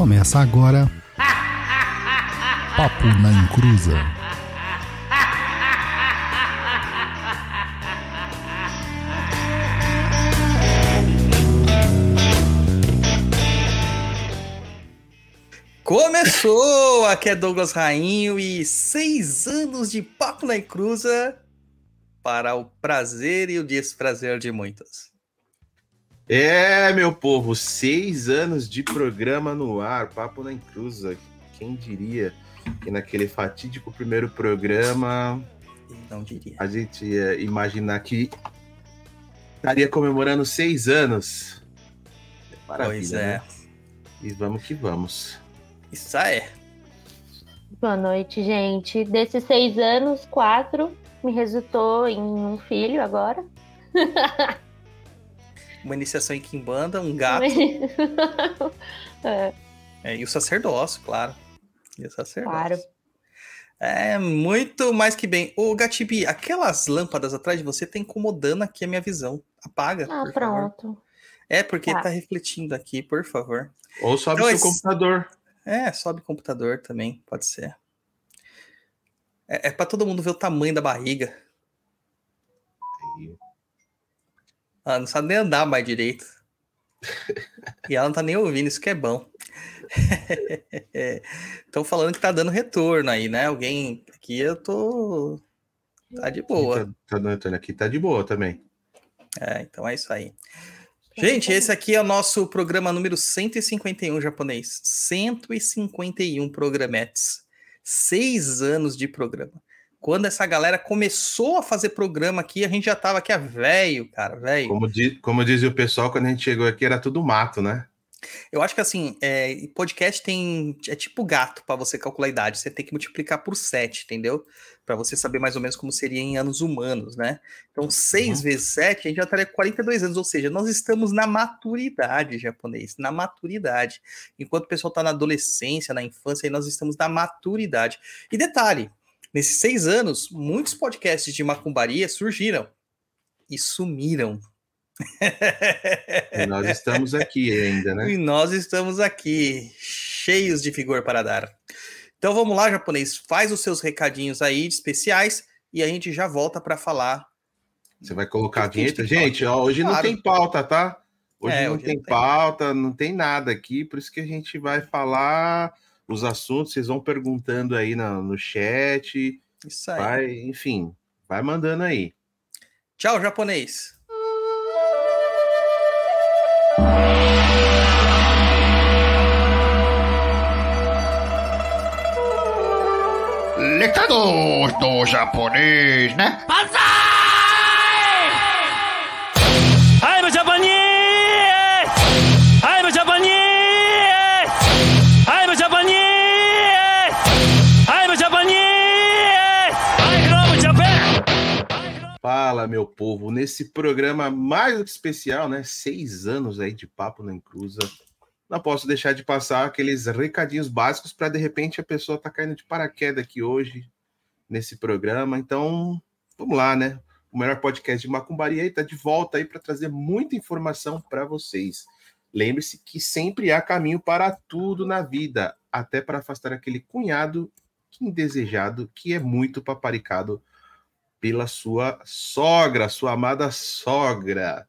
Começa agora. Papo na Encruza. Começou! Aqui é Douglas Rainho e seis anos de Papo na Encruza para o prazer e o desprazer de muitos. É, meu povo, seis anos de programa no ar, Papo na Encruza. Quem diria que naquele fatídico primeiro programa Não diria. a gente ia imaginar que estaria comemorando seis anos. Maravilha, pois né? é. E vamos que vamos. Isso é. Boa noite, gente. Desses seis anos, quatro me resultou em um filho agora. Uma iniciação em Kimbanda, um gato É, é, e o sacerdócio, claro. E o sacerdócio. claro. É, muito mais que bem. Ô, Gatibi, aquelas lâmpadas atrás de você tá incomodando aqui a minha visão. Apaga, Ah, por favor. pronto. É, porque Tá. tá refletindo aqui, por favor. Ou sobe Então, seu esse- computador. É, sobe computador também, pode ser. É, é para todo mundo ver o tamanho da barriga. Aí. Ah, não sabe nem andar mais direito. e ela não tá nem ouvindo, isso que é bom. Estão falando que tá dando retorno aí, né? Alguém aqui eu tô. Tá de boa. Tá, tá dando retorno aqui, tá de boa também. É, então é isso aí. Gente, esse aqui é o nosso programa número 151 japonês. 151 programetes. Seis anos de programa. Quando essa galera começou a fazer programa aqui, a gente já tava aqui a velho, cara, velho. Como, di, como dizia o pessoal, quando a gente chegou aqui era tudo mato, né? Eu acho que assim, é, podcast tem. É tipo gato para você calcular a idade. Você tem que multiplicar por 7, entendeu? Para você saber mais ou menos como seria em anos humanos, né? Então, 6 Uhum. vezes 7, a gente já estaria com 42 anos. Ou seja, nós estamos na maturidade japonês. Na maturidade. Enquanto o pessoal está na adolescência, na infância, aí nós estamos na maturidade. E detalhe: nesses seis anos, muitos podcasts de macumbaria surgiram e sumiram. E nós estamos aqui ainda, né? E nós estamos aqui, cheios de vigor para dar. Então vamos lá, japonês, faz os seus recadinhos aí de especiais e a gente já volta para falar. Você vai colocar a vinheta? Gente, ó, hoje não Claro. tem pauta, tá? Hoje É, não hoje tem não tem. pauta, não tem nada aqui, por isso que a gente vai falar os assuntos, vocês vão perguntando aí no, no chat, Isso aí. vai, enfim, vai mandando aí. Tchau, japonês. Recados do japonês, né? I'm Fala, meu povo, nesse programa mais do que especial, né? Seis anos aí de papo na encruza. Não posso deixar de passar aqueles recadinhos básicos para de repente a pessoa tá caindo de paraquedas aqui hoje nesse programa. Então, vamos lá, né? O melhor podcast de macumbaria aí tá de volta aí para trazer muita informação para vocês. Lembre-se que sempre há caminho para tudo na vida, até para afastar aquele cunhado indesejado que é muito paparicado pela sua sogra, sua amada sogra.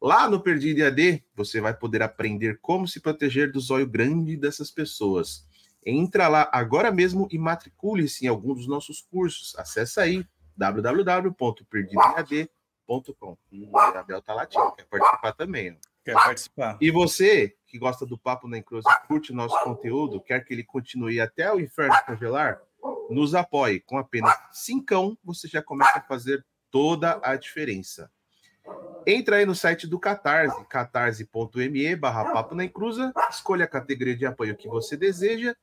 Lá no Perdido AD, você vai poder aprender como se proteger do zóio grande dessas pessoas. Entra lá agora mesmo e matricule-se em algum dos nossos cursos. Acesse aí www.perdidoead.com. Hum, o Gabriel tá latindo, quer participar também. ó. Quer participar? E você que gosta do Papo na Encruz e curte o nosso conteúdo, quer que ele continue até o inferno congelar, nos apoie. Com apenas cincão, você já começa a fazer toda a diferença. Entra aí no site do Catarse, catarse.me barra Papo na Encruza, escolha a categoria de apoio que você deseja,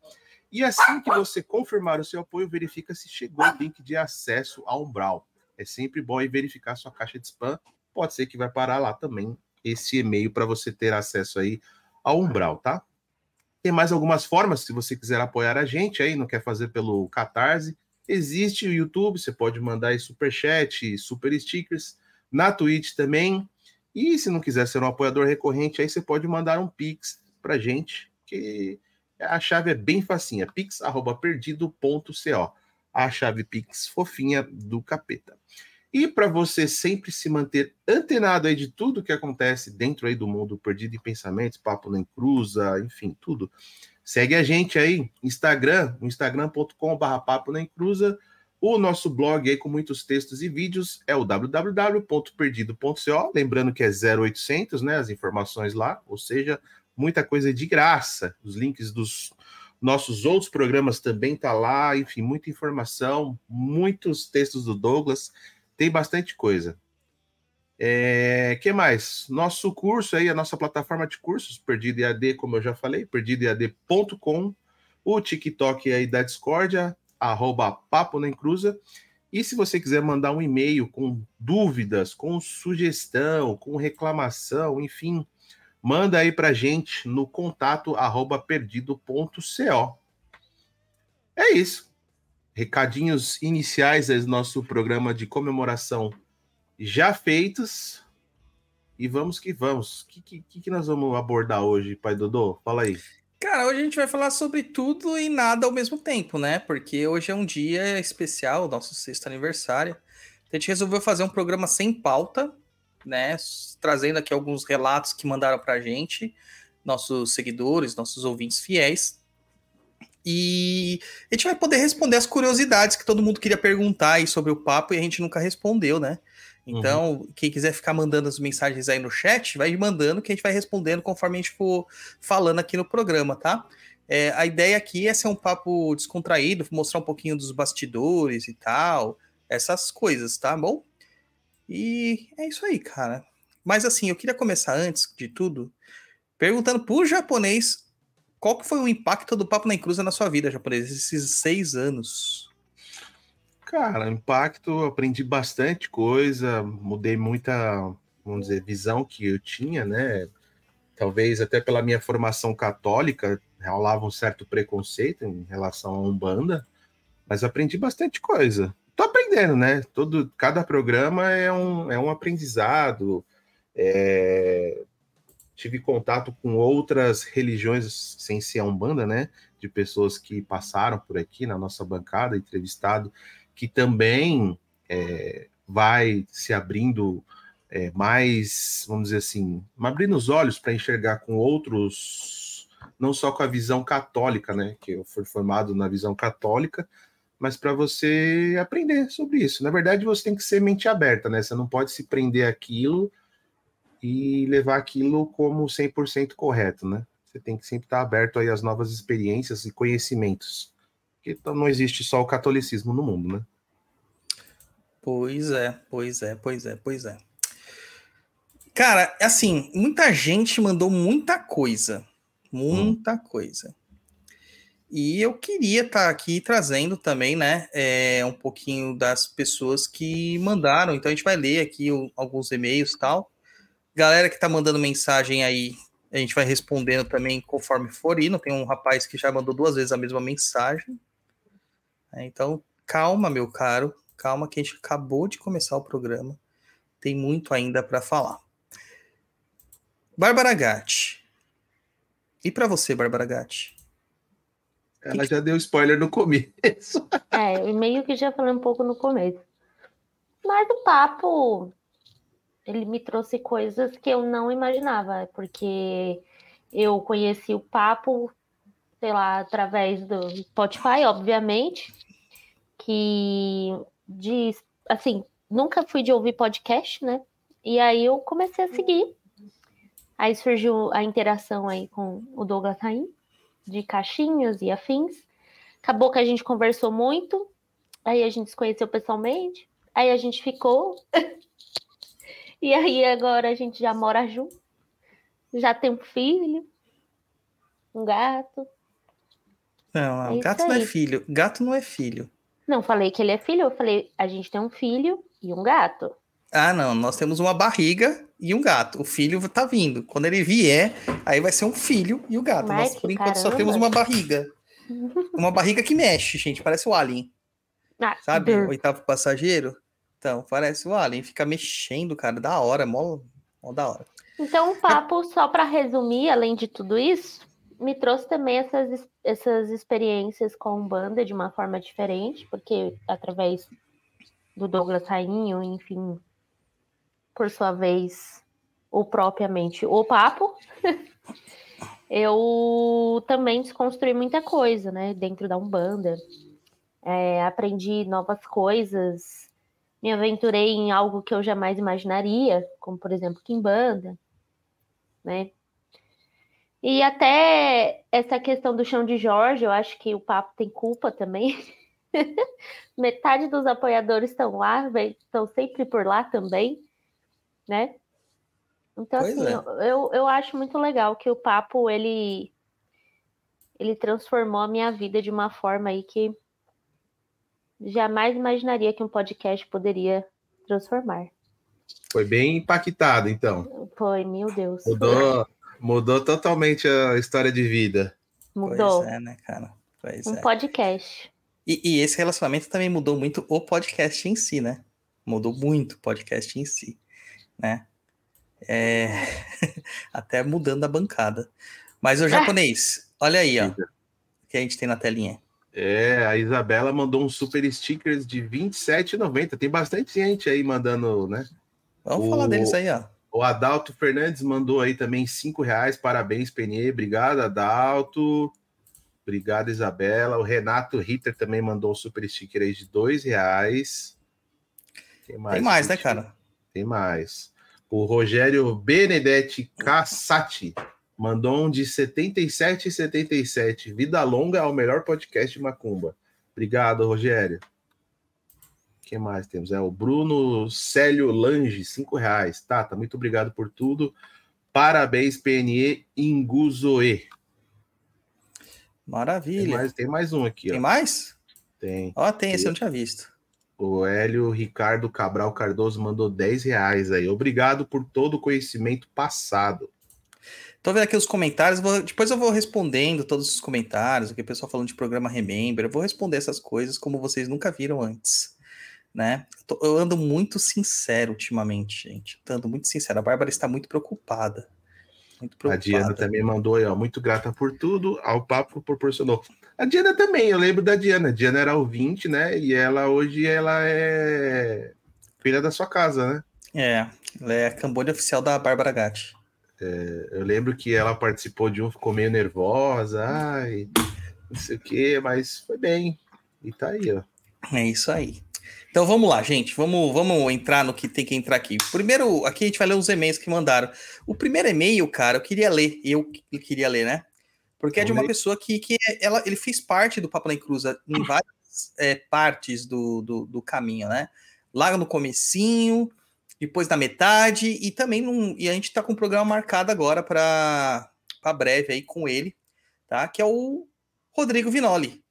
e assim que você confirmar o seu apoio, verifica se chegou o link de acesso ao Umbral. É sempre bom aí verificar sua caixa de spam, pode ser que vai parar lá também esse e-mail para você ter acesso aí ao Umbral, tá? Tem mais algumas formas, se você quiser apoiar a gente aí, não quer fazer pelo Catarse, existe o YouTube, você pode mandar aí superchat, super stickers, na Twitch também, e se não quiser ser um apoiador recorrente, aí você pode mandar um Pix pra gente, que A chave é bem facinha, pix@perdido.co. A chave Pix fofinha do capeta. E para você sempre se manter antenado aí de tudo que acontece dentro aí do mundo perdido em pensamentos, papo nem cruza, enfim, tudo. Segue a gente aí, Instagram, instagram.com.br papo nem cruza. O nosso blog aí com muitos textos e vídeos é o www.perdido.co. Lembrando que é 0800, né? As informações lá, ou seja, muita coisa de graça. Os links dos nossos outros programas também tá lá, enfim, muita informação, muitos textos do Douglas, tem bastante coisa. É, que mais? Nosso curso aí, a nossa plataforma de cursos, Perdido EAD, como eu já falei, perdidoead.com, o TikTok aí da Discordia, arroba Papo Nem Cruza. E se você quiser mandar um e-mail com dúvidas, com sugestão, com reclamação, enfim, manda aí pra gente no contato arroba perdido.co. É isso. Recadinhos iniciais do nosso programa de comemoração já feitos. E vamos que vamos. O que, que, que nós vamos abordar hoje, pai Dodô? Fala aí. Cara, hoje a gente vai falar sobre tudo e nada ao mesmo tempo, né? Porque hoje é um dia especial, nosso sexto aniversário. A gente resolveu fazer um programa sem pauta, né? Trazendo aqui alguns relatos que mandaram pra gente, nossos seguidores, nossos ouvintes fiéis. E a gente vai poder responder as curiosidades que todo mundo queria perguntar aí sobre o papo e a gente nunca respondeu, né? Então, uhum. quem quiser ficar mandando as mensagens aí no chat, vai mandando que a gente vai respondendo conforme a gente for falando aqui no programa, tá? É, a ideia aqui é ser um papo descontraído, mostrar um pouquinho dos bastidores e tal, essas coisas, tá bom? E é isso aí, cara. Mas assim, eu queria começar antes de tudo perguntando pro japonês qual que foi o impacto do Papo na Encruza na sua vida, japonês, esses seis anos. Cara, impacto, aprendi bastante coisa, mudei muita, vamos dizer, visão que eu tinha, né? Talvez até pela minha formação católica, rolava um certo preconceito em relação à Umbanda, mas aprendi bastante coisa. Tô aprendendo, né? Todo, cada programa é um, é um aprendizado. É... Tive contato com outras religiões sem ser a Umbanda, né? De pessoas que passaram por aqui na nossa bancada, entrevistado que também é, vai se abrindo é, mais, vamos dizer assim, abrindo os olhos para enxergar com outros, não só com a visão católica, né? Que eu fui formado na visão católica, mas para você aprender sobre isso. Na verdade, você tem que ser mente aberta, né? Você não pode se prender aquilo e levar aquilo como 100% correto, né? Você tem que sempre estar aberto aí às novas experiências e conhecimentos. Porque não existe só o catolicismo no mundo, né? Pois é, pois é, pois é, pois é. Cara, assim, muita gente mandou muita coisa. Muita hum. coisa. E eu queria estar tá aqui trazendo também, né, é, um pouquinho das pessoas que mandaram. Então a gente vai ler aqui o, alguns e-mails e tal. Galera que tá mandando mensagem aí, a gente vai respondendo também conforme for indo. Tem um rapaz que já mandou duas vezes a mesma mensagem. É, então, calma, meu caro, calma que a gente acabou de começar o programa. Tem muito ainda para falar. Bárbara Gatti. E para você, Bárbara Gatti? Ela já deu spoiler no começo. É, meio que já falei um pouco no começo. Mas o papo, ele me trouxe coisas que eu não imaginava, porque eu conheci o papo, sei lá, através do Spotify, obviamente, que de assim, nunca fui de ouvir podcast, né? E aí eu comecei a seguir. Aí surgiu a interação aí com o Douglas Rain, de caixinhas e afins. Acabou que a gente conversou muito, aí a gente se conheceu pessoalmente, aí a gente ficou. e aí agora a gente já mora junto, já tem um filho, um gato. Não, não é gato não é filho. Gato não é filho. Não falei que ele é filho, eu falei a gente tem um filho e um gato. Ah, não, nós temos uma barriga e um gato. O filho tá vindo. Quando ele vier, aí vai ser um filho e o gato. Mas, nós, por enquanto, caramba. só temos uma barriga. uma barriga que mexe, gente. Parece o Alien. Ah, Sabe? O oitavo passageiro. Então, parece o Alien. Fica mexendo, cara. Da hora, mó, mó da hora. Então, o papo, só para resumir, além de tudo isso, me trouxe também essas, essas experiências com banda de uma forma diferente, porque através do Douglas Rainho, enfim, por sua vez, ou propriamente o papo, eu também desconstruí muita coisa, né, dentro da Umbanda. É, aprendi novas coisas, me aventurei em algo que eu jamais imaginaria, como por exemplo Kimbanda, né? E até essa questão do chão de Jorge, eu acho que o papo tem culpa também. Metade dos apoiadores estão lá, estão sempre por lá também, né? Então, Pois assim, é. eu, eu, eu acho muito legal que o papo, ele, ele transformou a minha vida de uma forma aí que jamais imaginaria que um podcast poderia transformar. Foi bem impactado, então. Foi, meu Deus. Mudou, mudou totalmente a história de vida. Mudou. Pois é, né, cara? Pois Um é. podcast. E, e esse relacionamento também mudou muito o podcast em si, né? Mudou muito o podcast em si, né? É... Até mudando a bancada. Mas o japonês, olha aí, ó. O que a gente tem na telinha. É, a Isabela mandou um super stickers de R$ 27,90. Tem bastante gente aí mandando, né? Vamos O- falar deles aí, ó. O Adalto Fernandes mandou aí também cinco reais. Parabéns, Penier. Obrigado, Adalto. Obrigado, Isabela. O Renato Ritter também mandou um super sticker aí de dois reais. Quem Tem mais, né, cara? Tem mais. O Rogério Benedetti Cassati mandou um de 77,77. Vida longa ao melhor podcast de Macumba. Obrigado, Rogério. Quem mais temos? É o Bruno Célio Lange, cinco reais. Tata, muito obrigado por tudo. Parabéns, PNE Inguzoe. Tem Maravilha. mais, tem mais um aqui, Tem ó. mais? Tem. Ó, tem, esse eu não tinha visto. O Hélio Ricardo Cabral Cardoso mandou 10 reais aí. Obrigado por todo o conhecimento passado. Tô vendo aqui os comentários, vou- depois eu vou respondendo todos os comentários, o que o pessoal falando de programa Remember, eu vou responder essas coisas como vocês nunca viram antes, né? Eu, tô- eu ando muito sincero ultimamente, gente, tô ando muito sincero, a Bárbara está muito preocupada, muito A Diana preocupada. também mandou aí, ó. Muito grata por tudo. Ao papo proporcionou. A Diana também, eu lembro da Diana. A Diana era ouvinte, né? E ela hoje ela é filha da sua casa, né? É, ela é a Camboja oficial da Bárbara Gatti. Eu lembro que ela participou de um, ficou meio nervosa, ai, não sei o quê, mas foi bem. E tá aí, ó. É isso aí. Então vamos lá, gente. Vamos, vamos entrar no que tem que entrar aqui. Primeiro, aqui a gente vai ler os e-mails que mandaram. O primeiro e-mail, cara, eu queria ler. Eu que- queria ler, né? Porque é de uma pessoa que, que ela, ele fez parte do Papo na Encruza em várias é, partes do, do, do caminho, né? Lá no comecinho, depois da metade, e também num, e a gente tá com um programa marcado agora para breve aí com ele, tá? Que é o Rodrigo Vinoli,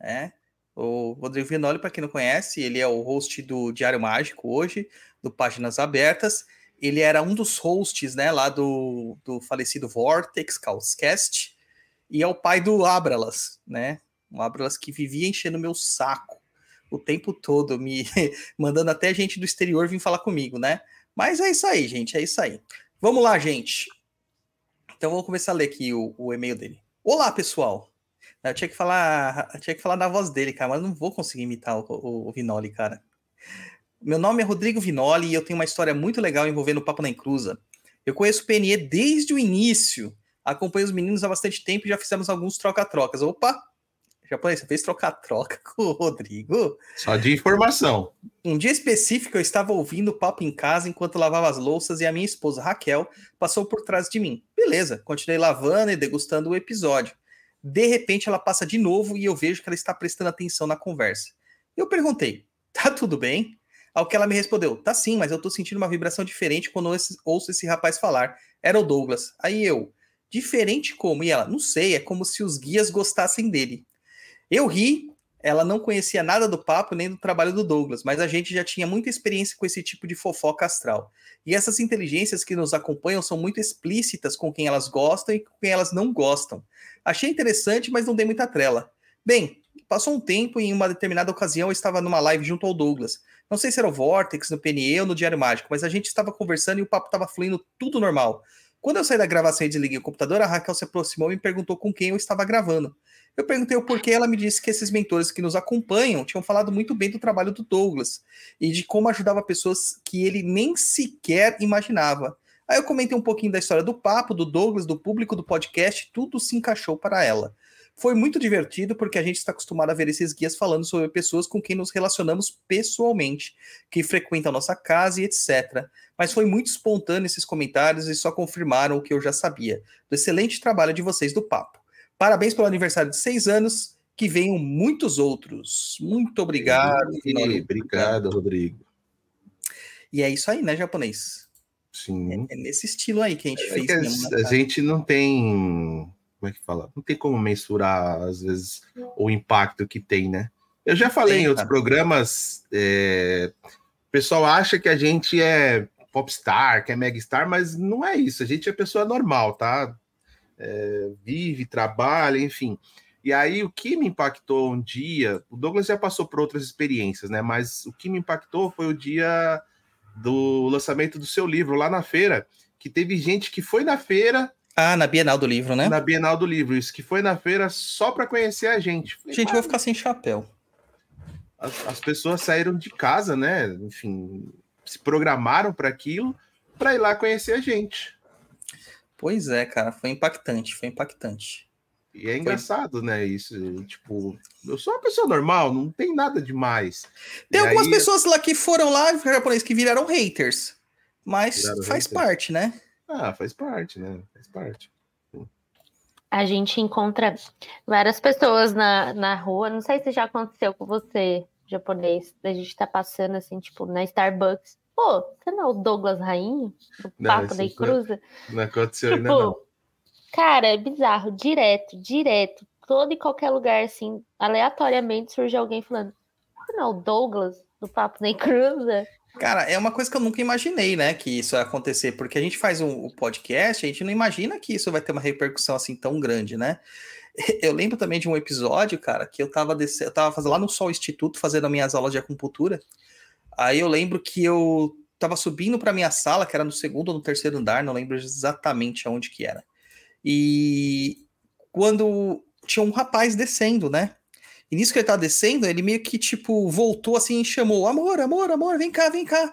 né? O Rodrigo Vinoli, para quem não conhece, ele é o host do Diário Mágico hoje, do Páginas Abertas. Ele era um dos hosts, né, lá do, do falecido Vortex, Caoscast, e é o pai do Abralas, né? O Abralas que vivia enchendo meu saco o tempo todo, me mandando até gente do exterior vir falar comigo, né? Mas é isso aí, gente, é isso aí. Vamos lá, gente. Então vou começar a ler aqui o, o e-mail dele. Olá, pessoal. Eu tinha que falar, tinha que falar da voz dele, cara, mas não vou conseguir imitar o, o, o Vinoli, cara. Meu nome é Rodrigo Vinoli e eu tenho uma história muito legal envolvendo o Papo na Encruza. Eu conheço o PNE desde o início, acompanho os meninos há bastante tempo e já fizemos alguns troca-trocas. Opa! Japonês, você fez troca-troca com o Rodrigo? Só de informação. Um dia específico, eu estava ouvindo o papo em casa enquanto lavava as louças e a minha esposa Raquel passou por trás de mim. Beleza, continuei lavando e degustando o episódio. De repente, ela passa de novo e eu vejo que ela está prestando atenção na conversa. Eu perguntei: tá tudo bem? Ao que ela me respondeu: tá sim, mas eu tô sentindo uma vibração diferente quando ouço- ouço esse rapaz falar. Era o Douglas. Aí eu: diferente como? E ela: não sei, é como se os guias gostassem dele. Eu ri, ela não conhecia nada do papo nem do trabalho do Douglas, mas a gente já tinha muita experiência com esse tipo de fofoca astral. E essas inteligências que nos acompanham são muito explícitas com quem elas gostam e com quem elas não gostam. Achei interessante, mas não dei muita trela. Bem, passou um tempo e em uma determinada ocasião eu estava numa live junto ao Douglas. Não sei se era o Vortex, no PNE ou no Diário Mágico, mas a gente estava conversando e o papo estava fluindo tudo normal. Quando eu saí da gravação e desliguei o computador, a Raquel se aproximou e me perguntou com quem eu estava gravando. Eu perguntei o porquê, ela me disse que esses mentores que nos acompanham tinham falado muito bem do trabalho do Douglas e de como ajudava pessoas que ele nem sequer imaginava. Aí eu comentei um pouquinho da história do papo, do Douglas, do público do podcast, tudo se encaixou para ela. Foi muito divertido porque a gente está acostumado a ver esses guias falando sobre pessoas com quem nos relacionamos pessoalmente, que frequentam a nossa casa e etc. Mas foi muito espontâneo esses comentários e só confirmaram o que eu já sabia, do excelente trabalho de vocês do papo. Parabéns pelo aniversário de seis anos, que venham muitos outros. Muito obrigado. E, obrigado, Rodrigo. E é isso aí, né, japonês? Sim. É, é nesse estilo aí que a gente É fez. a, né, a cara? gente não tem. Como é que fala? Não tem como mensurar, às vezes, o impacto que tem, né? Eu já falei em outros programas. é, O pessoal acha que a gente é popstar, que é megastar, mas não é isso. A gente é pessoa normal, tá? É, vive, trabalha, enfim. E aí, o que me impactou um dia, o Douglas já passou por outras experiências, né? Mas o que me impactou foi o dia do lançamento do seu livro lá na feira, que teve gente que foi na feira, Ah, na Bienal do livro, né? na Bienal do Livro, isso que foi na feira só para conhecer a gente. Falei, Gente, vou ficar sem chapéu. as, as pessoas saíram de casa, né? Enfim, se programaram para aquilo, para ir lá conhecer a gente. Pois é, cara, foi impactante, foi impactante. E é engraçado, né? Isso, tipo, eu sou uma pessoa normal, não tem nada demais. Tem E algumas aí- pessoas lá que foram lá, japonês, que viraram haters. Mas Viraram faz haters. parte, né? Ah, faz parte, né? Faz parte. A gente encontra várias pessoas na, na rua. Não sei se já aconteceu com você, japonês. A gente tá passando assim, tipo, na Starbucks. Pô, você não é o Douglas Rainho? Do Não, Papo da foi- Cruza? Não aconteceu ainda não. Tipo, cara, é bizarro. Direto, direto. Todo e qualquer lugar, assim, aleatoriamente surge alguém falando: Você não é o Douglas do Papo da Cruza? Cara, é uma coisa que eu nunca imaginei, né, que isso ia acontecer, porque a gente faz um, podcast, a gente não imagina que isso vai ter uma repercussão assim tão grande, né? Eu lembro também de um episódio, cara, que eu tava descendo, eu tava lá no Sol Instituto fazendo as minhas aulas de acupuntura. Aí eu lembro que eu tava subindo para minha sala, que era no segundo ou no terceiro andar, não lembro exatamente aonde que era. E quando tinha um rapaz descendo, né? E nisso que ele tava descendo, ele meio que, tipo, voltou assim e chamou: Amor, amor, amor, vem cá, vem cá.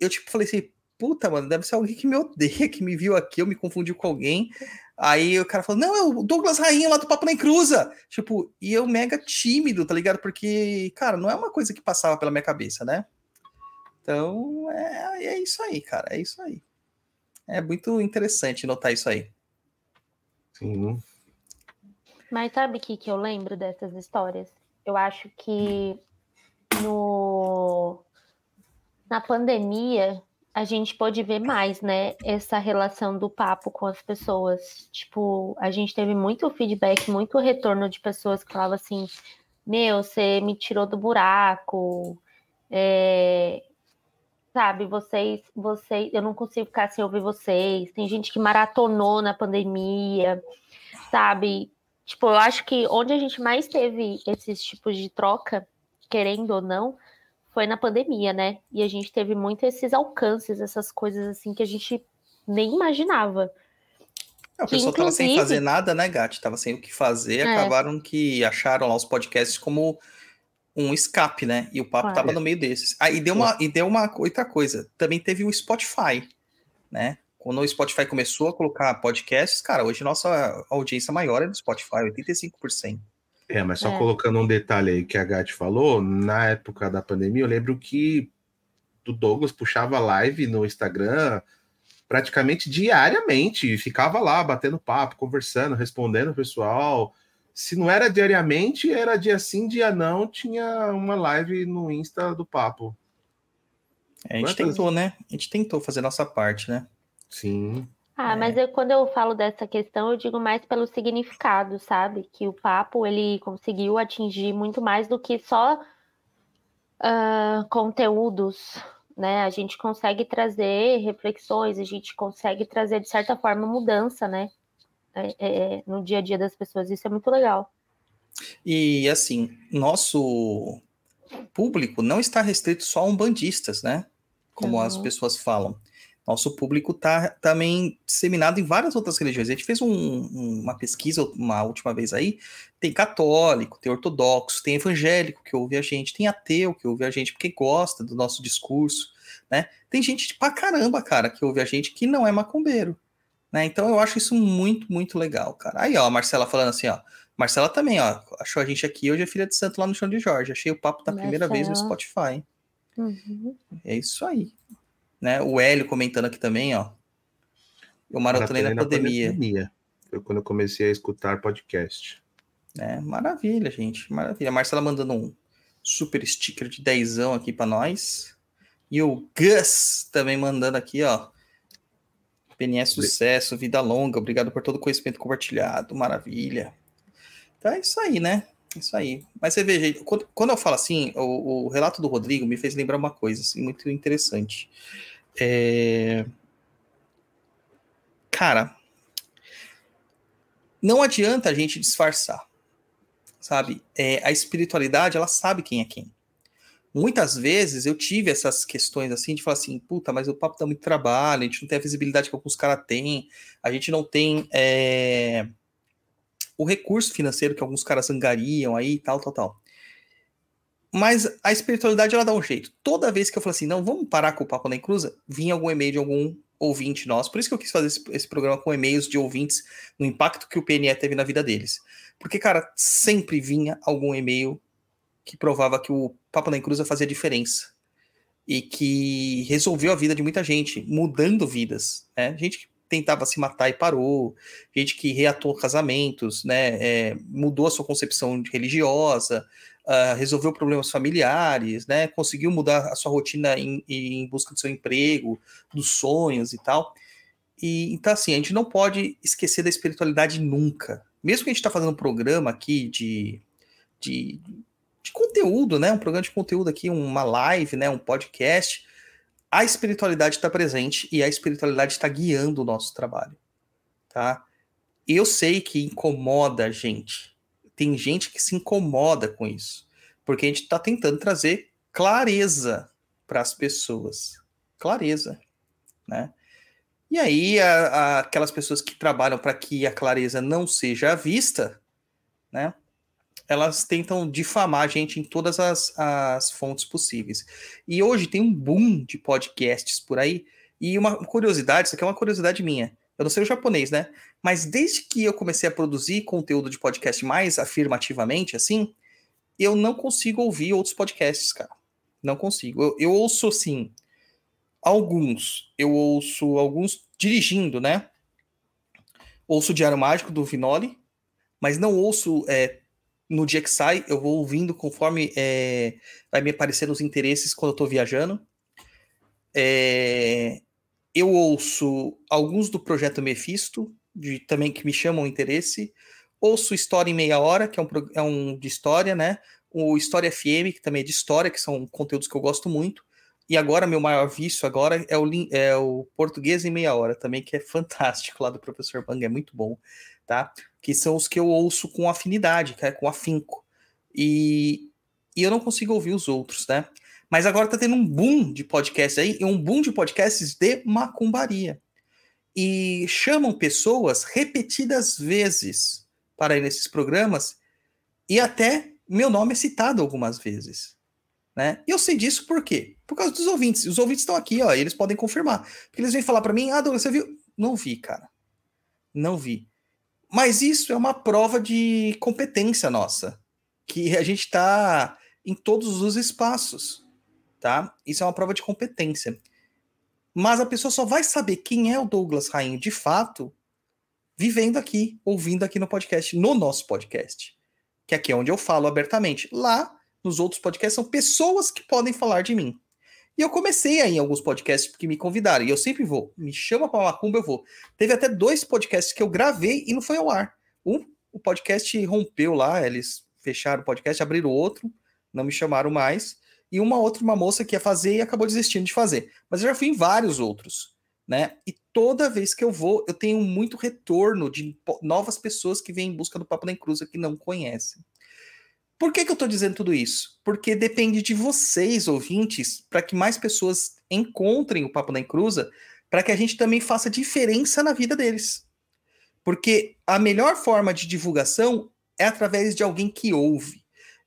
Eu, tipo, falei assim: Puta, mano, deve ser alguém que me odeia, que me viu aqui, eu me confundi com alguém. Aí o cara falou: Não, é o Douglas Rainha lá do Papo Nem Cruza. Tipo, e eu mega tímido, tá ligado? Porque, cara, não é uma coisa que passava pela minha cabeça, né? Então, é, é isso aí, cara, é isso aí. É muito interessante notar isso aí. Sim. Mas sabe o que, que eu lembro dessas histórias? Eu acho que no na pandemia a gente pôde ver mais, né? Essa relação do papo com as pessoas. Tipo, a gente teve muito feedback, muito retorno de pessoas que falavam assim: Meu, você me tirou do buraco. é, Sabe, vocês, vocês, eu não consigo ficar sem ouvir vocês. Tem gente que maratonou na pandemia, sabe? Tipo, eu acho que onde a gente mais teve esses tipos de troca, querendo ou não, foi na pandemia, né? E a gente teve muito esses alcances, essas coisas assim que a gente nem imaginava. É, o Que, pessoal tava sem fazer nada, né, Gatti? Tava sem o que fazer, É. acabaram que acharam lá os podcasts como um escape, né? E o papo Claro. tava no meio desses. Ah, e deu uma, e deu uma outra coisa. Também teve o Spotify, né? Quando o Spotify começou a colocar podcasts, cara, hoje nossa audiência maior é do Spotify, 85%. É, mas só É. colocando um detalhe aí que a Gatti falou, na época da pandemia, eu lembro que o Douglas puxava live no Instagram praticamente diariamente, e ficava lá batendo papo, conversando, respondendo o pessoal. Se não era diariamente, era dia sim, dia não, tinha uma live no Insta do papo. A gente Quantas- tentou, né? A gente tentou fazer nossa parte, né? Sim. Ah, É. mas eu, quando eu falo dessa questão, eu digo mais pelo significado, sabe? Que o papo ele conseguiu atingir muito mais do que só ah, conteúdos, né? A gente consegue trazer reflexões, a gente consegue trazer, de certa forma, mudança, né? É, é, no dia a dia das pessoas. Isso é muito legal. E assim, nosso público não está restrito só a umbandistas, né? Como as Uhum. pessoas falam. Nosso público tá também disseminado em várias outras religiões. A gente fez um- um- uma pesquisa uma última vez aí. Tem católico, tem ortodoxo, tem evangélico que ouve a gente, tem ateu que ouve a gente porque gosta do nosso discurso, né? Tem gente pra caramba, cara, que ouve a gente que não é macumbeiro, né? Então eu acho isso muito, muito legal, cara. Aí, ó, a Marcela falando assim, ó. Marcela também, ó, achou a gente aqui hoje é filha de santo lá no chão de Jorge. Achei o papo da primeira vez no. Spotify. Uhum. É isso aí. Né? O Hélio comentando aqui também, ó. Eu maratonei na pandemia. Foi quando eu comecei a escutar podcast. É, maravilha, gente. Maravilha. A Marcela mandando um super sticker de dezão aqui pra nós. E o Gus também mandando aqui, ó. PNS sucesso, vida longa. Obrigado por todo o conhecimento compartilhado. Maravilha. Então é isso aí, né? Isso aí. Mas você gente, quando, quando eu falo assim, o, o relato do Rodrigo me fez lembrar uma coisa assim, muito interessante. É... Cara, não adianta a gente disfarçar, sabe? É, a espiritualidade, ela sabe quem é quem. Muitas vezes eu tive essas questões assim, de falar assim, puta, mas o papo dá muito trabalho, a gente não tem a visibilidade que alguns caras têm, a gente não tem é, o recurso financeiro que alguns caras angariam aí, tal, tal, tal. Mas a espiritualidade, ela dá um jeito. Toda vez que eu falo assim, não, vamos parar com o Papo na Encruza, vinha algum e-mail de algum ouvinte nosso. Por isso que eu quis fazer esse, esse programa com e-mails de ouvintes no impacto que o PNE teve na vida deles. Porque, cara, sempre vinha algum e-mail que provava que o Papo na Encruza fazia diferença. E que resolveu a vida de muita gente, mudando vidas. Né? Gente tentava se matar e parou, gente que reatou casamentos, né? É, mudou a sua concepção religiosa, uh, resolveu problemas familiares, né? Conseguiu mudar a sua rotina em, em busca do seu emprego, dos sonhos e tal. E então, assim, a gente não pode esquecer da espiritualidade nunca. Mesmo que a gente está fazendo um programa aqui de, de, de, conteúdo, né? Um programa de conteúdo aqui, uma live, né? Um podcast. A espiritualidade está presente e a espiritualidade está guiando o nosso trabalho, tá? Eu sei que incomoda a gente. Tem gente que se incomoda com isso, porque a gente está tentando trazer clareza para as pessoas, clareza, né? E aí, a, a, aquelas pessoas que trabalham para que a clareza não seja vista, né? Elas tentam difamar a gente em todas as, as fontes possíveis. E hoje tem um boom de podcasts por aí. E uma curiosidade, isso aqui é uma curiosidade minha. Eu não sei o japonês, né? Mas desde que eu comecei a produzir conteúdo de podcast mais afirmativamente, assim, eu não consigo ouvir outros podcasts, cara. Não consigo. Eu, eu ouço, assim, alguns. Eu ouço alguns dirigindo, né? Ouço o Diário Mágico do Vinoli, mas não ouço é, no dia que sai, eu vou ouvindo conforme é, vai me aparecendo os interesses quando eu tô viajando. É, eu ouço alguns do projeto Mephisto, de, também que me chamam interesse. Ouço História em Meia Hora, que é um, é um de história, né? O História FM, que também é de história, que são conteúdos que eu gosto muito. E agora, meu maior vício agora é o, é o Português em Meia Hora, também, que é fantástico, lá do Professor Bang, é muito bom, tá? Que são os que eu ouço com afinidade, que é com afinco. E, e eu não consigo ouvir os outros, né? Mas agora tá tendo um boom de podcasts aí, e um boom de podcasts de macumbaria. E chamam pessoas repetidas vezes para ir nesses programas, e até meu nome é citado algumas vezes. Né? E eu sei disso por quê? Por causa dos ouvintes. Os ouvintes estão aqui, ó, eles podem confirmar. Porque eles vêm falar para mim, ah, Douglas, você viu? Não vi, cara. Não vi. Mas isso é uma prova de competência nossa. Que a gente está em todos os espaços tá? Isso é uma prova de competência. Mas a pessoa só vai saber quem é o Douglas Rainho de fato vivendo aqui, ouvindo aqui no podcast, no nosso podcast. Que aqui é onde eu falo abertamente. Lá, nos outros podcasts, são pessoas que podem falar de mim. E eu comecei aí em alguns podcasts que me convidaram, e eu sempre vou. Me chama para Macumba, eu vou. Teve até dois podcasts que eu gravei e não foi ao ar. Um, o podcast rompeu lá, eles fecharam o podcast, abriram outro, não me chamaram mais e uma outra uma moça que ia fazer e acabou desistindo de fazer. Mas eu já fui em vários outros, né? E toda vez que eu vou, eu tenho muito retorno de novas pessoas que vêm em busca do Papo da Encruza que não conhecem. Por que, que eu estou dizendo tudo isso? Porque depende de vocês, ouvintes, para que mais pessoas encontrem o Papo da Encruza, para que a gente também faça diferença na vida deles. Porque a melhor forma de divulgação é através de alguém que ouve.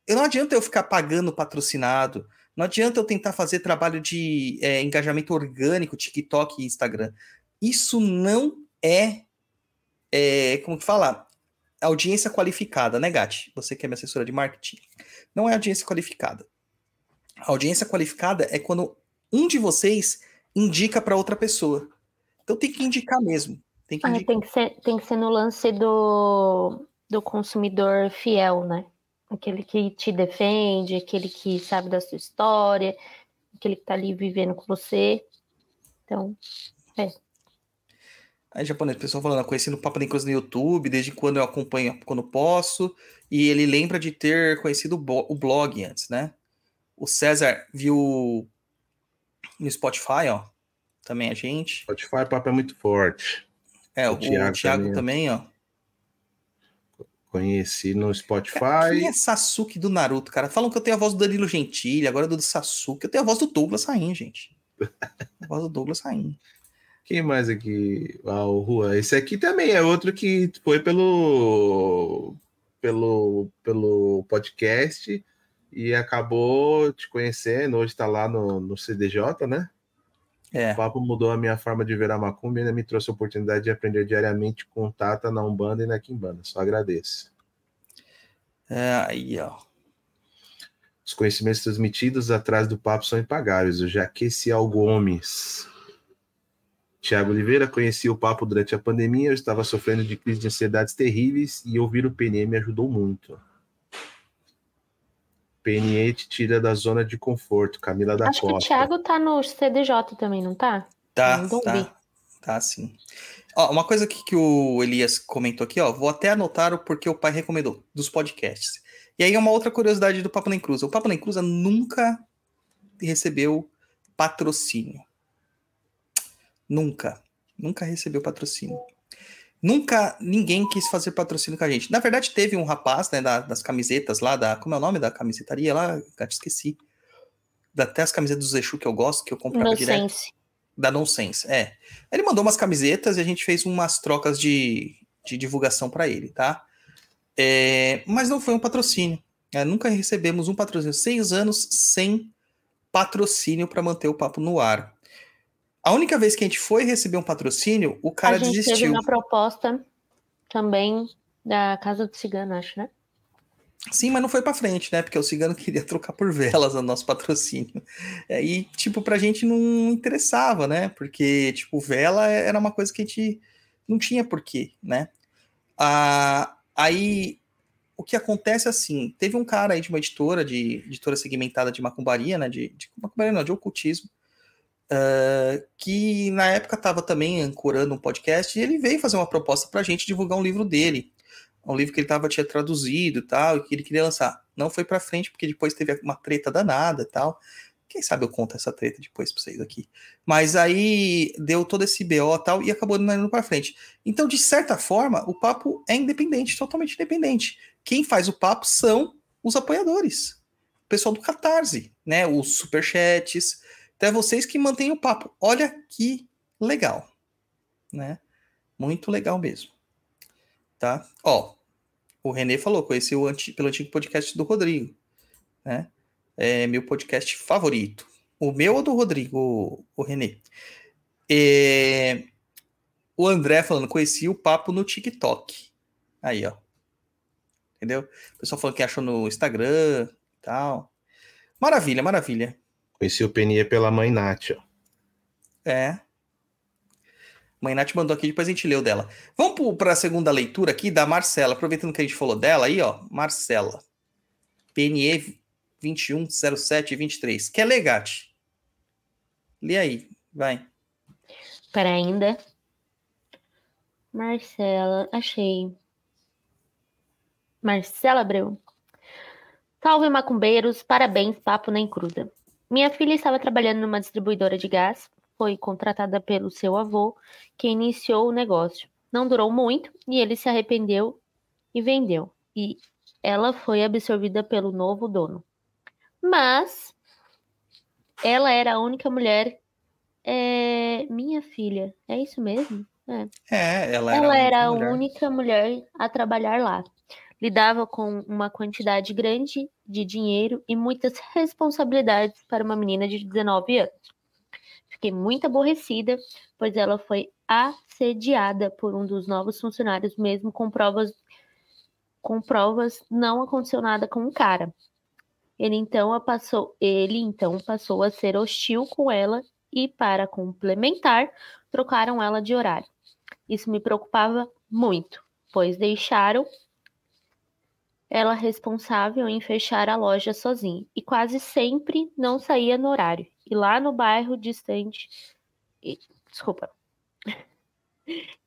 Eu não adianta eu ficar pagando patrocinado, não adianta eu tentar fazer trabalho de é, engajamento orgânico, TikTok e Instagram. Isso não é, é como que fala? Audiência qualificada, né, Gati? Você que é minha assessora de marketing. Não é audiência qualificada. A audiência qualificada é quando um de vocês indica para outra pessoa. Então tem que indicar mesmo. Tem que, Ah, tem, que ser, tem que ser no lance do, do consumidor fiel, né? Aquele que te defende, aquele que sabe da sua história, aquele que tá ali vivendo com você. Então, Aí, japonês, o pessoal falando, conheci no Papo Cruz no YouTube, desde quando eu acompanho, quando posso, e ele lembra de ter conhecido o o blog antes, né? O César viu no Spotify, ó, também a gente. Spotify, papo é muito forte. É, O o, o Thiago Thiago, também, também, ó. Conheci no Cara, Spotify. quem é Sasuke do Naruto, cara? Falam que eu tenho a voz do Danilo Gentili, agora do Sasuke. Eu tenho a voz do Douglas Rain, gente. a voz do Douglas Rain. Quem mais aqui? Ah, o Juan. Esse aqui também é outro que foi pelo, pelo, pelo podcast e acabou te conhecendo. Hoje está lá no, no CDJ, né? É. O papo mudou a minha forma de ver a macumba e ainda me trouxe a oportunidade de aprender diariamente com Tata na Umbanda e na Quimbanda. Só agradeço. É, aí, ó. Os conhecimentos transmitidos atrás do papo são impagáveis. O Jaquecial Gomes. Tiago Oliveira, conheci o papo durante a pandemia. Eu estava sofrendo de crise de ansiedades terríveis e ouvir o PNE me ajudou muito. PNE te tira da zona de conforto. Camila da acho que o Costa. Thiago tá no CDJ também, não tá? Tá, Não tá. Tá, sim. Ó, uma coisa que, que o Elias comentou aqui, ó. Vou até anotar o porque o pai recomendou, dos podcasts. E aí, uma outra curiosidade do Papo Nem Cruza. O Papo Nem Cruza nunca recebeu patrocínio. Nunca. Nunca recebeu patrocínio. Nunca ninguém quis fazer patrocínio com a gente. Na verdade, teve um rapaz, né, da- das camisetas lá, da. Como é o nome da camisetaria lá? Gato, esqueci. Da- Até as camisetas do Zexu que eu gosto, que eu comprava direto Inocência. da Nonsense, é. Ele mandou umas camisetas e a gente fez umas trocas de, de divulgação para ele, tá? É, mas não foi um patrocínio. né? Nunca recebemos um patrocínio. Seis anos sem patrocínio para manter o papo no ar. A única vez que a gente foi receber um patrocínio, o cara a gente teve desistiu. uma proposta também da Casa do Cigano, acho, né? Sim, mas não foi pra frente, né? Porque o cigano queria trocar por velas o nosso patrocínio. É, E, tipo, pra gente não interessava, né? Porque, tipo, vela era uma coisa que a gente não tinha porquê, né? Ah, aí, o que acontece é assim, teve um cara aí de uma editora, de editora segmentada de macumbaria, né? De, de macumbaria não, de ocultismo, ah, que na época estava também ancorando um podcast e ele veio fazer uma proposta pra gente divulgar um livro dele um livro que ele tava, tinha traduzido e tal, e que ele queria lançar. Não foi pra frente, porque depois teve uma treta danada e tal. Quem sabe eu conto essa treta depois pra vocês aqui. Mas aí deu todo esse BO e tal, e acabou não indo pra frente. Então, de certa forma, o papo é independente, totalmente independente. Quem faz o papo são os apoiadores. O pessoal do Catarse, né? Os superchats. Até vocês que mantêm o papo. Olha que legal, né? Muito legal mesmo tá? Ó, o Renê falou, conheci o pelo antigo podcast do Rodrigo, né? É meu podcast favorito. O meu ou do Rodrigo, o, o Renê? É, o André falando, conheci o papo no TikTok. Aí, ó. Entendeu? O pessoal falando que achou no Instagram e tal. Maravilha, maravilha. Conheci o PNE pela mãe Nath. ó. É. Mãe Nath mandou aqui, depois a gente leu dela. Vamos para a segunda leitura aqui da Marcela. Aproveitando que a gente falou dela aí, ó. Marcela. PNE 210723. Que é legate. Lê aí, vai. Para ainda. Marcela, achei. Marcela Abreu. Salve macumbeiros, parabéns, papo nem cruda. Minha filha estava trabalhando numa distribuidora de gás, foi contratada pelo seu avô, que iniciou o negócio. Não durou muito e ele se arrependeu e vendeu. E ela foi absorvida pelo novo dono. Mas ela era a única mulher é minha filha. É isso mesmo? É. É, ela era, Ela a única era a única mulher a trabalhar lá. Lidava com uma quantidade grande de dinheiro e muitas responsabilidades para uma menina de 19 anos. Fiquei muito aborrecida, pois ela foi assediada por um dos novos funcionários, mesmo com provas com provas não aconteceu nada com o cara. Ele então a passou, ele então passou a ser hostil com ela e para complementar, trocaram ela de horário. Isso me preocupava muito, pois deixaram ela responsável em fechar a loja sozinha e quase sempre não saía no horário. E lá no bairro distante, e- desculpa,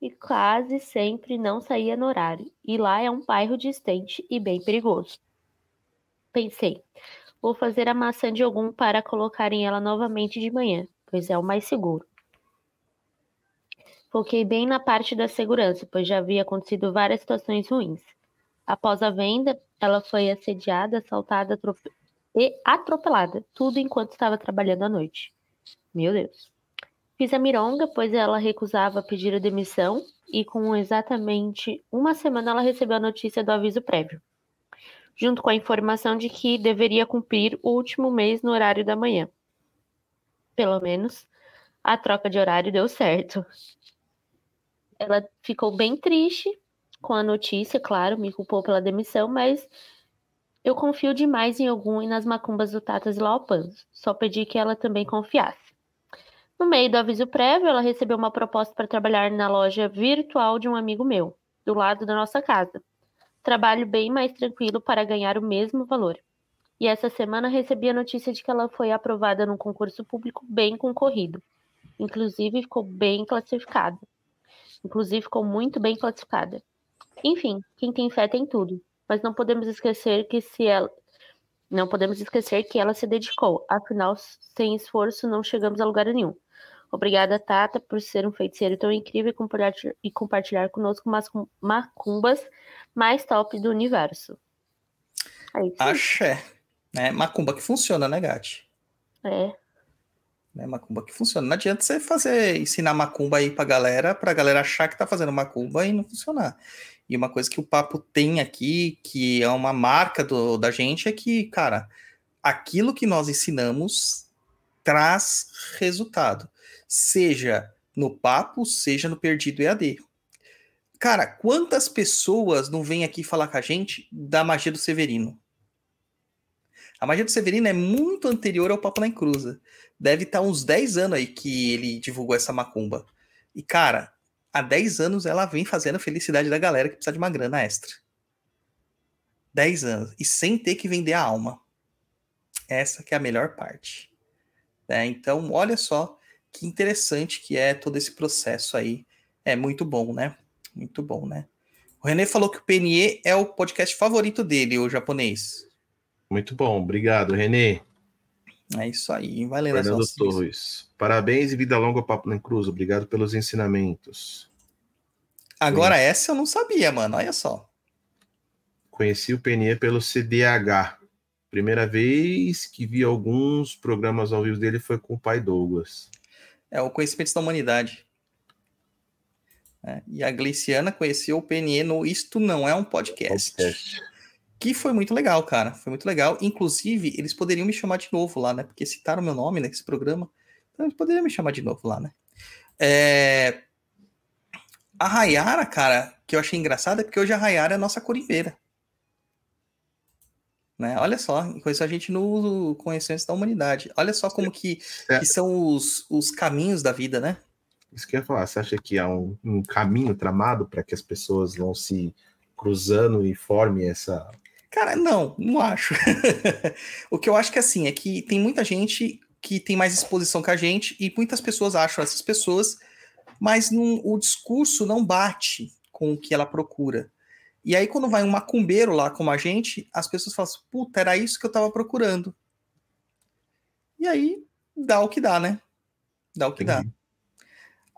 e quase sempre não saía no horário. E lá é um bairro distante e bem perigoso. Pensei, vou fazer a maçã de algum para colocarem ela novamente de manhã, pois é o mais seguro. Foquei bem na parte da segurança, pois já havia acontecido várias situações ruins. Após a venda, ela foi assediada, assaltada atrope- e atropelada, tudo enquanto estava trabalhando à noite. Meu Deus. Fiz a mironga, pois ela recusava pedir a demissão, e com exatamente uma semana ela recebeu a notícia do aviso prévio, junto com a informação de que deveria cumprir o último mês no horário da manhã. Pelo menos, a troca de horário deu certo. Ela ficou bem triste com a notícia, claro, me culpou pela demissão, mas eu confio demais em algum e nas macumbas do Tatas e Laupanzo. Só pedi que ela também confiasse. No meio do aviso prévio, ela recebeu uma proposta para trabalhar na loja virtual de um amigo meu, do lado da nossa casa. Trabalho bem mais tranquilo para ganhar o mesmo valor. E essa semana recebi a notícia de que ela foi aprovada num concurso público bem concorrido. Inclusive ficou bem classificada. Inclusive ficou muito bem classificada. Enfim, quem tem fé tem tudo. Mas não podemos esquecer que se ela não podemos esquecer que ela se dedicou. Afinal, sem esforço não chegamos a lugar nenhum. Obrigada, Tata, por ser um feiticeiro tão incrível e compartilhar, conosco umas cum- macumbas mais top do universo. É aí. Axé. Né? Macumba que funciona, né, Gati? É. Né? Macumba que funciona. Não adianta você fazer, ensinar macumba aí pra galera, pra galera achar que tá fazendo macumba e não funcionar. E uma coisa que o papo tem aqui, que é uma marca do, da gente, é que, cara, aquilo que nós ensinamos traz resultado. Seja no papo, seja no perdido EAD. Cara, quantas pessoas não vêm aqui falar com a gente da magia do Severino? A magia do Severino é muito anterior ao Papo na Encruza. Deve estar uns 10 anos aí que ele divulgou essa macumba. E, cara, há 10 anos ela vem fazendo a felicidade da galera que precisa de uma grana extra. 10 anos. E sem ter que vender a alma. Essa que é a melhor parte. né? Então, olha só que interessante que é todo esse processo aí. É muito bom, né? Muito bom, né? O René falou que o PNE é o podcast favorito dele, o japonês. Muito bom, obrigado, Renê. É isso aí. Vai as Fernando Torres. Parabéns e vida longa ao Papo na Cruz. Obrigado pelos ensinamentos. Agora essa eu não sabia, mano. Olha só. Conheci o PNE pelo CDH. Primeira vez que vi alguns programas ao vivo dele foi com o pai Douglas. É o Conhecimentos da Humanidade. É, e a Gleiciana conheceu o PNE no Isto Não É um Podcast. Podcast. Que foi muito legal, cara. Foi muito legal. Inclusive, eles poderiam me chamar de novo lá, né? Porque citaram meu nome nesse programa. Então, eles poderiam me chamar de novo lá, né? É... A Rayara, cara, que eu achei engraçado é porque hoje a Rayara é a nossa corimbeira. Né? Olha só, conheceu a gente no Conhecimentos da Humanidade. Olha só como que, É. que são os, os caminhos da vida, né? Isso que eu ia falar. Você acha que há um, um caminho tramado para que as pessoas vão se cruzando e formem essa. Cara, não, não acho. o que eu acho que assim é que tem muita gente que tem mais exposição que a gente e muitas pessoas acham essas pessoas, mas não- o discurso não bate com o que ela procura. E aí, quando vai um macumbeiro lá como a gente, as pessoas falam assim, puta, era isso que eu tava procurando. E aí, dá o que dá, né? Dá o que dá.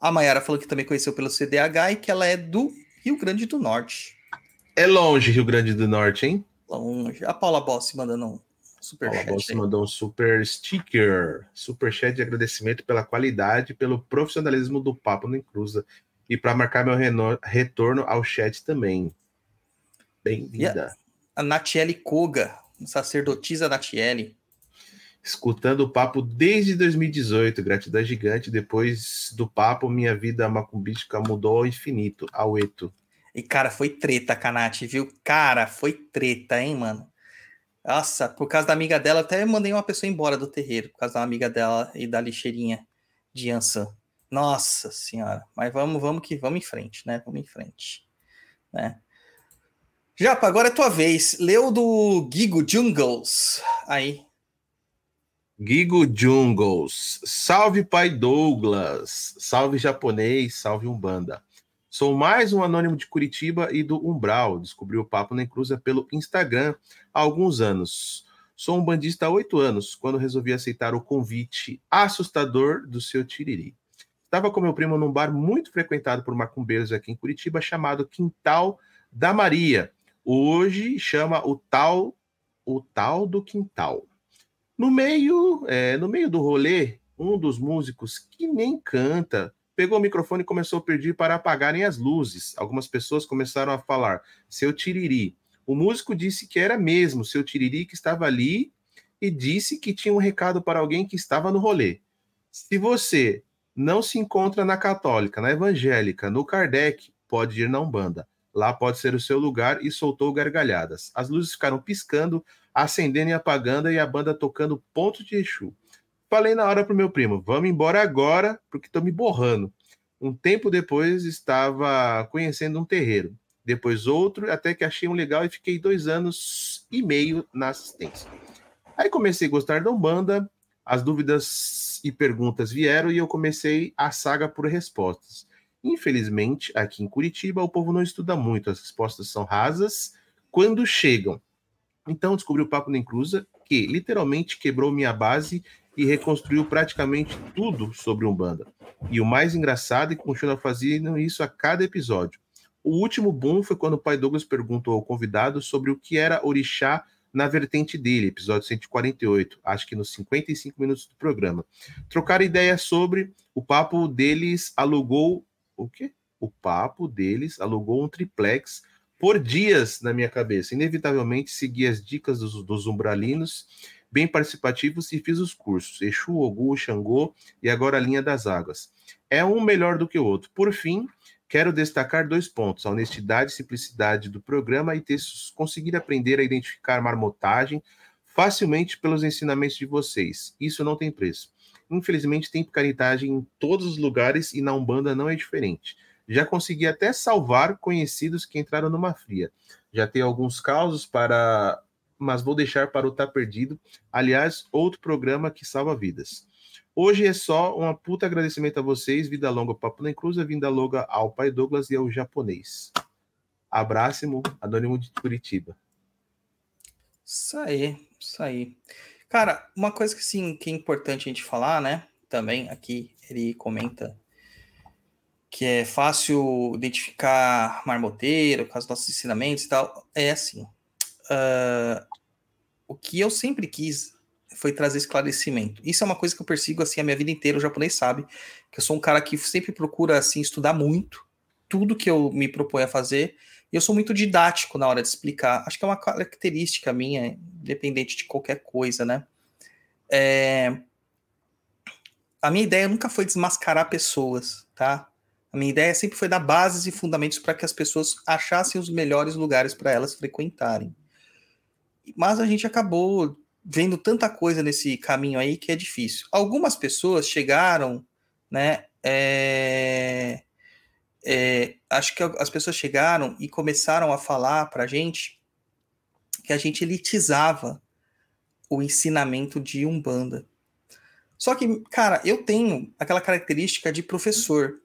A Mayara falou que também conheceu pelo CDH e que ela é do Rio Grande do Norte. É longe, Rio Grande do Norte, hein? Longe. A Paula Bossi mandando um Super Paula chat Bossi mandou um super sticker, super chat de agradecimento pela qualidade e pelo profissionalismo do Papo no Inclusa e para marcar meu retorno ao chat também. Bem-vinda. A Natiele Koga, sacerdotisa Natiele. Escutando o papo desde 2018, gratidão gigante. Depois do papo, minha vida macumbística mudou ao infinito, ao eto. E, cara, foi treta, Canati, viu? Cara, foi treta, hein, mano? Nossa, por causa da amiga dela, até mandei uma pessoa embora do terreiro, por causa da amiga dela e da lixeirinha de Ansan. Nossa senhora. Mas vamos, vamos que vamos em frente, né? Vamos em frente, né? Japa, agora é tua vez. Leu do Gigo Jungles. Aí. Gigo Jungles. Salve, pai Douglas. Salve, japonês. Salve, Umbanda. Sou mais um anônimo de Curitiba e do Umbral. Descobri o Papo na Encruza pelo Instagram há alguns anos. Sou um bandista há oito anos, quando resolvi aceitar o convite assustador do seu Tiriri. Estava com meu primo num bar muito frequentado por macumbeiros aqui em Curitiba, chamado Quintal da Maria. Hoje chama o tal, o tal do Quintal. No meio, é, no meio do rolê, um dos músicos que nem canta pegou o microfone e começou a pedir para apagarem as luzes. Algumas pessoas começaram a falar: "Seu Tiriri". O músico disse que era mesmo seu Tiriri que estava ali e disse que tinha um recado para alguém que estava no rolê. Se você não se encontra na católica, na evangélica, no Kardec, pode ir na Umbanda. Lá pode ser o seu lugar e soltou gargalhadas. As luzes ficaram piscando, acendendo e apagando e a banda tocando ponto de Exu. Falei na hora pro meu primo, vamos embora agora, porque tô me borrando. Um tempo depois estava conhecendo um terreiro, depois outro, até que achei um legal e fiquei dois anos e meio na assistência. Aí comecei a gostar da Umbanda, as dúvidas e perguntas vieram e eu comecei a saga por respostas. Infelizmente, aqui em Curitiba, o povo não estuda muito, as respostas são rasas quando chegam. Então, descobri o Papo na Inclusa, que literalmente quebrou minha base e reconstruiu praticamente tudo sobre Umbanda. E o mais engraçado é que continua fazendo isso a cada episódio. O último boom foi quando o pai Douglas perguntou ao convidado sobre o que era orixá na vertente dele, episódio 148, acho que nos 55 minutos do programa. Trocaram ideia sobre o papo deles alugou o quê? O papo deles alugou um triplex por dias na minha cabeça. Inevitavelmente segui as dicas dos, dos umbralinos, bem participativos, e fiz os cursos. Exu, Ogum, Xangô e agora a linha das águas. É um melhor do que o outro. Por fim, quero destacar dois pontos: a honestidade e simplicidade do programa e ter conseguir aprender a identificar marmotagem facilmente pelos ensinamentos de vocês. Isso não tem preço. Infelizmente, tem picaretagem em todos os lugares e na Umbanda não é diferente. Já consegui até salvar conhecidos que entraram numa fria. Já tenho alguns causos para. Mas vou deixar para o Tá Perdido. Aliás, outro programa que salva vidas. Hoje é só um puta agradecimento a vocês. Vida longa Papo na Inclusa, vida longa ao Pai Douglas e ao japonês. Abraço, Anônimo de Curitiba. Isso aí, isso aí. Cara, uma coisa que sim, que é importante a gente falar, né? Também aqui ele comenta que é fácil identificar marmoteiro com os nossos ensinamentos e tal. É assim. Uh, o que eu sempre quis foi trazer esclarecimento. Isso é uma coisa que eu persigo assim a minha vida inteira. O japonês sabe que eu sou um cara que sempre procura assim estudar muito tudo que eu me proponho a fazer. E eu sou muito didático na hora de explicar. Acho que é uma característica minha, independente de qualquer coisa, né? É... A minha ideia nunca foi desmascarar pessoas, tá? A minha ideia sempre foi dar bases e fundamentos para que as pessoas achassem os melhores lugares para elas frequentarem. Mas a gente acabou vendo tanta coisa nesse caminho aí que é difícil. Algumas pessoas chegaram, né? É... É, acho que as pessoas chegaram e começaram a falar para a gente que a gente elitizava o ensinamento de Umbanda. Só que, cara, eu tenho aquela característica de professor.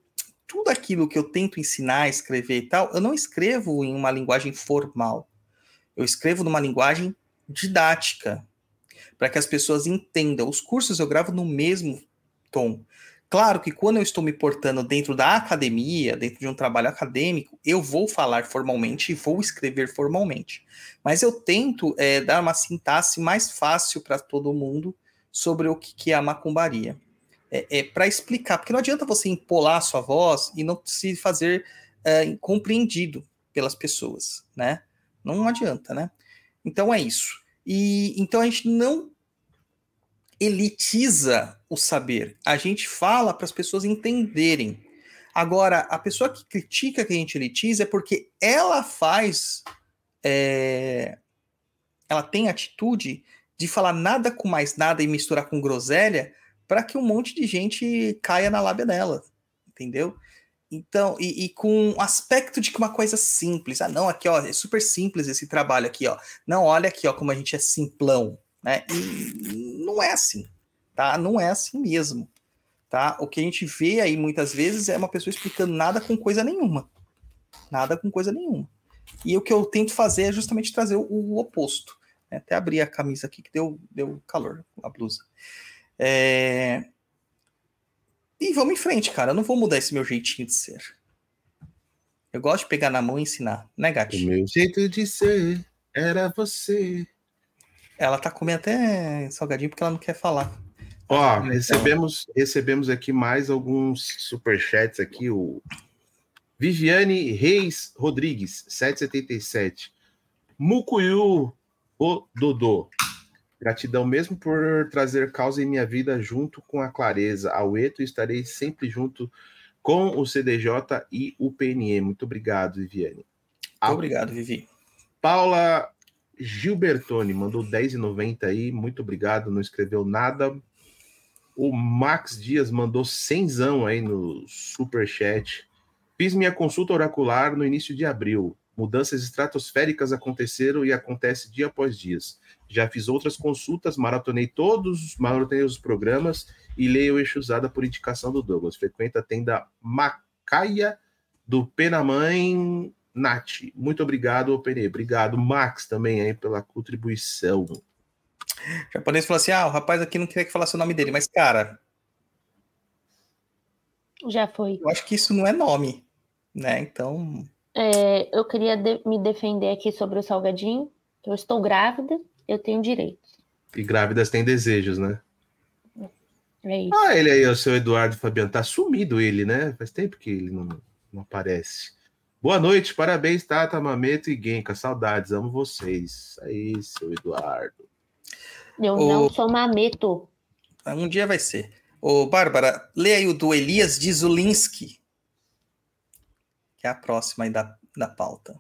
Tudo aquilo que eu tento ensinar, escrever e tal, eu não escrevo em uma linguagem formal. Eu escrevo numa linguagem didática, para que as pessoas entendam. Os cursos eu gravo no mesmo tom. Claro que quando eu estou me portando dentro da academia, dentro de um trabalho acadêmico, eu vou falar formalmente e vou escrever formalmente. Mas eu tento é, dar uma sintaxe mais fácil para todo mundo sobre o que, é a macumbaria. É, é para explicar, porque não adianta você empolar a sua voz e não se fazer é, compreendido pelas pessoas, né? Não adianta, né? Então é isso. E então a gente não elitiza o saber. A gente fala para as pessoas entenderem. Agora, a pessoa que critica que a gente elitiza é porque ela faz. É, ela tem atitude de falar nada com mais nada e misturar com groselha para que um monte de gente caia na lábia dela. Entendeu? Então, e, e, com um aspecto de que uma coisa simples. Ah, não, aqui, ó, é super simples esse trabalho aqui, ó. Não, olha aqui, ó, como a gente é simplão, né? E não é assim, tá? Não é assim mesmo, tá? O que a gente vê aí muitas vezes é uma pessoa explicando nada com coisa nenhuma. Nada com coisa nenhuma. E o que eu tento fazer é justamente trazer o, o oposto. Né? Até abrir a camisa aqui que deu, deu calor, a blusa. É, e vamos em frente, cara. Eu não vou mudar esse meu jeitinho de ser. Eu gosto de pegar na mão e ensinar, né, O gatinho? meu jeito de ser era você. Ela tá comendo até salgadinho porque ela não quer falar. Ó, recebemos, recebemos aqui mais alguns superchats aqui. O Viviane Reis Rodrigues, 777. Mucuyu o Dodô. Gratidão mesmo por trazer causa em minha vida junto com a clareza. Aueto, estarei sempre junto com o CDJ e o PNE. Muito obrigado, Viviane. Muito obrigado, Vivi. Paula Gilbertoni mandou 10,90 aí. Muito obrigado, não escreveu nada. O Max Dias mandou 100 aí no superchat. Fiz minha consulta oracular no início de abril. Mudanças estratosféricas aconteceram e acontece dia após dia. Já fiz outras consultas, maratonei todos, maratonei os programas e leio o eixo usada por indicação do Douglas. Frequenta a tenda Macaia do Penamãe Nath. Muito obrigado, Penê. Obrigado, Max, também aí pela contribuição. O japonês falou assim: ah, o rapaz aqui não queria que falasse o nome dele, mas, cara, Já foi. eu acho que isso não é nome, né? Então, É, eu queria de- me defender aqui sobre o salgadinho. Eu estou grávida, eu tenho direitos. E grávidas têm desejos, né? É isso. Ah, ele aí, o seu Eduardo Fabiano, tá sumido ele, né? Faz tempo que ele não, não aparece. Boa noite, parabéns, Tata, Mameto e Genka. Saudades, amo vocês. Aí, seu Eduardo. Eu O- não sou mameto. um dia vai ser. Ô, Bárbara, lê aí o do Elias de Zulinski, que é a próxima aí da, da pauta.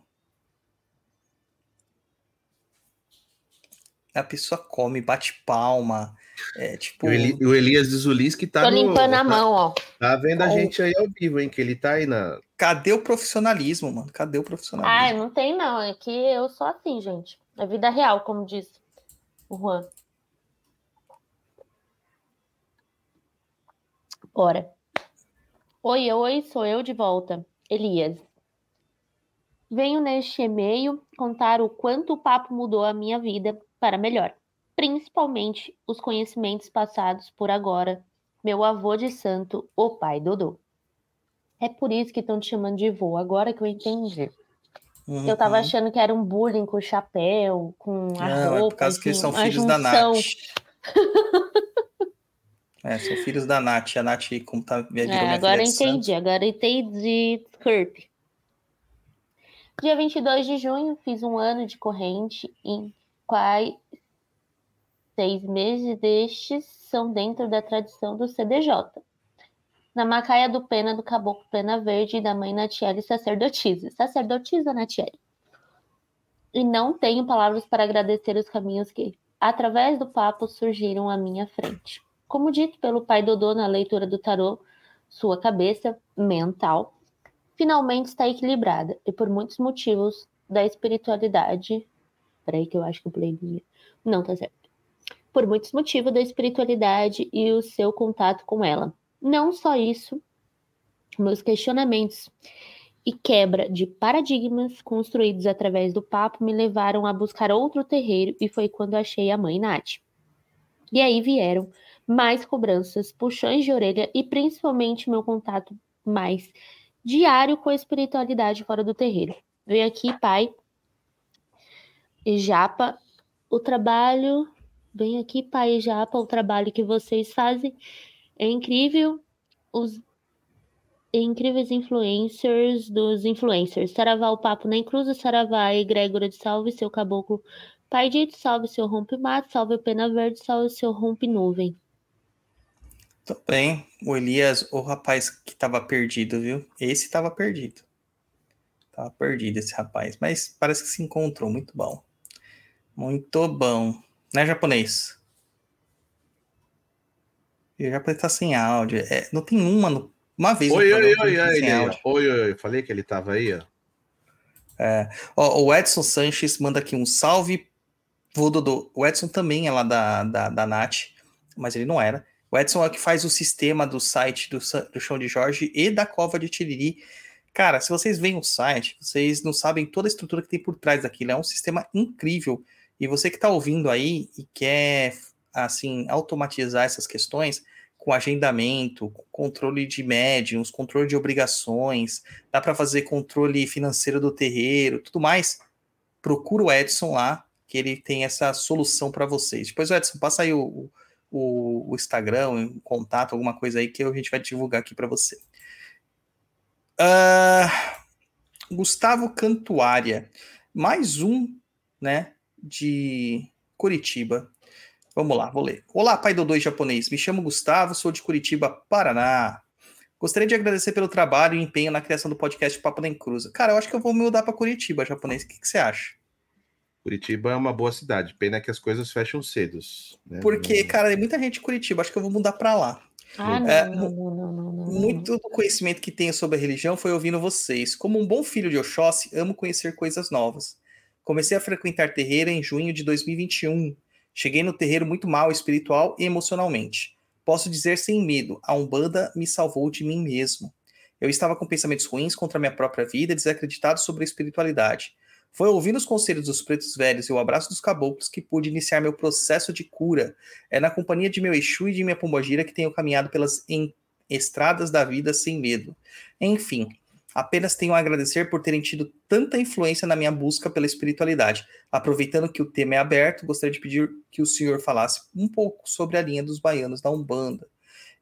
A pessoa come, bate palma, é tipo. O, Eli- o Elias de Zulinski tá Tô no- limpando a tá- mão, ó. Tá vendo a gente aí ao vivo, hein? Que ele tá aí na. Cadê o profissionalismo, mano? Cadê o Ah, profissionalismo? não tem não. É que eu sou assim, gente. É vida real, como diz o Juan. Ora. Oi, oi, sou eu de volta. Elias. Venho neste e-mail contar o quanto o papo mudou a minha vida para melhor. Principalmente os conhecimentos passados por agora, meu avô de santo, o pai Dodô. É por isso que estão te chamando de vô, agora que eu entendi. Eu tava Uhum. achando que era um bullying com o chapéu, com a Não, é roupa, por causa que eles são filhos da junção. Nath. É, são filhos da Nath. A Nath, como tá, virou É, agora entendi, agora entendi. Desculpe. Dia 22 de junho, fiz um ano de corrente em quais seis meses destes são dentro da tradição do CDJ. Na Macaia do Pena do Caboclo Pena Verde e da mãe Natiele sacerdotisa. Sacerdotisa, Natiele. E não tenho palavras para agradecer os caminhos que, através do papo, surgiram à minha frente. Como dito pelo pai Dodô na leitura do tarô, sua cabeça mental finalmente está equilibrada e por muitos motivos da espiritualidade. Peraí, que eu acho que pulei linha. Não, tá certo. Por muitos motivos da espiritualidade e o seu contato com ela. Não só isso, meus questionamentos e quebra de paradigmas construídos através do papo me levaram a buscar outro terreiro e foi quando achei a mãe Nath. E aí vieram mais cobranças, puxões de orelha e principalmente meu contato mais diário com a espiritualidade fora do terreiro. Venho aqui, pai e Japa, o trabalho. Vem aqui, pai e Japa, o trabalho que vocês fazem é incrível. Os incríveis influencers dos influencers. Saravá o papo na encruza, Saravá egrégora de salve seu caboclo. Pai dito, salve seu rompe mato, salve o pena verde, salve seu rompe Tudo bem. O Elias, o rapaz que tava perdido, viu? Esse tava perdido. Tava perdido esse rapaz, mas parece que se encontrou. Muito bom. Muito bom. Né, japonês? E o japonês tá sem áudio. É, não tem uma, no- uma vez. Oi, oi, oi, tá oi, oi, oi, oi, falei que ele tava aí, ó. Ó, o Edson Sanches manda aqui um salve. Vô Dodô. O Edson também é lá da, da, da Nath, mas ele não era. O Edson é que faz o sistema do site do, do Chão de Jorge e da Cova de Tiriri. Cara, se vocês veem o site, vocês não sabem toda a estrutura que tem por trás daquilo. É um sistema incrível. E você que está ouvindo aí e quer, assim, automatizar essas questões com agendamento, com controle de médiums, controle de obrigações, dá para fazer controle financeiro do terreiro, tudo mais, procura o Edson lá, que ele tem essa solução para vocês. Depois, Edson, passa aí o, o, o Instagram, um contato, alguma coisa aí que a gente vai divulgar aqui para você. Ah, Gustavo Cantuária, mais um, né, de Curitiba. Vamos lá, vou ler. Olá, pai do dois japonês. Me chamo Gustavo, sou de Curitiba, Paraná. Gostaria de agradecer pelo trabalho e empenho na criação do podcast Papo da Encruza. Cara, eu acho que eu vou me mudar para Curitiba, japonês. O que, que você acha? Curitiba é uma boa cidade. Pena que as coisas fecham cedo. Né? Porque, cara, tem muita gente em Curitiba. Acho que eu vou mudar para lá. Ah, não, É, não, não, não, não, não. Muito do conhecimento que tenho sobre a religião foi ouvindo vocês. Como um bom filho de Oxóssi, amo conhecer coisas novas. Comecei a frequentar terreiro em junho de 2021. Cheguei no terreiro muito mal espiritual e emocionalmente. Posso dizer sem medo, a Umbanda me salvou de mim mesmo. Eu estava com pensamentos ruins contra a minha própria vida, desacreditado sobre a espiritualidade. Foi ouvindo os conselhos dos pretos velhos e o abraço dos caboclos que pude iniciar meu processo de cura. É na companhia de meu Exu e de minha Pombogira que tenho caminhado pelas estradas da vida sem medo. Enfim, apenas tenho a agradecer por terem tido tanta influência na minha busca pela espiritualidade. Aproveitando que o tema é aberto, gostaria de pedir que o senhor falasse um pouco sobre a linha dos baianos da Umbanda.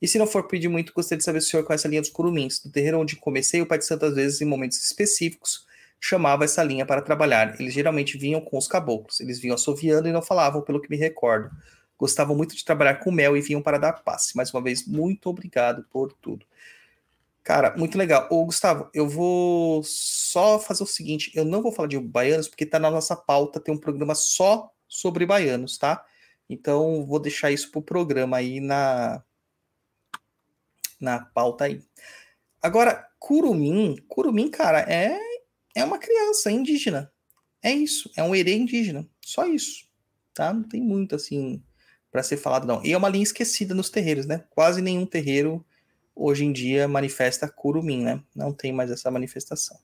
E se não for pedir muito, gostaria de saber se o senhor conhece a linha dos curumins. Do terreiro onde comecei, o Pai de Santo, às vezes, em momentos específicos, chamava essa linha para trabalhar. Eles geralmente vinham com os caboclos. Eles vinham assoviando e não falavam, pelo que me recordo. Gostavam muito de trabalhar com mel e vinham para dar passe. Mais uma vez, muito obrigado por tudo. Cara, muito legal. Ô, Gustavo, eu vou só fazer o seguinte: eu não vou falar de baianos, porque tá na nossa pauta, tem um programa só sobre baianos, tá? Então, vou deixar isso pro programa aí na, na pauta aí. Agora, curumim, curumim, cara, é, é uma criança indígena. É isso, é um herê indígena. Só isso, tá? Não tem muito assim para ser falado, não. E é uma linha esquecida nos terreiros, né? Quase nenhum terreiro hoje em dia manifesta curumim, né? Não tem mais essa manifestação.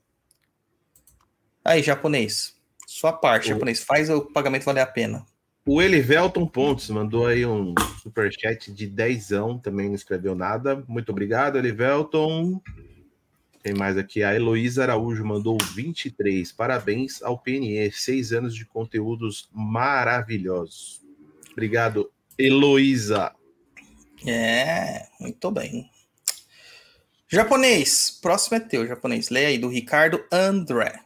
Aí, japonês. Sua parte, O- japonês. Faz o pagamento valer a pena. O Elivelton Pontes mandou aí um superchat de dezão, também não escreveu nada. Muito obrigado, Elivelton. Tem mais aqui, a Heloísa Araújo mandou 23. Parabéns ao PNE, seis anos de conteúdos maravilhosos. Obrigado, Heloísa. É, muito bem. Japonês. Próximo é teu, japonês. Leia aí, do Ricardo André.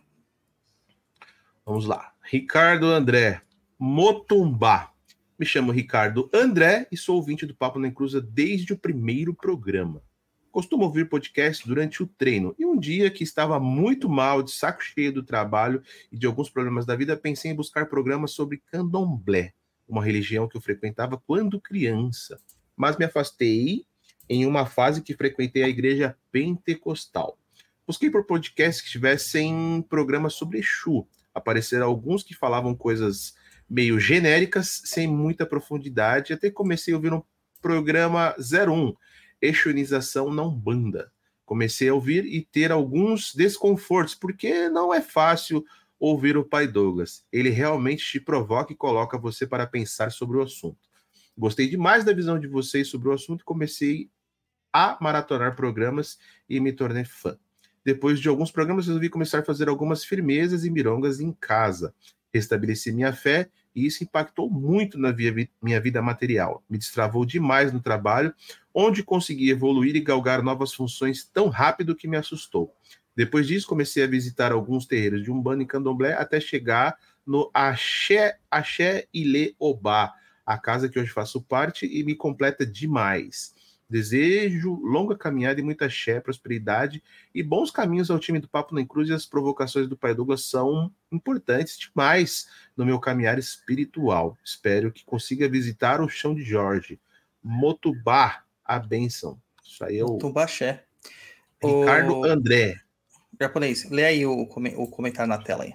Vamos lá. Ricardo André Motumbá. Me chamo Ricardo André e sou ouvinte do Papo na Encruza desde o primeiro programa. Costumo ouvir podcast durante o treino. E um dia que estava muito mal, de saco cheio do trabalho e de alguns problemas da vida, pensei em buscar programas sobre candomblé, uma religião que eu frequentava quando criança, mas me afastei em uma fase que frequentei a igreja pentecostal. Busquei por podcasts que tivessem programas sobre Exu, apareceram alguns que falavam coisas meio genéricas, sem muita profundidade, até comecei a ouvir um programa 01, Exunização não banda. Comecei a ouvir e ter alguns desconfortos, porque não é fácil ouvir o pai Douglas. Ele realmente te provoca e coloca você para pensar sobre o assunto. Gostei demais da visão de vocês sobre o assunto e comecei a maratonar programas e me tornei fã. Depois de alguns programas, resolvi começar a fazer algumas firmezas e mirongas em casa. Restabeleci minha fé e isso impactou muito na minha vida material. Me destravou demais no trabalho, onde consegui evoluir e galgar novas funções tão rápido que me assustou. Depois disso, comecei a visitar alguns terreiros de Umbanda e Candomblé até chegar no Axé, Axé Ilê Obá, a casa que hoje faço parte e me completa demais. Desejo longa caminhada e muita axé, prosperidade e bons caminhos ao time do Papo na Cruz e as provocações do Pai Douglas são importantes demais no meu caminhar espiritual. Espero que consiga visitar o chão de Jorge. Motubá, a bênção. Isso aí é o Tumbaxé. Ricardo O- André. Japonês, lê aí o, o comentário na tela aí.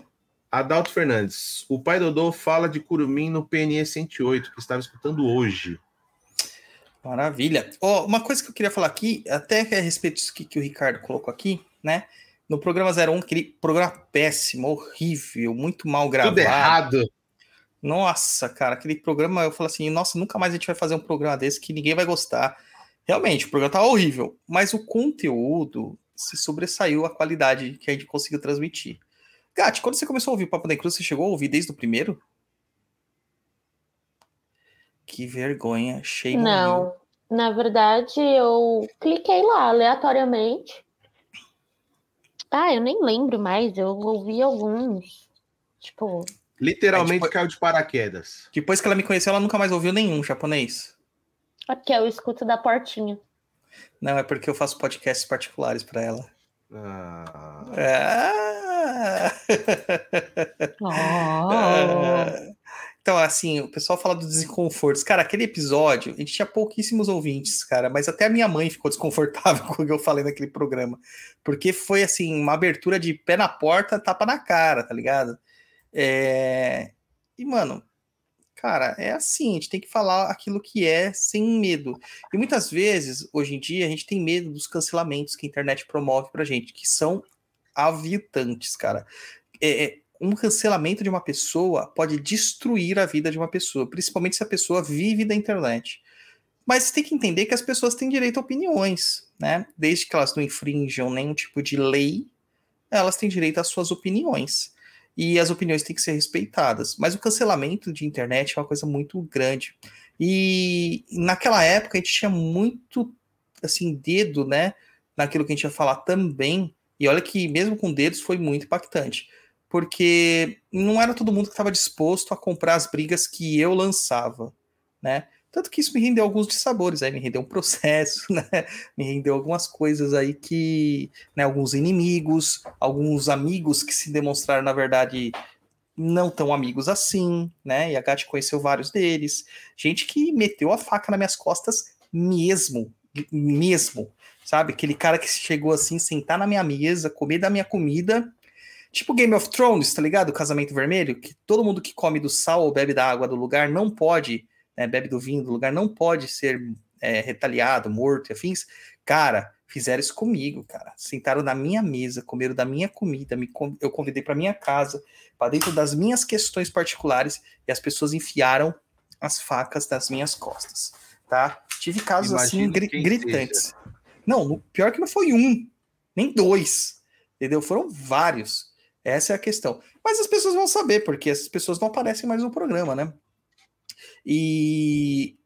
Adalto Fernandes. O pai Dodô fala de Curumim no PNE 108, que estava escutando hoje. Maravilha. Ó, uma coisa que eu queria falar aqui, até a respeito disso que, que o Ricardo colocou aqui, né? No programa 01, aquele programa péssimo, horrível, muito mal gravado. Tudo errado. Nossa, cara, aquele programa, eu falo assim, nossa, nunca mais a gente vai fazer um programa desse que ninguém vai gostar. Realmente, o programa tá horrível, mas o conteúdo se sobressaiu a qualidade que a gente conseguiu transmitir. Gatti, quando você começou a ouvir o Papo da Cruz, você chegou a ouvir desde o primeiro? Que vergonha, cheio Não. Na verdade, eu cliquei lá aleatoriamente. Ah, eu nem lembro mais. Eu ouvi alguns. Tipo, Literalmente É, tipo- caiu de paraquedas. Depois que ela me conheceu, ela nunca mais ouviu nenhum japonês. Aqui eu escuto da portinha. Não, é porque eu faço podcasts particulares para ela. Ah, Ah! Oh. Então, assim, o pessoal fala dos desconfortos. Cara, aquele episódio, a gente tinha pouquíssimos ouvintes, cara, mas até a minha mãe ficou desconfortável com o que eu falei naquele programa. Porque foi, assim, uma abertura de pé na porta, tapa na cara, tá ligado? É... E, mano, cara, é assim, a gente tem que falar aquilo que é sem medo. E muitas vezes, hoje em dia, a gente tem medo dos cancelamentos que a internet promove pra gente, que são aviltantes, cara. É, é, um cancelamento de uma pessoa pode destruir a vida de uma pessoa, principalmente se a pessoa vive da internet. Mas tem que entender que as pessoas têm direito a opiniões, né? Desde que elas não infringam nenhum tipo de lei, elas têm direito às suas opiniões. E as opiniões têm que ser respeitadas. Mas o cancelamento de internet é uma coisa muito grande. E naquela época a gente tinha muito assim dedo, né, naquilo que a gente ia falar também. E olha que mesmo com dedos foi muito impactante porque não era todo mundo que estava disposto a comprar as brigas que eu lançava, né? Tanto que isso me rendeu alguns dissabores, aí me rendeu um processo, né? Me rendeu algumas coisas aí que, né, alguns inimigos, alguns amigos que se demonstraram na verdade não tão amigos assim, né? E a Gatti conheceu vários deles, gente que meteu a faca nas minhas costas mesmo, mesmo, sabe? Aquele cara que chegou assim, sentar na minha mesa, comer da minha comida, Tipo Game of Thrones, tá ligado? O casamento vermelho, que todo mundo que come do sal ou bebe da água do lugar não pode, né, bebe do vinho do lugar, não pode ser é, retaliado, morto e afins. Cara, fizeram isso comigo, cara. Sentaram na minha mesa, comeram da minha comida, me, eu convidei para minha casa, para dentro das minhas questões particulares, e as pessoas enfiaram as facas das minhas costas, tá? Tive casos assim Imagino gri- quem gritantes. Não, no- pior que não foi um, nem dois, entendeu? Foram vários. Essa é a questão. Mas as pessoas vão saber, porque essas pessoas não aparecem mais no programa, né? E,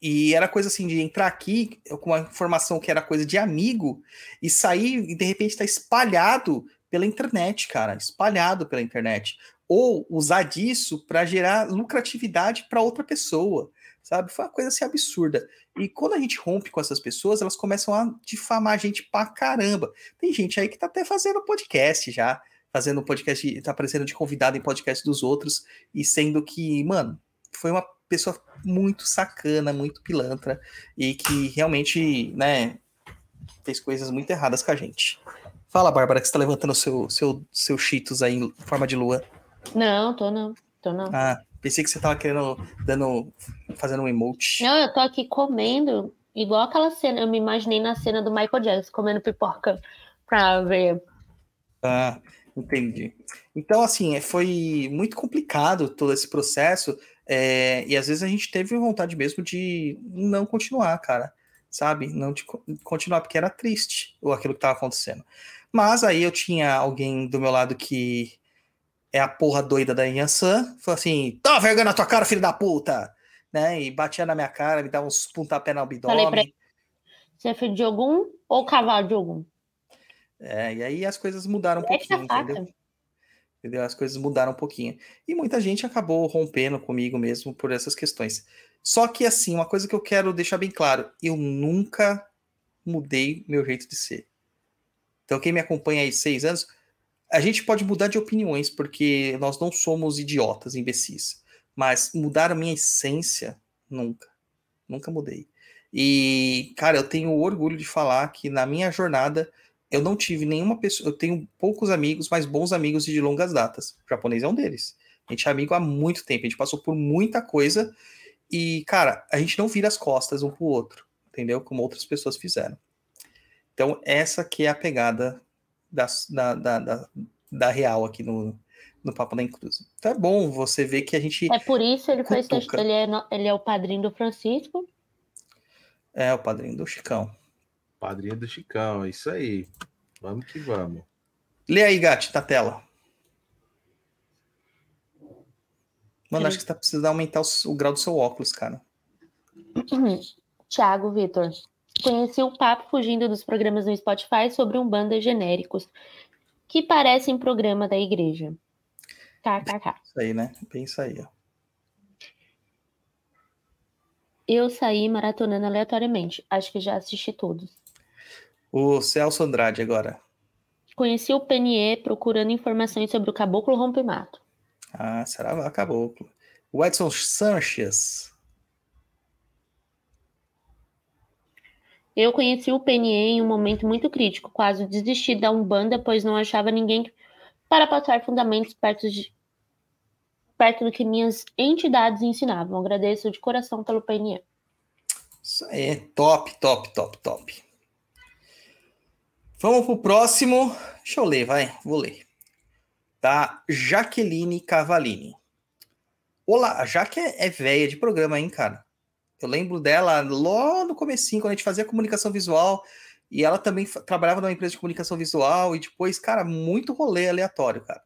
e era coisa assim de entrar aqui com uma informação que era coisa de amigo e sair e de repente estar espalhado pela internet, cara, espalhado pela internet. Ou usar disso para gerar lucratividade para outra pessoa, sabe? Foi uma coisa assim absurda. E quando a gente rompe com essas pessoas, elas começam a difamar a gente pra caramba. Tem gente aí que tá até fazendo podcast já, fazendo podcast, tá aparecendo de convidado em podcast dos outros, e sendo que, mano, foi uma pessoa muito sacana, muito pilantra, e que realmente, né, fez coisas muito erradas com a gente. Fala, Bárbara, que você tá levantando seu, seu, seu Cheetos aí em forma de lua. Não, tô não. Tô não. Ah, pensei que você tava querendo, dando, fazendo um emote. Não, eu tô aqui comendo, igual aquela cena. Eu me imaginei na cena do Michael Jackson comendo pipoca pra ver. Ah, entendi. Então, assim, é, foi muito complicado todo esse processo. É, e às vezes a gente teve vontade mesmo de não continuar, cara. Sabe? Não de co- continuar, porque era triste ou aquilo que estava acontecendo. Mas aí eu tinha alguém do meu lado que é a porra doida da Yansan, falou assim: toma vergonha na tua cara, filho da puta! Né? E batia na minha cara, me dava uns pontapé no Falei pra abdômen. Você é filho de algum ou cavalo de algum? É, e aí as coisas mudaram um É tá pouquinho, entendeu? Entendeu? As coisas mudaram um pouquinho. E muita gente acabou rompendo comigo mesmo por essas questões. Só que, assim, uma coisa que eu quero deixar bem claro: eu nunca mudei meu jeito de ser. Então, quem me acompanha aí seis anos, a gente pode mudar de opiniões, porque nós não somos idiotas, imbecis. Mas mudar a minha essência, nunca. Nunca mudei. E, cara, eu tenho orgulho de falar que na minha jornada eu não tive nenhuma pessoa. Eu tenho poucos amigos, mas bons amigos e de longas datas. O japonês é um deles. A gente é amigo há muito tempo, a gente passou por muita coisa e, cara, a gente não vira as costas um pro outro, entendeu? Como outras pessoas fizeram. Então, essa que é a pegada da, da, da, da, real aqui no, no Papo da Inclusa. Então é bom você ver que a gente É por isso ele foi Cutuca. ele é, ele é o padrinho do Francisco. é o padrinho do Chicão. Padrinho do Chicão, é isso aí. Vamos que vamos. Lê aí, Gatti, na tela. Mano, acho que você tá precisando aumentar o, o grau do seu óculos, cara. Tiago Vitor. Conheci o papo fugindo dos programas no Spotify sobre um banda genéricos que parecem programa da igreja. KKK. Isso aí, né? Isso aí, ó. Eu saí maratonando aleatoriamente. Acho que já assisti todos. O Celso Andrade agora. Conheci o PNE procurando informações sobre o Caboclo Rompe-Mato. Ah, Saravá Caboclo. O Edson Sanchez. Eu conheci o PNE em um momento muito crítico, quase desisti da Umbanda, pois não achava ninguém para passar fundamentos perto, de, perto do que minhas entidades ensinavam. Agradeço de coração pelo PNE. Isso aí, top, top, top, top. Vamos pro próximo. Deixa eu ler, vai, vou ler. Tá, Jaqueline Cavalini. Olá, a Jaque é, é velha de programa, hein, cara? Eu lembro dela lá no comecinho, quando a gente fazia comunicação visual, e ela também trabalhava numa empresa de comunicação visual, e depois, cara, muito rolê aleatório, cara.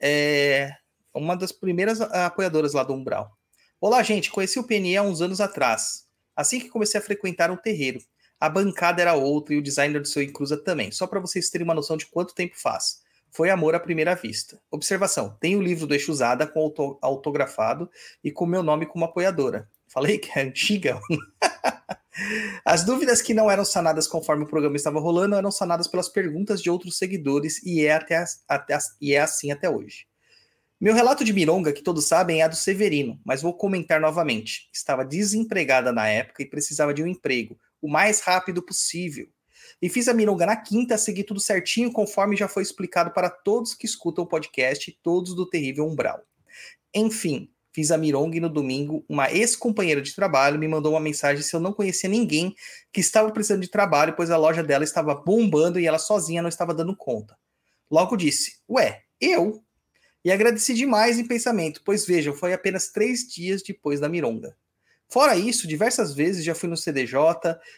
É uma das primeiras apoiadoras lá do Umbral. Olá, gente, conheci o PNE há uns anos atrás. Assim que comecei a frequentar um terreiro. A bancada era outra e o designer do seu Inclusa também, só para vocês terem uma noção de quanto tempo faz. Foi amor à primeira vista. Observação: tem o livro do Exusada com auto- autografado e com meu nome como apoiadora. Falei que é antiga. As dúvidas que não eram sanadas conforme o programa estava rolando eram sanadas pelas perguntas de outros seguidores e é, até as- até as- e é assim até hoje. Meu relato de Mironga, que todos sabem, é a do Severino, mas vou comentar novamente. Estava desempregada na época e precisava de um emprego, o mais rápido possível. E fiz a Mironga na quinta, segui tudo certinho, conforme já foi explicado para todos que escutam o podcast, todos do Terrível Umbral. Enfim, fiz a Mironga e no domingo, uma ex-companheira de trabalho me mandou uma mensagem se eu não conhecia ninguém que estava precisando de trabalho, pois a loja dela estava bombando e ela sozinha não estava dando conta. Logo disse: Ué, eu? E agradeci demais em pensamento, pois vejam, foi apenas três dias depois da Mironga. Fora isso, diversas vezes já fui no CDJ,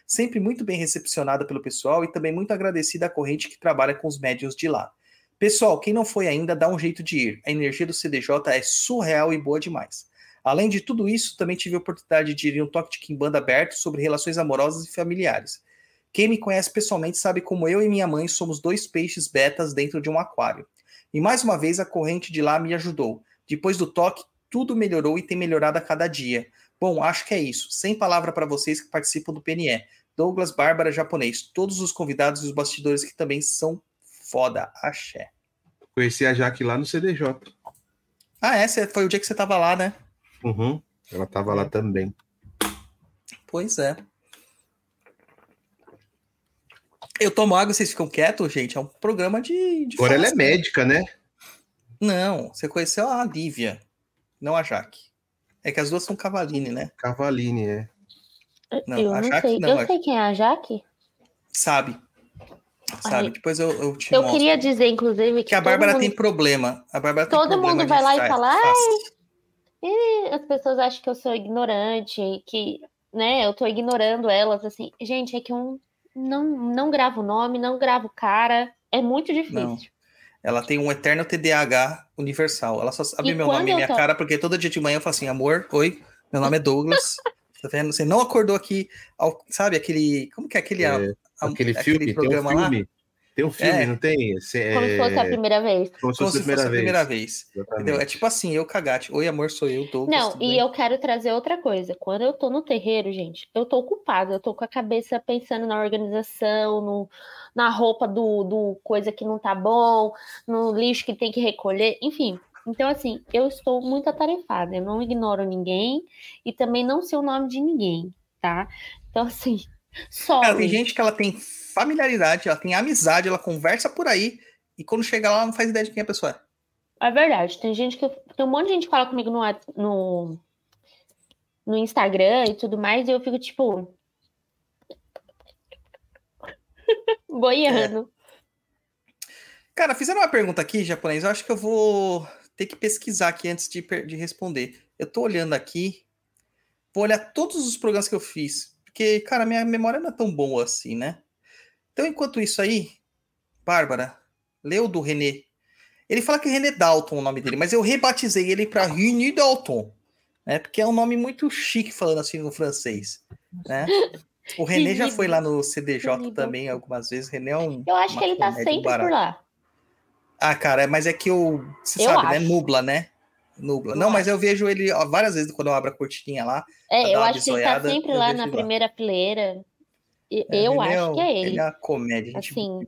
sempre muito bem recepcionada pelo pessoal e também muito agradecida à corrente que trabalha com os médios de lá. Pessoal, quem não foi ainda, dá um jeito de ir. A energia do CDJ é surreal e boa demais. Além de tudo isso, também tive a oportunidade de ir em um toque de quimbanda aberto sobre relações amorosas e familiares. Quem me conhece pessoalmente sabe como eu e minha mãe somos dois peixes betas dentro de um aquário. E mais uma vez a corrente de lá me ajudou. Depois do toque, tudo melhorou e tem melhorado a cada dia. Bom, acho que é isso. Sem palavra para vocês que participam do PNE. Douglas, Bárbara, japonês, todos os convidados e os bastidores que também são foda. Axé. Conheci a Jaque lá no CDJ. Ah, é? Cê- Foi o dia que você tava lá, né? Uhum. Ela tava lá também. Pois é. Eu tomo água vocês ficam quietos, gente? É um programa de. de Agora ela é médica, né? Não, você conheceu a Lívia, não a Jaque. É que as duas são Cavaline, né? Cavaline, é. Não, eu a não Jaque sei. não, eu a- sei quem é a Jaque. Sabe? Sabe? Ai, Depois eu, eu te Eu mostro. queria dizer, inclusive, que, Que a Bárbara mundo- tem problema. A Bárbara tem todo problema mundo vai lá e fala. E as pessoas acham que eu sou ignorante, que, né, eu tô ignorando elas, assim. Gente, é que eu não, não gravo nome, não gravo cara. É muito difícil. Não. Ela tem um eterno TDAH universal. Ela só sabe E meu nome e minha tô- cara, porque todo dia de manhã eu falo assim, amor, oi, meu nome é Douglas. tá vendo? Você não acordou aqui, ao- sabe, aquele. Como que é aquele. É, a- Aquele filme, tem um programa lá? filme. Tem um filme, É. não tem? Esse- Como se fosse a é, primeira vez. Como se Como fosse se fosse a primeira vez. Entendeu? É tipo assim, eu cagate. Oi, amor, sou eu, Douglas. Não, e bem? eu quero trazer outra coisa. Quando eu tô no terreiro, gente, eu tô ocupada, eu tô com a cabeça pensando na organização, no, na roupa do, do coisa que não tá bom, no lixo que tem que recolher, enfim. Então, assim, eu estou muito atarefada, eu não ignoro ninguém e também não sei o nome de ninguém, tá? Então, assim, só. Tem gente que ela tem familiaridade, ela tem amizade, ela conversa por aí, e quando chega lá, ela não faz ideia de quem a pessoa é. É verdade, tem gente que. Tem um monte de gente que fala comigo no, no, no Instagram e tudo mais, e eu fico tipo. boiando. Cara, fizeram uma pergunta aqui, japonês. Eu acho que eu vou ter que pesquisar aqui antes de, de responder. Eu tô olhando aqui, vou olhar todos os programas que eu fiz, porque, cara, minha memória não é tão boa assim, né? Então, enquanto isso aí, Bárbara, leu do René. Ele fala que é René Dalton o nome dele, mas eu rebatizei ele para René Dalton, né? Porque é um nome muito chique falando assim no francês, né? O René já foi lá no CDJ também algumas vezes. René é um. Eu acho que ele tá sempre barata. por lá. Ah, cara, é- mas é que eu. Você Eu sabe, né? acho. Nubla, né? Nubla. Não, mas eu vejo ele ó, várias vezes quando eu abro a cortininha lá. É, eu acho que ele tá sempre lá na primeira fileira. E- É, Eu é acho o- que é ele. Ele é uma comédia. gente. Assim,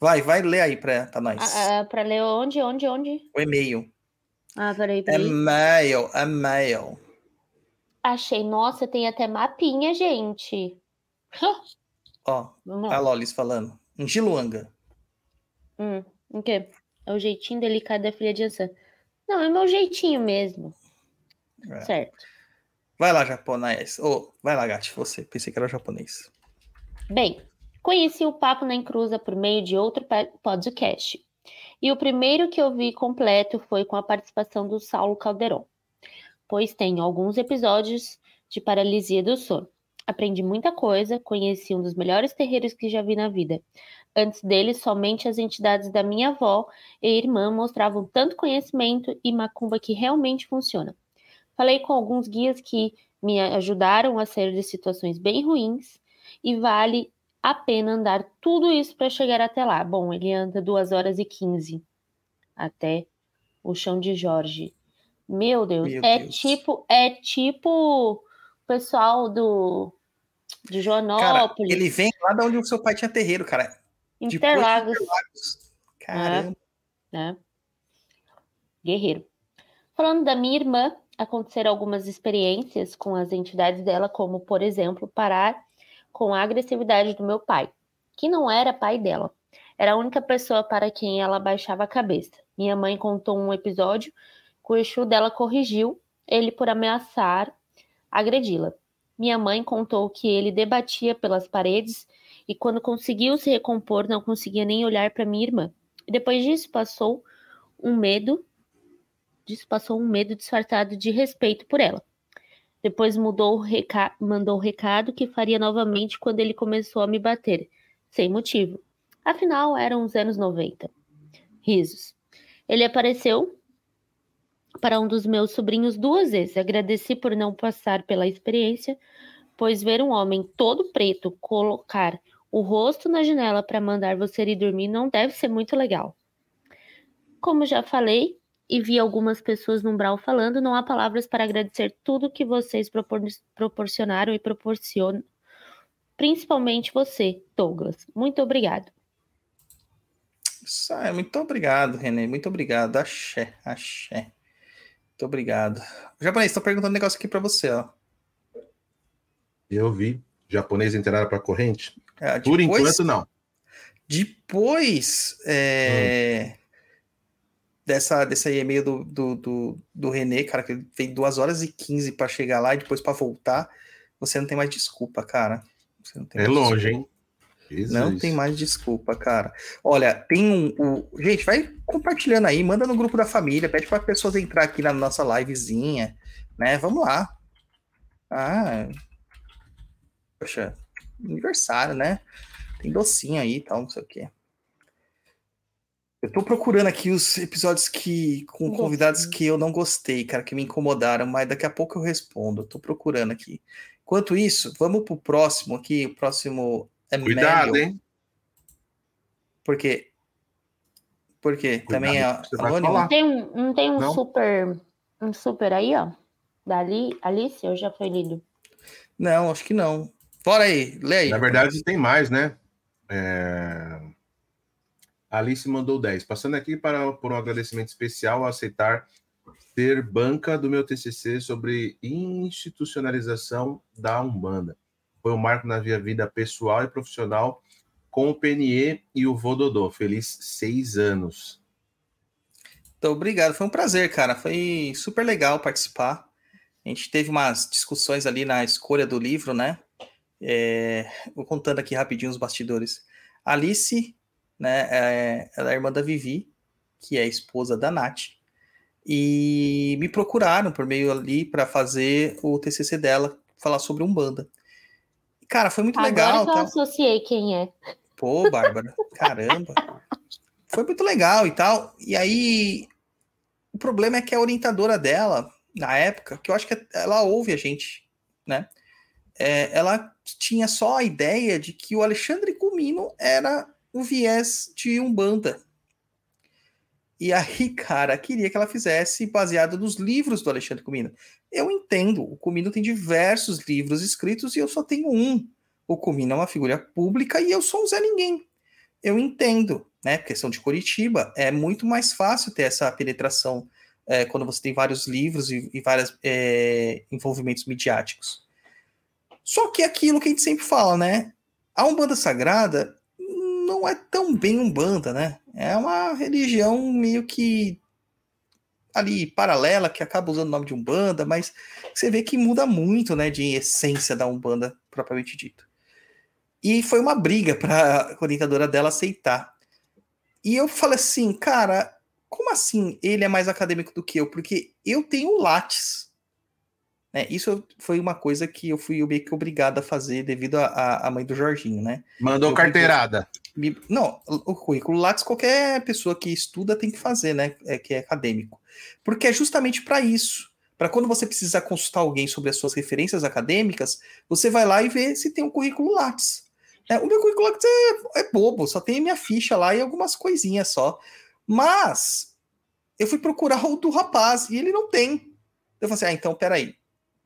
Vai, vai ler aí pra, pra nós. a- a- pra ler onde, onde, onde? O e-mail. Ah, peraí, É peraí. e-mail, e-mail. Achei, nossa, tem até mapinha, gente. Ó, Vamos a. Lolis falando. Em Giluanga. Hum, o quê? É o jeitinho delicado da filha de Ansan. Não, é meu jeitinho mesmo. É. Certo. Vai lá, japonês. Ô, vai lá, Gati, você. Pensei que era japonês. Bem, conheci o Papo na Encruza por meio de outro podcast. E o primeiro que eu vi completo foi com a participação do Saulo Calderon, pois tem alguns episódios de paralisia do sono. Aprendi muita coisa, conheci um dos melhores terreiros que já vi na vida. Antes dele, somente as entidades da minha avó e irmã mostravam tanto conhecimento e macumba que realmente funciona. Falei com alguns guias que me ajudaram a sair de situações bem ruins e vale a pena andar tudo isso para chegar até lá. Bom, ele anda 2 horas e 15 até o chão de Jorge. Meu Deus, Meu é Deus. tipo, é tipo o pessoal do de Cara, Joanópolis, ele vem lá de onde o seu pai tinha terreiro, cara. Depois de Interlagos, Interlagos. Caramba. né? Guerreiro. Falando da minha irmã, aconteceram algumas experiências com as entidades dela, como, por exemplo, parar com a agressividade do meu pai, que não era pai dela. Era a única pessoa para quem ela baixava a cabeça. Minha mãe contou um episódio que o Exu dela corrigiu ele por ameaçar agredi-la. Minha mãe contou que ele debatia pelas paredes e quando conseguiu se recompor, não conseguia nem olhar para minha irmã. E depois disso passou um medo, disso passou um medo disfarçado de respeito por ela. Depois mudou reca- mandou o recado que faria novamente quando ele começou a me bater, sem motivo. Afinal, eram os anos 90. Risos. Ele apareceu para um dos meus sobrinhos duas vezes. Agradeci por não passar pela experiência, pois ver um homem todo preto colocar o rosto na janela para mandar você ir dormir não deve ser muito legal. Como já falei e vi algumas pessoas no Umbral falando, não há palavras para agradecer tudo que vocês propor- proporcionaram e proporcionam, principalmente você, Douglas. Muito obrigado. Isso aí, muito obrigado, René. Muito obrigado. Axé, axé. Muito obrigado. Japonês, tô perguntando um negócio aqui pra você, ó. Eu vi. Japonês entraram para corrente? É, Por depois- enquanto, não. Depois é, Hum. dessa, desse aí e-mail do, do, do, do René, cara, que ele fez 2 horas e 15 para chegar lá e depois para voltar, você não tem mais desculpa, cara. Tem É longe, desculpa. hein? Jesus. Não tem mais desculpa, cara. Olha, tem um, um- Gente, vai compartilhando aí, manda no grupo da família, pede para pessoas entrar aqui na nossa livezinha, né? Vamos lá. Ah. Poxa, aniversário, né? Tem docinho aí e tal, não sei o quê. Eu tô procurando aqui os episódios que com convidados que eu não gostei, cara, que me incomodaram, mas daqui a pouco eu respondo. Eu tô procurando aqui. Enquanto isso, vamos pro próximo aqui, o próximo é Cuidado, Melion. hein? Porque. Porque Cuidado também é anônimo. Não tem um, não tem um Não? super. Um super aí, ó. Da Ali, Alice, ou já foi lido? Não, acho que não. Bora aí, lê aí. Na verdade, tem mais, né? É... A Alice mandou 10. Passando aqui para, por um agradecimento especial ao aceitar ser banca do meu TCC sobre institucionalização da Umbanda. Foi um marco na minha vida pessoal e profissional com o PNE e o Vododô. Feliz seis anos. Então, obrigado. Foi um prazer, cara. Foi super legal participar. A gente teve umas discussões ali na escolha do livro, né? É, Vou contando aqui rapidinho os bastidores. Alice, né? é- Ela é a irmã da Vivi, que é esposa da Nath. E me procuraram por meio ali para fazer o TCC dela, falar sobre Umbanda. Cara, foi muito legal. Agora eu tá? associei quem é. Pô, Bárbara, caramba. Foi muito legal e tal. E aí, o problema é que a orientadora dela, na época, que eu acho que ela ouve a gente, né? É, ela tinha só a ideia de que o Alexandre Comino era o viés de Umbanda. E aí, cara, queria que ela fizesse baseado nos livros do Alexandre Comino. Eu entendo, o Comino tem diversos livros escritos e eu só tenho um. O Comino é uma figura pública e eu sou um Zé Ninguém. Eu entendo, né? Porque são de Curitiba, é muito mais fácil ter essa penetração é, quando você tem vários livros e, e vários envolvimentos midiáticos. Só que é aquilo que a gente sempre fala, né? A Umbanda Sagrada não é tão bem Umbanda, né? É uma religião meio que ali paralela, que acaba usando o nome de Umbanda, mas você vê que muda muito, né, de essência da Umbanda propriamente dito. E foi uma briga para a orientadora dela aceitar. E eu falei assim, cara, como assim ele é mais acadêmico do que eu? Porque eu tenho Lattes. Né? Isso foi uma coisa que eu fui meio que obrigado a fazer devido à mãe do Jorginho, né? Mandou Eu carteirada. Não, o currículo Lattes qualquer pessoa que estuda tem que fazer, né? É, que é acadêmico. Porque é justamente para isso. Para quando você precisar consultar alguém sobre as suas referências acadêmicas, você vai lá e vê se tem um currículo Lattes. É, o meu currículo Lattes é, é bobo, só tem a minha ficha lá e algumas coisinhas só. Mas eu fui procurar o do rapaz e ele não tem. Eu falei assim: ah, então peraí,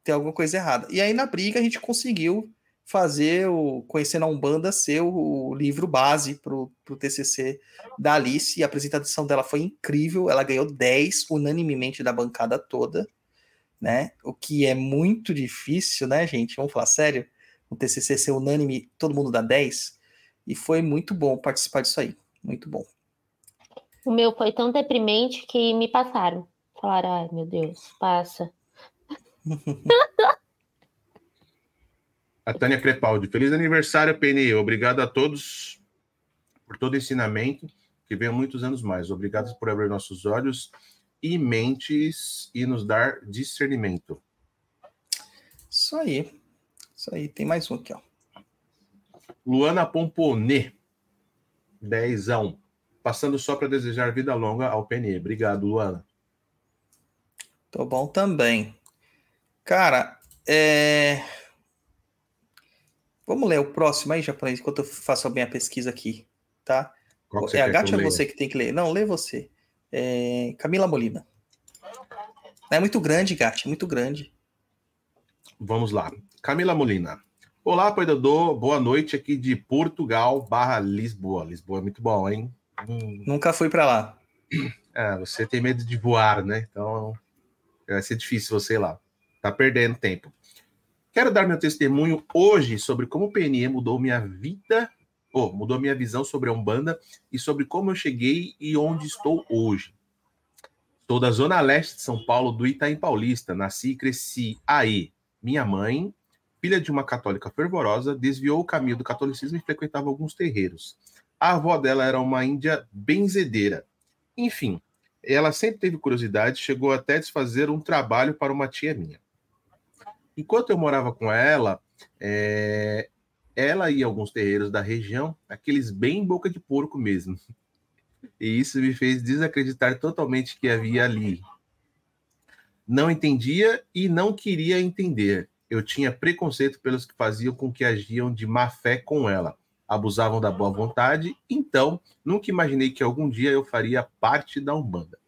tem alguma coisa errada. E aí na briga a gente conseguiu fazer o Conhecendo a Umbanda ser o, o livro base pro, pro TCC da Alice, e a apresentação dela foi incrível, ela ganhou 10 unanimemente da bancada toda, né? O que é muito difícil, né, gente? Vamos falar sério? O TCC ser unânime, todo mundo dá 10, e foi muito bom participar disso aí, muito bom. O meu foi tão deprimente que me passaram. Falaram, ai meu Deus, passa. A Tânia Crepaldi. Feliz aniversário, PNE. Obrigado a todos por todo o ensinamento. Que venham muitos anos mais. Obrigado por abrir nossos olhos e mentes e nos dar discernimento. Isso aí, isso aí, tem mais um aqui, ó. Luana Pomponê. Dezão. Passando só para desejar vida longa ao PNE. Obrigado, Luana. Tô bom também. Cara, é... Vamos ler o próximo aí, japonês, enquanto eu faço a minha pesquisa aqui, tá? Qual que você é a que Gatti ou leia? você que tem que ler? Não, lê você. É, Camila Molina. É muito grande, Gatti, é muito grande. Vamos lá. Camila Molina. Olá, Poidador. Boa noite aqui de Portugal barra Lisboa. Lisboa é muito bom, hein? Hum, Nunca fui pra lá. É, você tem medo de voar, né? Então vai ser difícil você ir lá. Tá perdendo tempo. Quero dar meu testemunho hoje sobre como o PNE mudou minha vida, ou mudou minha visão sobre a Umbanda e sobre como eu cheguei e onde estou hoje. Sou da Zona Leste de São Paulo, do Itaim Paulista. Nasci e cresci aí. Minha mãe filha de uma católica fervorosa, desviou o caminho do catolicismo e frequentava alguns terreiros. A avó dela era uma índia benzedeira. Enfim, ela sempre teve curiosidade, chegou até a desfazer um trabalho para uma tia minha. Enquanto eu morava com ela, é, ela a alguns terreiros da região, aqueles bem boca de porco mesmo. E isso me fez desacreditar totalmente que havia ali. Não entendia e não queria entender. Eu tinha preconceito pelos que faziam com que agiam de má fé com ela. Abusavam da boa vontade, então nunca imaginei que algum dia eu faria parte da Umbanda.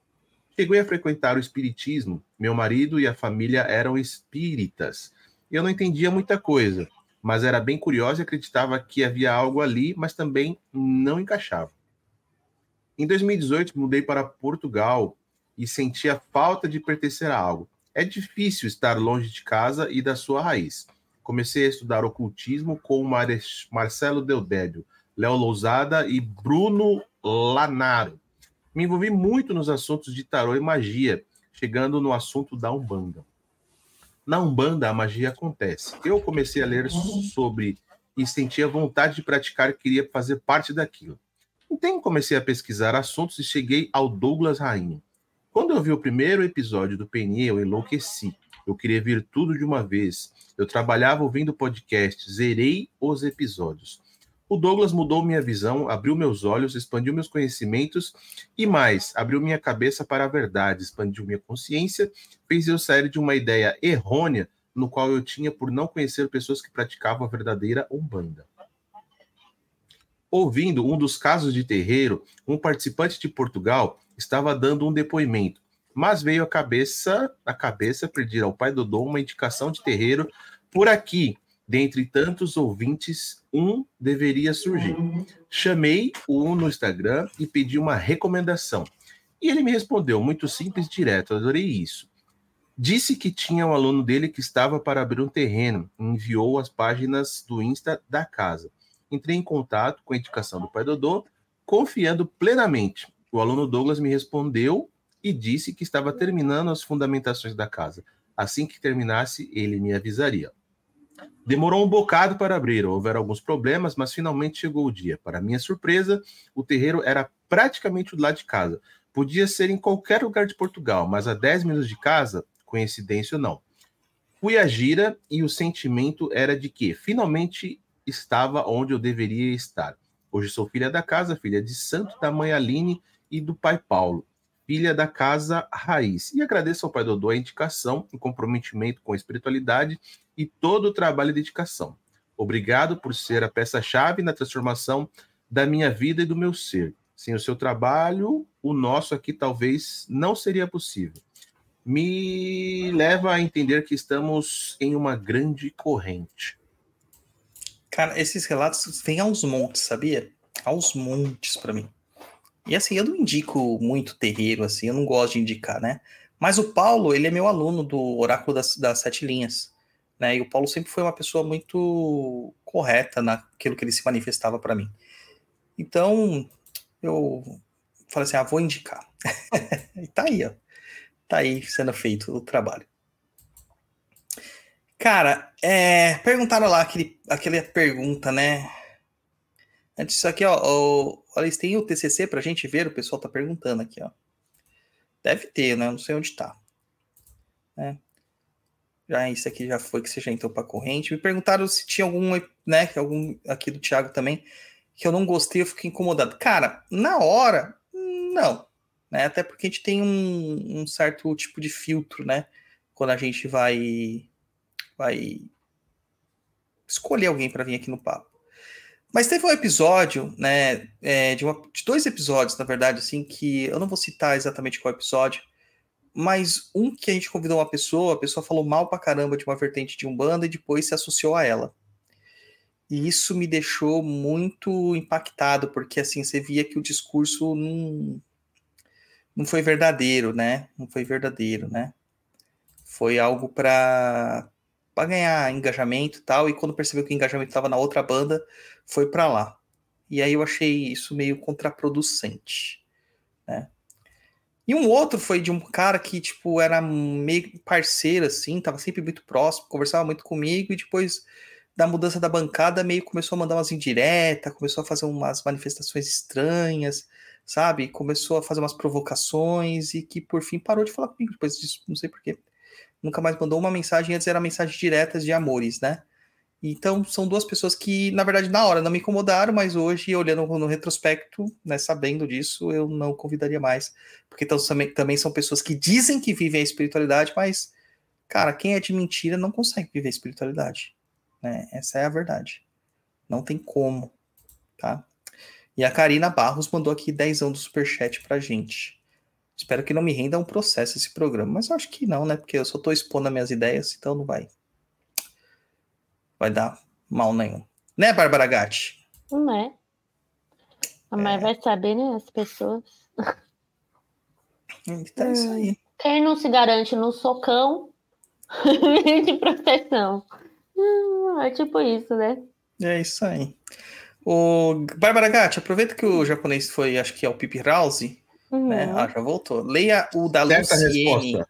Cheguei a frequentar o espiritismo. Meu marido e a família eram espíritas. Eu não entendia muita coisa, mas era bem curiosa e acreditava que havia algo ali, mas também não encaixava. Em 2018, mudei para Portugal e senti a falta de pertencer a algo. É difícil estar longe de casa e da sua raiz. Comecei a estudar ocultismo com Marcelo Deldébio, Léo Lousada e Bruno Lanaro. Me envolvi muito nos assuntos de tarô e magia, chegando no assunto da Umbanda. Na Umbanda, a magia acontece. Eu comecei a ler sobre e senti a vontade de praticar e queria fazer parte daquilo. Então comecei a pesquisar assuntos e cheguei ao Douglas Rainha. Quando eu vi o primeiro episódio do PNE, eu enlouqueci. Eu queria ver tudo de uma vez. Eu trabalhava ouvindo podcast, zerei os episódios. O Douglas mudou minha visão, abriu meus olhos, expandiu meus conhecimentos e mais, abriu minha cabeça para a verdade, expandiu minha consciência, fez eu sair de uma ideia errônea no qual eu tinha por não conhecer pessoas que praticavam a verdadeira Umbanda. Ouvindo um dos casos de terreiro, um participante de Portugal estava dando um depoimento, mas veio a cabeça, a cabeça pedir ao pai Dodô uma indicação de terreiro por aqui. Dentre tantos ouvintes, um deveria surgir. Chamei um no Instagram e pedi uma recomendação. E ele me respondeu, muito simples e direto, adorei isso. Disse que tinha um aluno dele que estava para abrir um terreno, enviou as páginas do Insta da casa entrei em contato com a indicação do pai Dodô, confiando plenamente. O aluno Douglas me respondeu e disse que estava terminando as fundamentações da casa. Assim que terminasse, ele me avisaria. Demorou um bocado para abrir, houveram alguns problemas, mas finalmente chegou o dia. Para minha surpresa, o terreiro era praticamente do lado de casa. Podia ser em qualquer lugar de Portugal, mas a 10 minutos de casa, coincidência ou não. Fui à gira e o sentimento era de que finalmente estava onde eu deveria estar. Hoje sou filha da casa, filha de santo da mãe Aline e do pai Paulo, filha da casa Raiz. E agradeço ao pai Dodô a indicação, o comprometimento com a espiritualidade e todo o trabalho e dedicação. Obrigado por ser a peça-chave na transformação da minha vida e do meu ser. Sem o seu trabalho, o nosso aqui talvez não seria possível. Me leva a entender que estamos em uma grande corrente. Cara, esses relatos vêm aos montes, sabia? Aos montes para mim. E assim, eu não indico muito terreiro, assim, eu não gosto de indicar, né? Mas o Paulo, ele é meu aluno do Oráculo das, das Sete Linhas, né? E o Paulo sempre foi uma pessoa muito correta naquilo que ele se manifestava para mim. Então, eu falei assim, ah, vou indicar. e tá aí, ó. Tá aí sendo feito o trabalho. Cara, é, perguntaram lá aquele, aquela pergunta, né? Antes disso aqui, ó, olha, tem o TCC pra gente ver, o pessoal tá perguntando aqui, ó. Deve ter, né? Não sei onde tá. É. Já isso aqui já foi que você já entrou pra corrente. Me perguntaram se tinha algum, né, algum aqui do Thiago também, que eu não gostei, eu fiquei incomodado. Cara, na hora, não. Né? Até porque a gente tem um, um certo tipo de filtro, né? Quando a gente vai vai escolher alguém para vir aqui no papo. Mas teve um episódio, né, é, de, uma, de, dois episódios, na verdade, assim, que eu não vou citar exatamente qual episódio, mas um que a gente convidou uma pessoa, a pessoa falou mal pra caramba de uma vertente de Umbanda e depois se associou a ela. E isso me deixou muito impactado, porque assim, você via que o discurso não, não foi verdadeiro, né? Não foi verdadeiro, né? Foi algo para para ganhar engajamento e tal, e quando percebeu que o engajamento estava na outra banda, foi para lá. E aí eu achei isso meio contraproducente, né? E um outro foi de um cara que, tipo, era meio parceiro, assim, tava sempre muito próximo, conversava muito comigo, e depois da mudança da bancada, meio começou a mandar umas indiretas, começou a fazer umas manifestações estranhas, sabe? Começou a fazer umas provocações e que por fim parou de falar comigo depois disso, não sei porquê. Nunca mais mandou uma mensagem, antes era mensagens diretas de amores, né? Então são duas pessoas que, na verdade, na hora não me incomodaram, mas hoje, olhando no retrospecto, né, sabendo disso, eu não convidaria mais. Porque então, também, são pessoas que dizem que vivem a espiritualidade, mas, cara, quem é de mentira não consegue viver a espiritualidade. Né? Essa é a verdade. Não tem como, tá? E a Karina Barros mandou aqui 10 anos do superchat pra gente. Espero que não me renda um processo esse programa, mas eu acho que não, né? Porque eu só tô expondo as minhas ideias, então não vai. Vai dar mal nenhum. Né, Bárbara Gatti? Não é. Mas É. vai saber, né? As pessoas. Então é isso aí. Quem não se garante no socão de proteção. Hum, é tipo isso, né? É isso aí. O Bárbara Gatti, aproveita que o japonês foi, acho que é o Pipi Rouse, Uhum. né? Ah, já voltou. Leia o da Certa Luciene.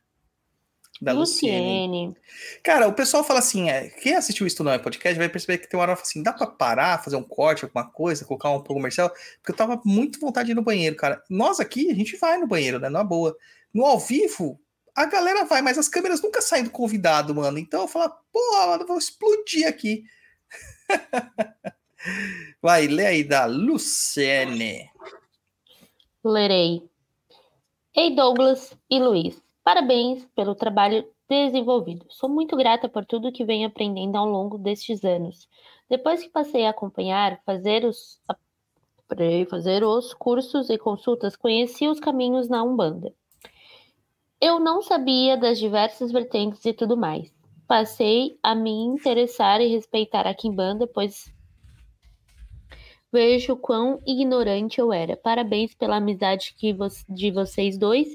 Da Luciene. Luciene. Cara, o pessoal fala assim, é, quem assistiu isso não é podcast vai perceber que tem uma hora assim, dá pra parar, fazer um corte, alguma coisa, colocar um pouco comercial, porque eu tava muito vontade de ir no banheiro, cara. Nós aqui, a gente vai no banheiro, né, na boa. No ao vivo, a galera vai, mas as câmeras nunca saem do convidado, mano. Então eu falo, pô, mano, eu vou explodir aqui. vai, lê aí da Luciene. Lerei. Ei, Douglas e Luiz, parabéns pelo trabalho desenvolvido. Sou muito grata por tudo que venho aprendendo ao longo destes anos. Depois que passei a acompanhar, fazer os, fazer os cursos e consultas, conheci os caminhos na Umbanda. Eu não sabia das diversas vertentes e tudo mais. Passei a me interessar e respeitar a Kimbanda, pois Vejo quão ignorante eu era. Parabéns pela amizade que vo- de vocês dois.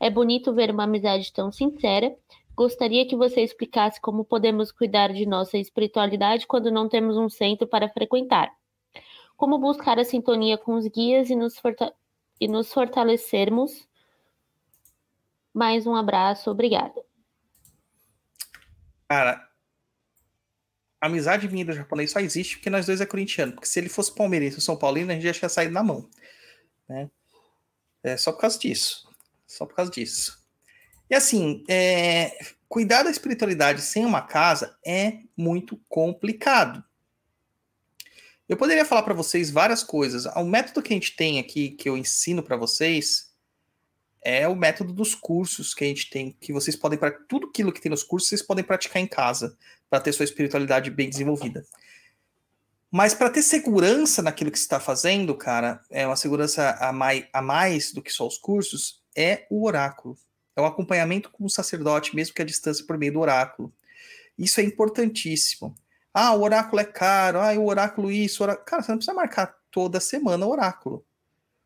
É bonito ver uma amizade tão sincera. Gostaria que você explicasse como podemos cuidar de nossa espiritualidade quando não temos um centro para frequentar. Como buscar a sintonia com os guias e nos, e nos fortalecermos. Mais um abraço, obrigada. Cara, a amizade minha do japonês só existe porque nós dois é corintiano. Porque se ele fosse palmeirense ou São Paulino, a gente já tinha saído na mão. Né? É só por causa disso. Só por causa disso. E assim, é, cuidar da espiritualidade sem uma casa é muito complicado. Eu poderia falar para vocês várias coisas. O método que a gente tem aqui, que eu ensino para vocês, é o método dos cursos que a gente tem, que vocês podem para tudo aquilo que tem nos cursos, vocês podem praticar em casa para ter sua espiritualidade bem desenvolvida. Mas para ter segurança naquilo que você está fazendo, cara, é uma segurança a mais, a mais do que só os cursos, é o oráculo. É o acompanhamento com o sacerdote, mesmo que a distância por meio do oráculo. Isso é importantíssimo. Ah, o oráculo é caro. Ah, o oráculo isso. Orá... Cara, você não precisa marcar toda semana o oráculo.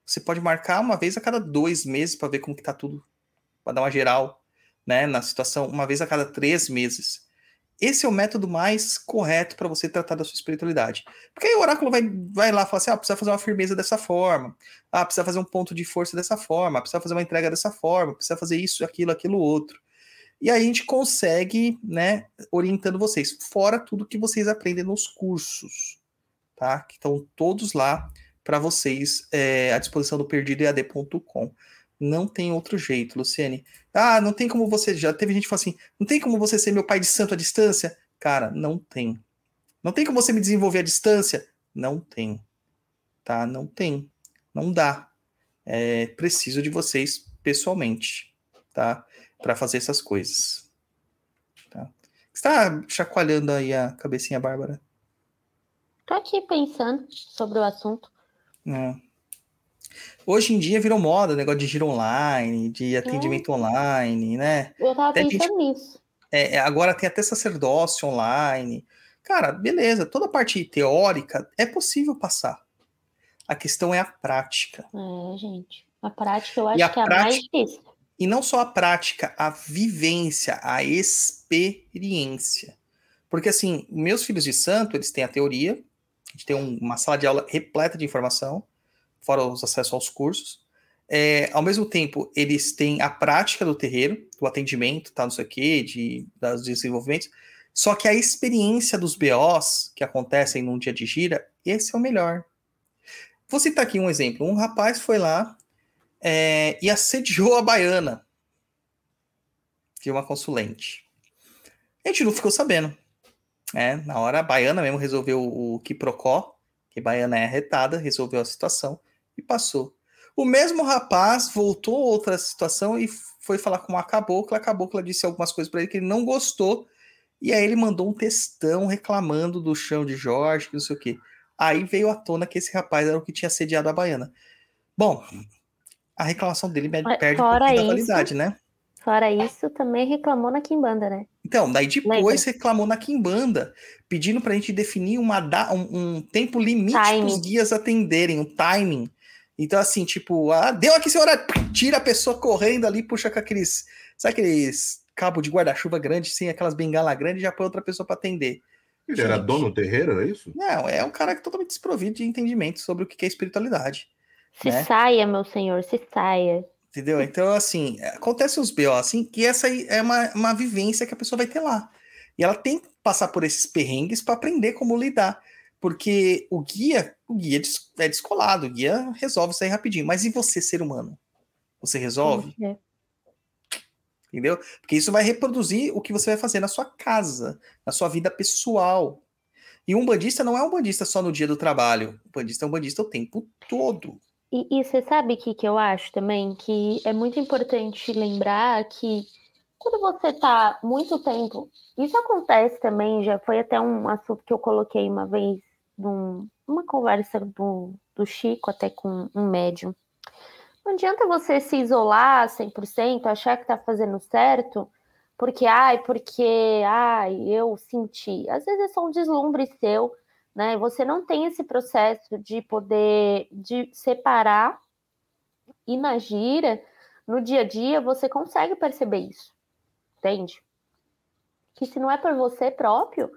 Você pode marcar uma vez a cada dois meses para ver como que tá tudo, para dar uma geral, né, na situação, uma vez a cada três meses. Esse é o método mais correto para você tratar da sua espiritualidade. Porque aí o oráculo vai, vai lá e fala assim: ah, precisa fazer uma firmeza dessa forma, ah, precisa fazer um ponto de força dessa forma, precisa fazer uma entrega dessa forma, precisa fazer isso, aquilo, aquilo, outro. E aí a gente consegue, né, orientando vocês, fora tudo que vocês aprendem nos cursos, tá? Que estão todos lá para vocês é, à disposição do perdidoead.com. Não tem outro jeito, Luciene. Ah, não tem como você. Já teve gente que fala assim: não tem como você ser meu pai de santo à distância? Cara, não tem. Não tem como você me desenvolver à distância? Não tem. Tá? Não tem. Não dá. É preciso de vocês pessoalmente, tá? Para fazer essas coisas. Tá? Você está chacoalhando aí a cabecinha, Bárbara? Tô aqui pensando sobre o assunto. É. Hoje em dia virou moda, negócio de giro online, de atendimento online, né? Eu tava Até gente- pensando nisso. É, é, agora tem até sacerdócio online. Cara, beleza, toda a parte teórica é possível passar. A questão é a prática. É, gente. A prática eu acho que é a mais difícil. E não só a prática, a vivência, a experiência. Porque assim, meus filhos de santo, eles têm a teoria, a gente tem um- uma sala de aula repleta de informação, fora os acessos aos cursos. é, ao mesmo tempo, eles têm a prática do terreiro, do atendimento, tá, não sei o quê, de, dos desenvolvimentos, só que a experiência dos BOs que acontecem num dia de gira, esse é o melhor. Vou citar aqui um exemplo. Um rapaz foi lá é, e assediou a baiana, que é uma consulente. A gente não ficou sabendo. Né? Na hora, a baiana mesmo resolveu o, o quiprocó, que baiana é arretada, resolveu a situação e passou. O mesmo rapaz voltou a outra situação e foi falar com uma cabocla. A cabocla disse algumas coisas para ele que ele não gostou. E aí ele mandou um textão reclamando do chão de Jorge, que não sei o quê. Aí veio à tona que esse rapaz era o que tinha sediado a baiana. Bom, a reclamação dele perde um fora pouquinho da isso- validade, né? Fora isso, também reclamou na Kimbanda, né? Então, daí depois Lembra? reclamou na Kimbanda, pedindo pra gente definir uma da, um, um tempo limite para os guias atenderem, um timing. Então, assim, tipo, ah, deu aqui, senhora, tira a pessoa correndo ali, puxa com aqueles, sabe aqueles cabo de guarda-chuva grande, sim, aquelas bengala grandes, já põe outra pessoa para atender. Ele era Gente. dono do terreiro, é isso? Não, é um cara totalmente desprovido de entendimento sobre o que é espiritualidade. Se Né? saia, meu senhor, se saia. Entendeu? Então, assim, acontece uns BO, assim, que essa aí é uma, uma vivência que a pessoa vai ter lá. E ela tem que passar por esses perrengues para aprender como lidar. Porque o guia, o guia é é descolado, o guia resolve isso aí rapidinho. Mas e você, ser humano? Você resolve? É. Entendeu? Porque isso vai reproduzir o que você vai fazer na sua casa, na sua vida pessoal. E um bandista não é um bandista só no dia do trabalho. O bandista é um bandista o tempo todo. E, e você sabe o que, que eu acho também? Que é muito importante lembrar que quando você tá muito tempo, isso acontece também, já foi até um assunto que eu coloquei uma vez num- numa conversa do, do Chico, até com um médium. Não adianta você se isolar 100%, achar que tá fazendo certo, porque, ai, porque, ai, eu senti. Às vezes é só um deslumbre seu, né? Você não tem esse processo de poder de separar e na gira, no dia a dia, você consegue perceber isso, entende? Que se não é por você próprio,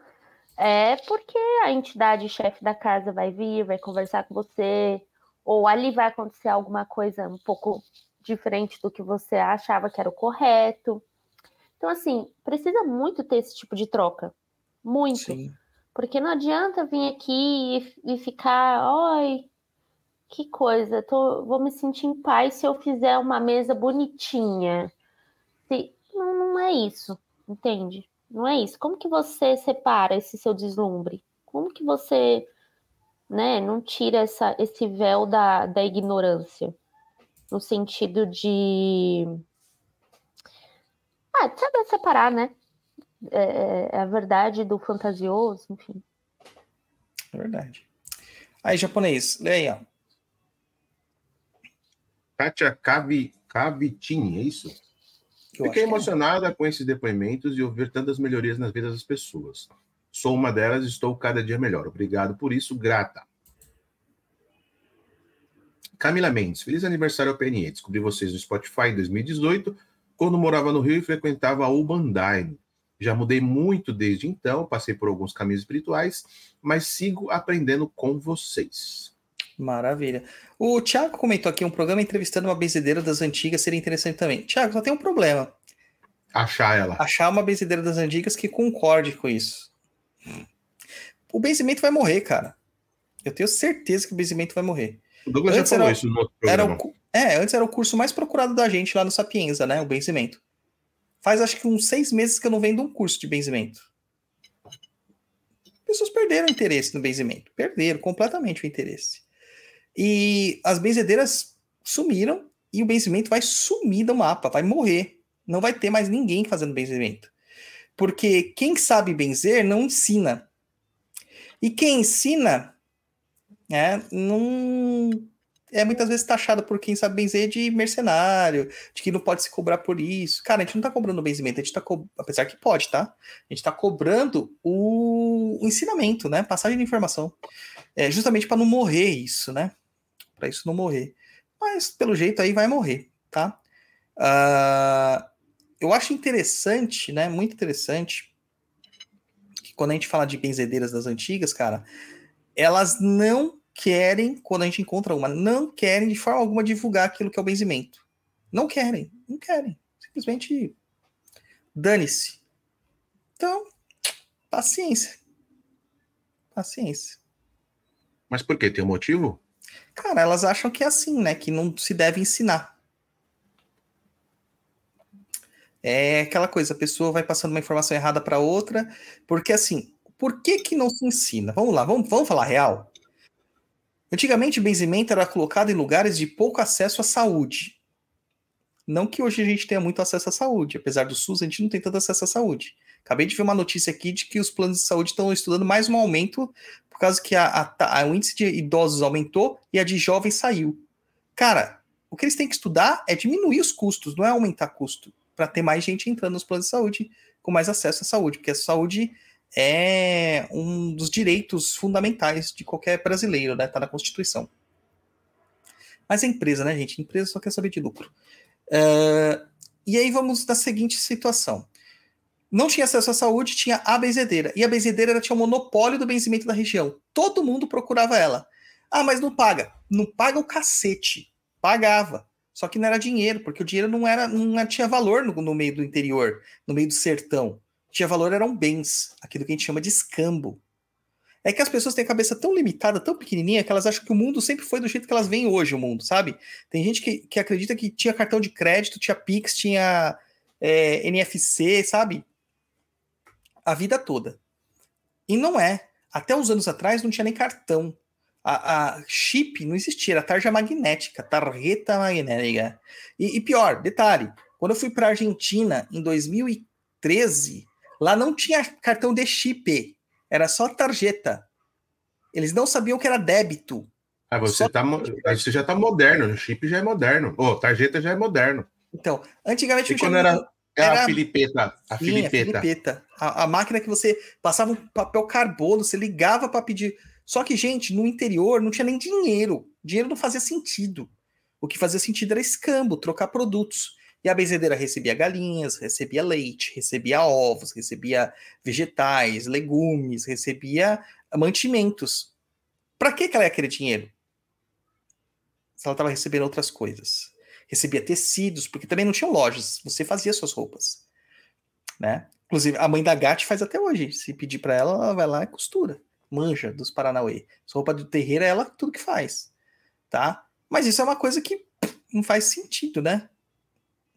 é porque a entidade chefe da casa vai vir, vai conversar com você, ou ali vai acontecer alguma coisa um pouco diferente do que você achava que era o correto. Então, assim, precisa muito ter esse tipo de troca. Muito. Sim. Porque não adianta vir aqui e, e ficar, oi, que coisa, tô, vou me sentir em paz se eu fizer uma mesa bonitinha. Se, é isso, entende? Não é isso. Como que você separa esse seu deslumbre? Como que você, né, não tira essa, esse véu da, da ignorância? No sentido de. Ah, de saber separar, né? É, é a verdade do fantasioso, enfim. É verdade. Aí, japonês, lê aí, ó. Kátia Cavi, Cavitini, é isso? Fiquei é. emocionada com esses depoimentos e ouvir tantas melhorias nas vidas das pessoas. Sou uma delas e estou cada dia melhor. Obrigado por isso, grata. Camila Mendes, feliz aniversário ao PNE. Descobri vocês no Spotify em 2018, quando morava no Rio e frequentava a Ubandaine. Já mudei muito desde então, passei por alguns caminhos espirituais, mas sigo aprendendo com vocês. Maravilha. O Thiago comentou aqui um programa entrevistando uma benzedeira das antigas seria interessante também. Thiago, só tem um problema. Achar ela. Achar uma benzedeira das antigas que concorde com isso. O benzimento vai morrer, cara. Eu tenho certeza que o benzimento vai morrer. O Douglas já Antes falou era- isso no outro Era programa. o, cu- é, antes era o curso mais procurado da gente lá no Sapienza, né? O benzimento. Faz acho que uns seis meses que eu não vendo um curso de benzimento. Pessoas perderam o interesse no benzimento. Perderam completamente o interesse. E as benzedeiras sumiram e o benzimento vai sumir do mapa, vai morrer. Não vai ter mais ninguém fazendo benzimento. Porque quem sabe benzer não ensina. E quem ensina é, não é muitas vezes taxado por quem sabe benzer de mercenário, de que não pode se cobrar por isso. Cara, a gente não tá cobrando o benzimento, a gente tá co... apesar que pode, tá? A gente tá cobrando o, o ensinamento, né? Passagem de informação. É, justamente para não morrer isso, né? Para isso não morrer. Mas pelo jeito aí vai morrer, tá? Ah, eu acho interessante, né? Muito interessante que quando a gente fala de benzedeiras das antigas, cara, elas não querem, quando a gente encontra uma, não querem de forma alguma divulgar aquilo que é o benzimento. Não querem, não querem. Simplesmente dane-se. Então, paciência. Paciência. Mas por quê? Tem um motivo? Cara, elas acham que é assim, né? Que não se deve ensinar. É aquela coisa, a pessoa vai passando uma informação errada para outra, porque assim, por que que não se ensina? Vamos lá, vamos, vamos falar real. Antigamente, benzimento era colocado em lugares de pouco acesso à saúde. Não que hoje a gente tenha muito acesso à saúde, apesar do SUS, a gente não tem tanto acesso à saúde. Acabei de ver uma notícia aqui de que os planos de saúde estão estudando mais um aumento, por causa que a, a, a, o índice de idosos aumentou e a de jovens saiu. Cara, o que eles têm que estudar é diminuir os custos, não é aumentar custo, para ter mais gente entrando nos planos de saúde com mais acesso à saúde, porque a saúde é um dos direitos fundamentais de qualquer brasileiro, né? Tá na Constituição. Mas é empresa, né, gente? empresa só quer saber de lucro. Uh, e aí vamos na seguinte situação. Não tinha acesso à saúde, tinha a benzedeira. E a benzedeira tinha o monopólio do benzimento da região. Todo mundo procurava ela. Ah, mas não paga. Não paga o cacete. Pagava. Só que não era dinheiro, porque o dinheiro não era, não tinha valor no, no meio do interior, no meio do sertão tinha valor eram bens, aquilo que a gente chama de escambo. É que as pessoas têm a cabeça tão limitada, tão pequenininha, que elas acham que o mundo sempre foi do jeito que elas veem hoje o mundo, sabe? Tem gente que, que acredita que tinha cartão de crédito, tinha Pix, tinha é, NFC, sabe? A vida toda. E não é. Até uns anos atrás não tinha nem cartão. A, a chip não existia, era tarja magnética, tarjeta magnética. E, e pior, detalhe, quando eu fui para Argentina em 2013, Lá não tinha cartão de chip, era só tarjeta. Eles não sabiam que era débito. Ah, você, tá, você já tá moderno, o chip já é moderno. Ô, oh, tarjeta já é moderno. Então, antigamente... E quando era, era, a filipeta? A filipeta. A, filipeta. A, a, máquina que você passava um papel carbono, você ligava para pedir... Só que, gente, no interior não tinha nem dinheiro. Dinheiro não fazia sentido. O que fazia sentido era escambo, trocar produtos. E a benzedeira recebia galinhas, recebia leite, recebia ovos, recebia vegetais, legumes, recebia mantimentos. Para que, ela ia querer dinheiro? Se ela estava recebendo outras coisas. Recebia tecidos, porque também não tinham lojas, você fazia suas roupas. Né? Inclusive, a mãe da Gatti faz até hoje. Se pedir para ela, ela vai lá e costura. Manja dos Paranauê. Sua roupa do terreiro é ela tudo que faz. Tá? Mas isso é uma coisa que não faz sentido, né?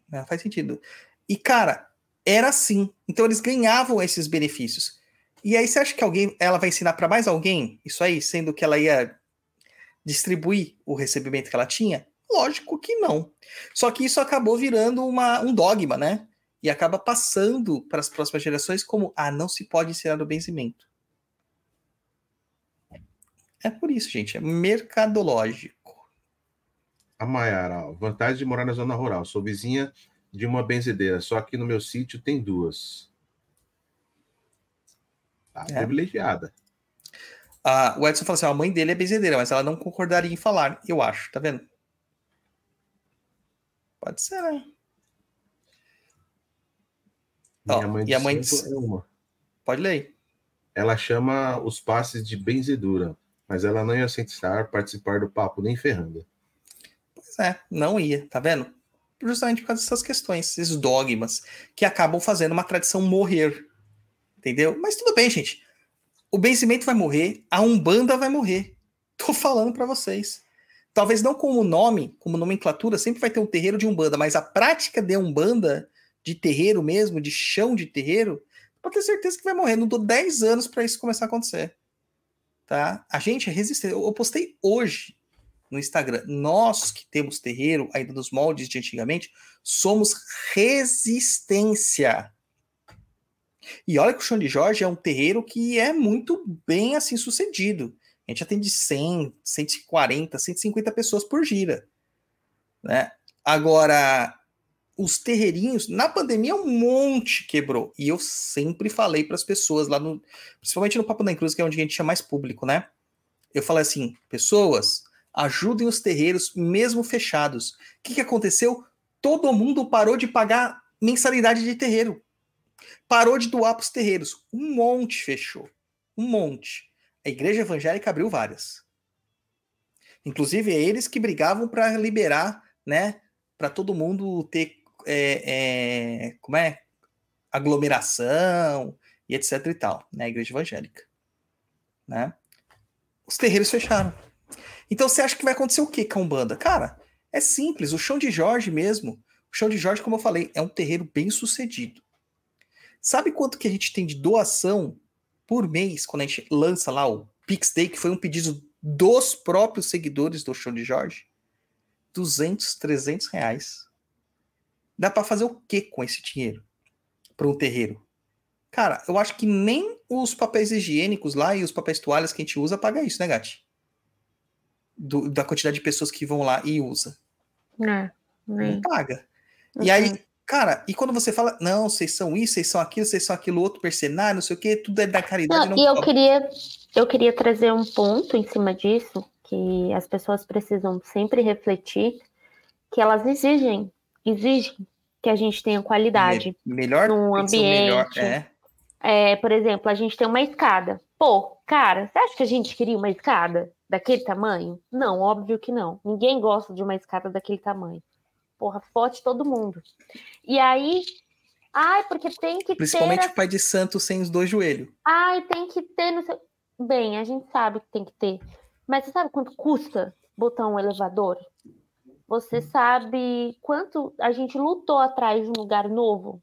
Né? Faz sentido. E, cara, era assim. Então eles ganhavam esses benefícios. E aí você acha que alguém, ela vai ensinar para mais alguém isso aí, sendo que ela ia distribuir o recebimento que ela tinha? Lógico que não. Só que isso acabou virando uma, um dogma, né? E acaba passando para as próximas gerações como, ah, não se pode ensinar o benzimento. É por isso, gente, é mercadológico a Maiara, vantagem de morar na zona rural. Sou vizinha de uma benzedeira, só que no meu sítio tem duas. Tá é. privilegiada. Ah, o Edson falou assim: a mãe dele é benzedeira, mas ela não concordaria em falar, eu acho, tá vendo? Pode ser, né? Minha mãe e a mãe de... é uma. Pode ler. Ela chama os passes de benzedura, mas ela não ia sentar participar do papo nem ferrando. Pois é, não ia, tá vendo? Justamente por causa dessas questões, esses dogmas, que acabam fazendo uma tradição morrer. Entendeu? Mas tudo bem, gente. O benzimento vai morrer, a Umbanda vai morrer. Tô falando para vocês. Talvez não como nome, como nomenclatura, sempre vai ter um terreiro de Umbanda, mas a prática de Umbanda, de terreiro mesmo, de chão de terreiro, pode ter certeza que vai morrer. Não dou 10 anos para isso começar a acontecer. Tá? A gente é resistente. Eu postei hoje no Instagram. Nós que temos terreiro, ainda dos moldes de antigamente, somos resistência. E olha que o Chão de Jorge é um terreiro que é muito bem assim sucedido. A gente atende 100, 140, 150 pessoas por gira. Né? Agora, os terreirinhos, na pandemia, um monte quebrou. E eu sempre falei para as pessoas lá no. Principalmente no Papo da Cruz, que é onde a gente tinha mais público, né? Eu falei assim: pessoas, ajudem os terreiros, mesmo fechados. O que, que aconteceu? Todo mundo parou de pagar mensalidade de terreiro. Parou de doar para os terreiros. Um monte fechou. Um monte. A igreja evangélica abriu várias. Inclusive, é eles que brigavam para liberar, né? Para todo mundo ter. é, é, como é? Aglomeração e etc e tal, né? A igreja evangélica. Né? Os terreiros fecharam. Então você acha que vai acontecer o que com a Umbanda? Cara, é simples. O chão de Jorge mesmo. O chão de Jorge, como eu falei, é um terreiro bem sucedido. Sabe quanto que a gente tem de doação por mês quando a gente lança lá o Pix Day, que foi um pedido dos próprios seguidores do Chão de Jorge? 200, 300 reais. Dá para fazer o que com esse dinheiro? Para um terreiro? Cara, eu acho que nem os papéis higiênicos lá e os papéis toalhas que a gente usa paga isso, né, Gati? Do- da quantidade de pessoas que vão lá e usa. Né? Não Né? paga. Uhum. E aí, cara, e quando você fala, não, vocês são isso, vocês são aquilo, vocês são aquilo outro, mercenário, não sei o quê, tudo é da caridade. Não, não e eu queria, eu queria trazer um ponto em cima disso, que as pessoas precisam sempre refletir, que elas exigem, exigem que a gente tenha qualidade. Me- melhor, num o melhor, ambiente. é. É, por exemplo, a gente tem uma escada. Pô, cara, você acha que a gente queria uma escada daquele tamanho? Não, óbvio que não. Ninguém gosta de uma escada daquele tamanho. Porra, fote todo mundo. E aí, ai, porque tem que Principalmente ter. o pai de santo sem os dois joelhos. Ai, tem que ter. No seu... Bem, a gente sabe que tem que ter. Mas você sabe quanto custa botar um elevador? Você sabe quanto a gente lutou atrás de um lugar novo?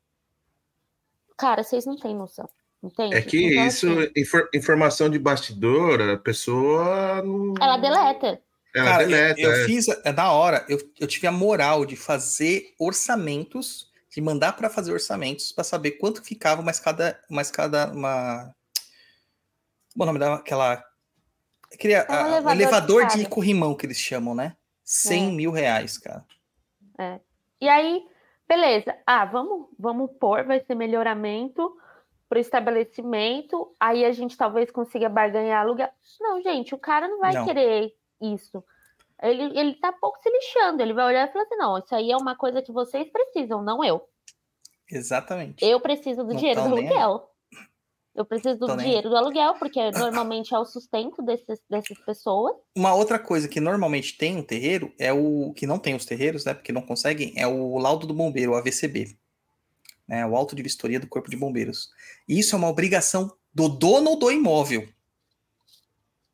Cara, vocês não têm noção. Entende? É que Então, isso, assim, infor- informação de bastidor, a pessoa não. ela deleta. Ela Cara, eu- deleta. eu, é. fiz, é da hora, eu, eu tive a moral de fazer orçamentos, de mandar para fazer orçamentos, para saber quanto ficava uma escada, uma escada, uma... Como é o nome daquela... Queria, É um a- o elevador de elevador de escada. corrimão que eles chamam, né? 100 É. mil reais, cara. E aí, beleza. Ah, vamos, vamos pôr, vai ser melhoramento para o estabelecimento. Aí a gente talvez consiga barganhar aluguel. Não, gente, o cara não vai Não. querer isso. Ele, ele tá pouco se lixando. Ele vai olhar e falar assim: não, isso aí é uma coisa que vocês precisam, não eu. Exatamente. Eu preciso do Não dinheiro do nem aluguel. Eu preciso do nem dinheiro do aluguel, porque normalmente é o sustento desses, dessas pessoas. Uma outra coisa que normalmente tem um terreiro é o que não tem os terreiros, né? Porque não conseguem, é o laudo do bombeiro, o AVCB. Né, o auto de vistoria do Corpo de Bombeiros. Isso é uma obrigação do dono do imóvel.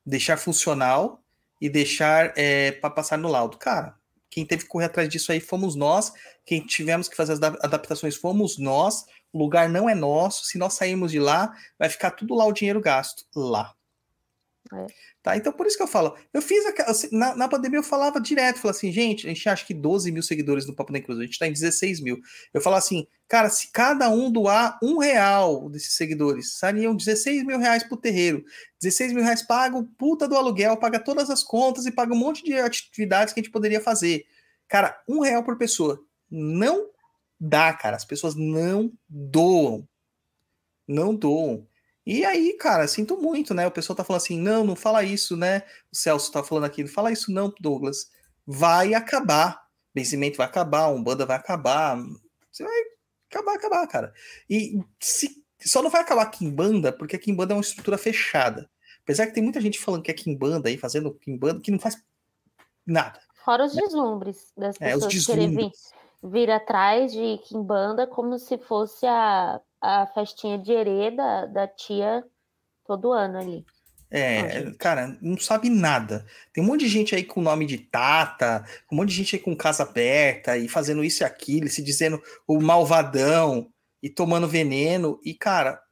Deixar funcional e deixar para passar no laudo. Cara, quem teve que correr atrás disso aí fomos nós. Quem tivemos que fazer as da- adaptações fomos nós. O lugar não é nosso. Se nós sairmos de lá, vai ficar tudo lá o dinheiro gasto. Lá. É. Tá? Então, por isso que eu falo. Eu fiz na, na pandemia, eu falava direto, falava assim, gente, a gente acha que 12 mil seguidores no Papo da Cruz, a gente tá em 16 mil. Eu falo assim, cara, se cada um doar um real desses seguidores, seriam 16 mil reais pro terreiro. 16 mil reais paga o puta do aluguel, paga todas as contas e paga um monte de atividades que a gente poderia fazer. Cara, um real por pessoa. Não dá, cara. As pessoas não doam. Não doam. E aí, cara, sinto muito, né? O pessoal tá falando assim, não, não fala isso, né? O Celso tá falando aqui, não fala isso não, Douglas. Vai acabar. Vencimento vai acabar, Umbanda vai acabar. Você vai acabar, acabar, cara. E se, só não vai acabar a Kimbanda, porque a Kimbanda é uma estrutura fechada. Apesar que tem muita gente falando que é Kimbanda aí, fazendo Kimbanda, que não faz nada. Fora os deslumbres das É, os pessoas querem vir, deslumbres. vir atrás de Kimbanda como se fosse a, a festinha de herê da, da tia todo ano ali. É, Ah, gente. cara, não sabe nada. Tem um monte de gente aí com nome de Tata, um monte de gente aí com casa aberta e fazendo isso e aquilo, e se dizendo o malvadão e tomando veneno. E, cara,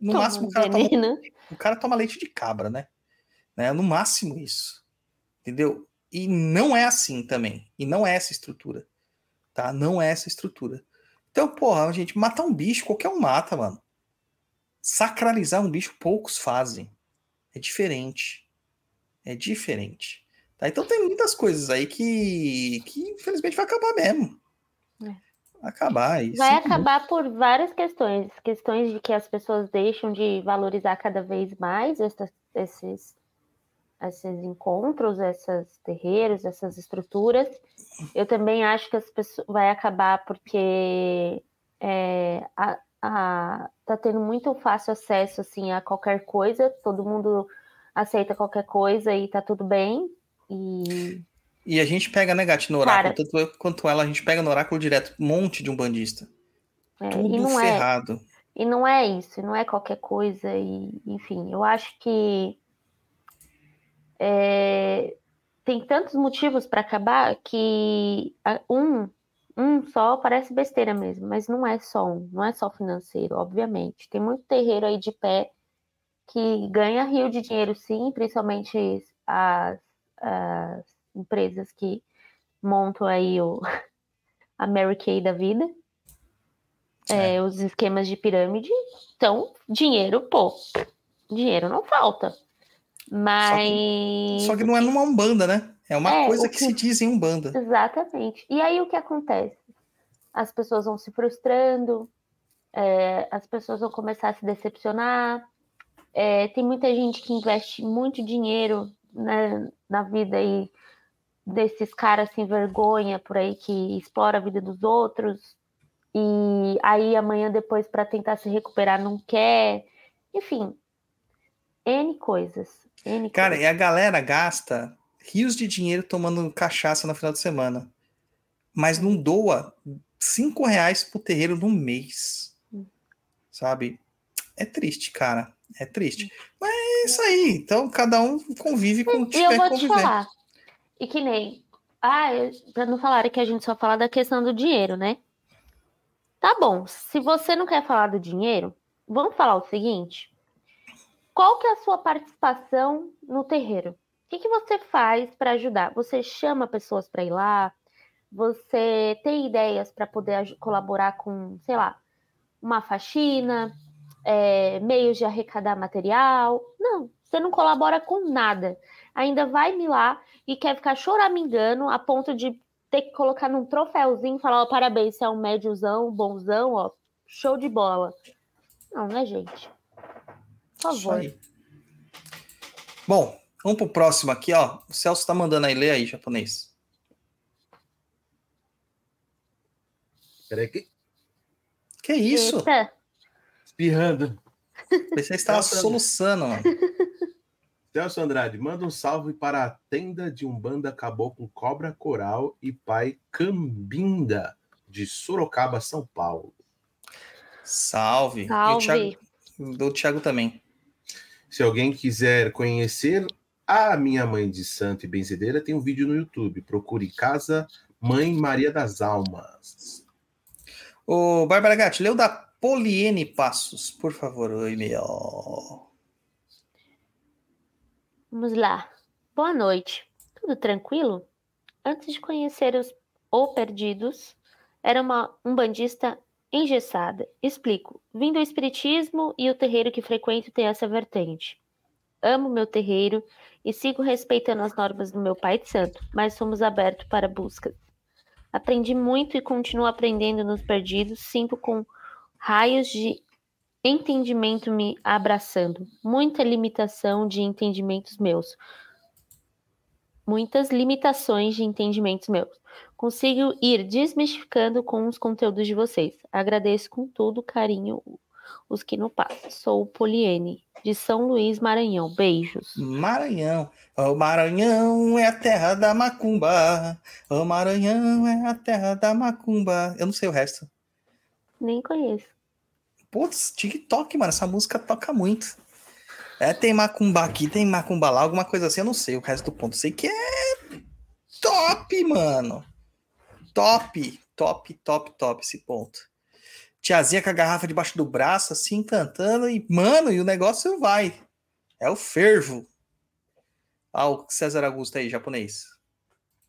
no Toma máximo o cara, toma, o cara toma leite de cabra, né? né? No máximo isso. Entendeu? E não é assim também. E não é essa estrutura. Tá? Não é essa estrutura. Então, porra, gente, matar um bicho, qualquer um mata, mano. Sacralizar um bicho, poucos fazem. É diferente. É diferente. Tá? Então tem muitas coisas aí que, que infelizmente vai acabar mesmo. É. Vai acabar. E Vai sinto muito. acabar por várias questões. Questões de que as pessoas deixam de valorizar cada vez mais essas- esses, esses encontros, esses terreiros, essas estruturas. Eu também acho que as pessoas vai acabar porque é, a, a- tá tendo muito fácil acesso assim a qualquer coisa, todo mundo aceita qualquer coisa e tá tudo bem. E E a gente pega, né, Gati, no oráculo, Cara. tanto eu quanto ela, a gente pega no oráculo direto um monte de um bandista. é, Tudo e não é ferrado. E não é isso, não é qualquer coisa, e enfim, eu acho que é, tem tantos motivos para acabar que um, um só parece besteira mesmo, mas não é só um, não é só financeiro, obviamente. Tem muito terreiro aí de pé que ganha rio de dinheiro, sim, principalmente as, as empresas que montam aí o a Mary Kay da vida é, os esquemas de pirâmide. Então, dinheiro, pô, dinheiro não falta. Mas. Só que não é numa Umbanda, né? É uma É, coisa que que- se diz em Umbanda. Exatamente. E aí o que acontece? As pessoas vão se frustrando, é, as pessoas vão começar a se decepcionar. é, tem muita gente que investe muito dinheiro né, na vida aí desses caras sem vergonha por aí que explora a vida dos outros. E aí amanhã depois para tentar se recuperar não quer. Enfim, N coisas. N Cara, coisas. e a galera gasta rios de dinheiro tomando cachaça no final de semana. Mas não doa cinco reais pro terreiro no mês. Sabe? É triste, cara. É triste. Mas é isso aí. Então, cada um convive com o que E eu tiver vou te falar. E que nem. Ah, pra não falar que a gente só fala da questão do dinheiro, né? Tá bom. Se você não quer falar do dinheiro, vamos falar o seguinte. Qual que é a sua participação no terreiro? O que, que você faz para ajudar? Você chama pessoas para ir lá? Você tem ideias para poder colaborar com, sei lá, uma faxina, é, meios de arrecadar material? Não, você não colabora com nada. Ainda vai me lá e quer ficar choramingando a ponto de ter que colocar num troféuzinho e falar, ó, parabéns, você é um médiozão, bonzão, ó, show de bola. Não, né, gente? Isso favor. aí. Bom, vamos pro próximo aqui, ó. O Celso tá mandando aí, lê aí, japonês. Peraí que Que isso? Eita, espirrando. Pensei que você tava Celso. soluçando, mano. Celso Andrade, manda um salve para a tenda de Umbanda Caboclo Cobra Coral e Pai Cambinda, de Sorocaba, São Paulo. Salve. E o salve. Thiago, do Thiago também. Se alguém quiser conhecer a minha mãe de santo e benzedeira, tem um vídeo no YouTube. Procure Casa Mãe Maria das Almas. Ô, Bárbara Gatti, leu da Poliene Passos, por favor, o e-mail. Vamos lá. Boa noite. Tudo tranquilo? Antes de conhecer os ou perdidos, era uma umbandista engessada. Explico. Vim do espiritismo e o terreiro que frequento tem essa vertente. Amo meu terreiro e sigo respeitando as normas do meu pai santo, mas somos abertos para buscas. Aprendi muito e continuo aprendendo nos perdidos, sinto com raios de entendimento me abraçando. Muita limitação de entendimentos meus. Muitas limitações de entendimentos meus. Consigo ir desmistificando com os conteúdos de vocês. Agradeço com todo carinho os que não passam. Sou o Poliene, de São Luís, Maranhão. Beijos. Maranhão. O Maranhão é a terra da macumba. O Maranhão é a terra da macumba. Eu não sei o resto. Nem conheço. Putz, TikTok, mano, essa música toca muito. É, tem macumba aqui, tem macumba lá, alguma coisa assim, eu não sei o resto do ponto. Sei que é top, mano. Top, top, top, top esse ponto. Tiazinha com a garrafa debaixo do braço, assim, cantando, e, mano, e o negócio vai. É o fervo. Ah, o César Augusto aí, japonês.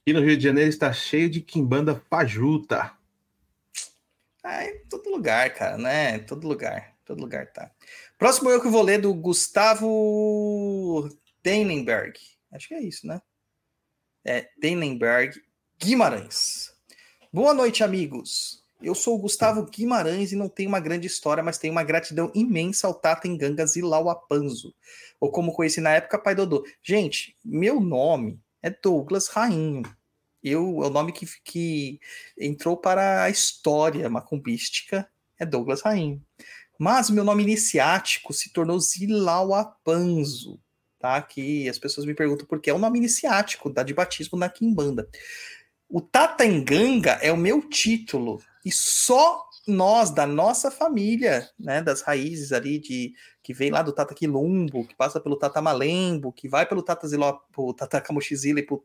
E no Rio de Janeiro está cheio de quimbanda fajuta. Ah, em todo lugar, cara, né? Em todo lugar. em Todo lugar tá. Próximo eu que vou ler do Gustavo Denenberg. Acho que é isso, né? É, Denenberg Guimarães. Boa noite, amigos. Eu sou o Gustavo Guimarães e não tenho uma grande história, mas tenho uma gratidão imensa ao Tata Engangas e Lauapanzo. Ou como conheci na época, Pai Dodô. Gente, meu nome é Douglas Rainho. Eu, é o nome que, que entrou para a história macumbística é Douglas Rainho. Mas meu nome iniciático se tornou Zilauapanzo. tá? Que as pessoas me perguntam por que é o nome iniciático da de batismo na Kimbanda. O Tatanganga é o meu título e só nós da nossa família, né, das raízes ali de que vem lá do Tata Quilumbo, que passa pelo Tata Malembo, que vai pelo Tata Ziló, pro Tata Camoxizila e pro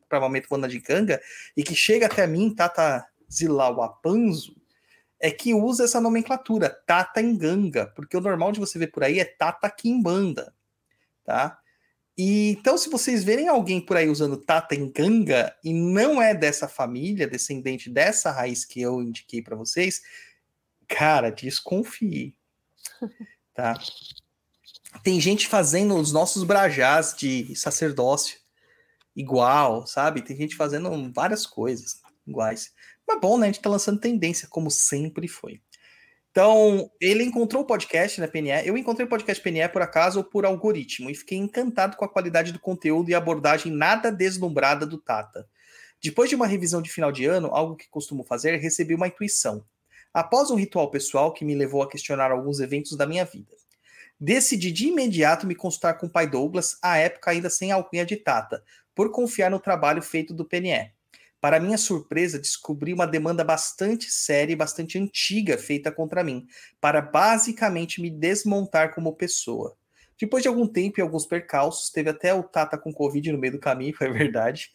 de Ganga, e que chega até mim, Tata Zilauapanzo, é que usa essa nomenclatura, Tata Enganga, porque o normal de você ver por aí é Tata Kimbanda, tá? E então, se vocês verem alguém por aí usando Tata Enganga e não é dessa família, descendente dessa raiz que eu indiquei para vocês, cara, desconfie, tá? Tem gente fazendo os nossos brajás de sacerdócio igual, sabe? Tem gente fazendo várias coisas iguais. Mas bom, né? A gente tá lançando tendência, como sempre foi. Então, ele encontrou o podcast na PNE. Eu encontrei o podcast PNE por acaso ou por algoritmo e fiquei encantado com a qualidade do conteúdo e abordagem nada deslumbrada do Tata. Depois de uma revisão de final de ano, algo que costumo fazer, recebi uma intuição. Após um ritual pessoal que me levou a questionar alguns eventos da minha vida. Decidi de imediato me consultar com o pai Douglas, à época ainda sem alcunha de Tata, por confiar no trabalho feito do PNE. Para minha surpresa, descobri uma demanda bastante séria e bastante antiga feita contra mim, para basicamente me desmontar como pessoa. Depois de algum tempo e alguns percalços, teve até o Tata com Covid no meio do caminho, foi verdade.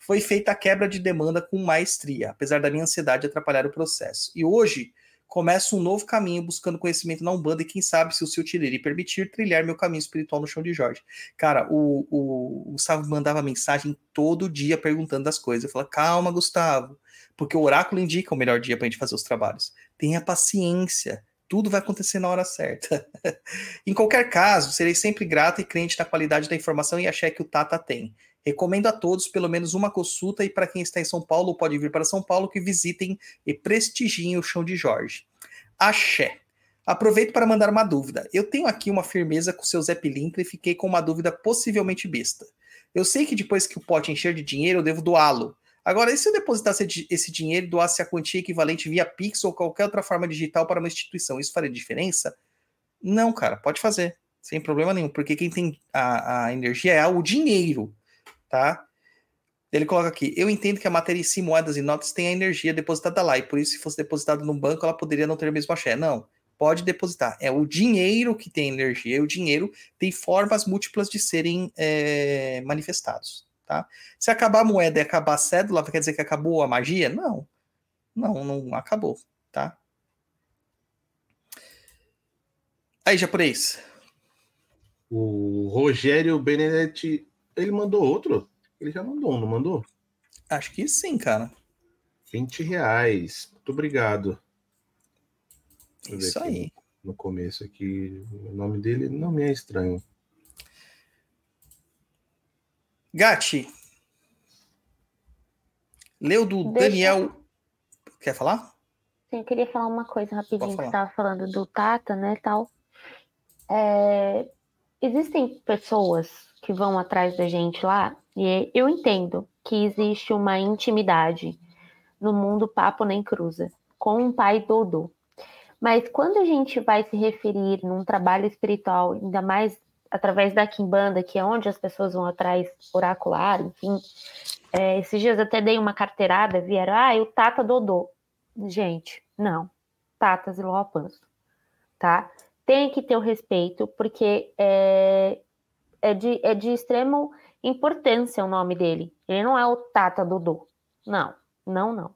foi feita a quebra de demanda com maestria, apesar da minha ansiedade atrapalhar o processo. E hoje, começo um novo caminho buscando conhecimento na Umbanda e quem sabe se o seu Tiriri permitir trilhar meu caminho espiritual no chão de Jorge. Cara, o, o, o Gustavo mandava mensagem todo dia perguntando das coisas. Eu falava, calma, Gustavo, porque o oráculo indica o melhor dia pra gente fazer os trabalhos. Tenha paciência. Tudo vai acontecer na hora certa. em qualquer caso, serei sempre grato e crente na qualidade da informação e axé que o Tata tem. Recomendo a todos pelo menos uma consulta e para quem está em São Paulo pode vir para São Paulo que visitem e prestigiem o chão de Jorge. Axé. Aproveito para mandar uma dúvida. Eu tenho aqui uma firmeza com seu Zé Pilintra e fiquei com uma dúvida possivelmente besta. Eu sei que depois que o pote encher de dinheiro, eu devo doá-lo. Agora, e se eu depositasse esse dinheiro e doasse a quantia equivalente via Pix ou qualquer outra forma digital para uma instituição, isso faria diferença? Não, cara, pode fazer, sem problema nenhum, porque quem tem a, a energia é o dinheiro tá? Ele coloca aqui: eu entendo que a matéria em si, moedas e notas, tem a energia depositada lá, e por isso, se fosse depositada no banco, ela poderia não ter o mesmo axé. Não, pode depositar. É o dinheiro que tem energia, e o dinheiro tem formas múltiplas de serem é, manifestados. Tá? Se acabar a moeda e acabar a cédula, quer dizer que acabou a magia? Não. Não, não acabou, tá? Aí, japonês. O Rogério Benedetti ele mandou outro? Ele já mandou, não mandou? Acho que sim, cara. 20 reais. Muito obrigado. Isso aí. No, começo aqui, o nome dele não me é estranho. Gatti. Leu do Deixa- Daniel. Quer falar? Sim, eu queria falar uma coisa rapidinho você estava falando do Tata, né, tal. É, existem pessoas que vão atrás da gente lá, e eu entendo que existe uma intimidade no mundo papo nem cruza, com o pai Dodô. Mas quando a gente vai se referir num trabalho espiritual, ainda mais através da Kimbanda, que é onde as pessoas vão atrás oracular, enfim, é, esses dias eu até dei uma carteirada, vieram, ah, e o Tata Dodô. Gente, não. Tatas e Loapanso, tá? Tem que ter o respeito, porque é, é, de, é de extrema importância o nome dele. Ele não é o Tata Dodô. Não, não, não.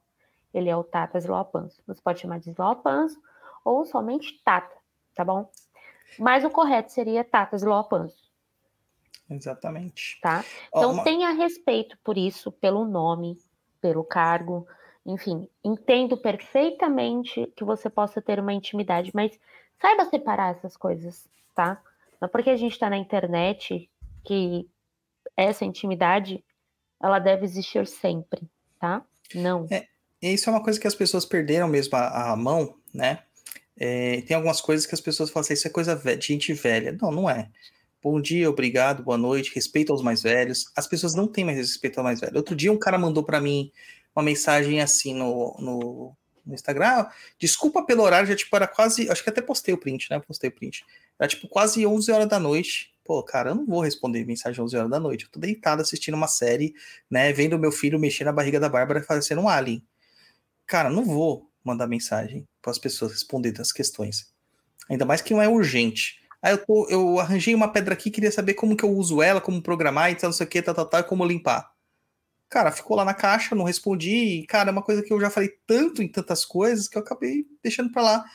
Ele é o Tata Zloapanso. Você pode chamar de Zloapanso ou somente Tata, tá bom? Mas o correto seria Tata Zloapanso, Exatamente. tá? Então uma- tenha respeito por isso, pelo nome, pelo cargo, enfim, entendo perfeitamente que você possa ter uma intimidade, mas saiba separar essas coisas, tá? Não é porque a gente está na internet que essa intimidade ela deve existir sempre, tá? Não. E isso é uma coisa que as pessoas perderam mesmo a, a mão, né? É, tem algumas coisas que as pessoas falam assim, isso é coisa de gente velha. Não, não é. Bom dia, obrigado, boa noite, respeito aos mais velhos. As pessoas não têm mais respeito aos mais velhos. Outro dia um cara mandou para mim uma mensagem assim no, no, no Instagram. "Ah, Desculpa pelo horário, já tipo era quase, acho que até postei o print, né? Postei o print. Era tipo quase 11 horas da noite. pô, cara, eu não vou responder mensagem às 11 horas da noite. Eu tô deitado assistindo uma série, né? Vendo meu filho mexer na barriga da Bárbara parecendo um alien. Cara, não vou mandar mensagem para as pessoas respondendo as questões. Ainda mais que não é urgente. Aí eu, tô, eu arranjei uma pedra aqui, queria saber como que eu uso ela, como programar e tal, não sei o que, tal, tal, tal, como limpar. Cara, ficou lá na caixa, não respondi. E, cara, é uma coisa que eu já falei tanto em tantas coisas que eu acabei deixando para lá.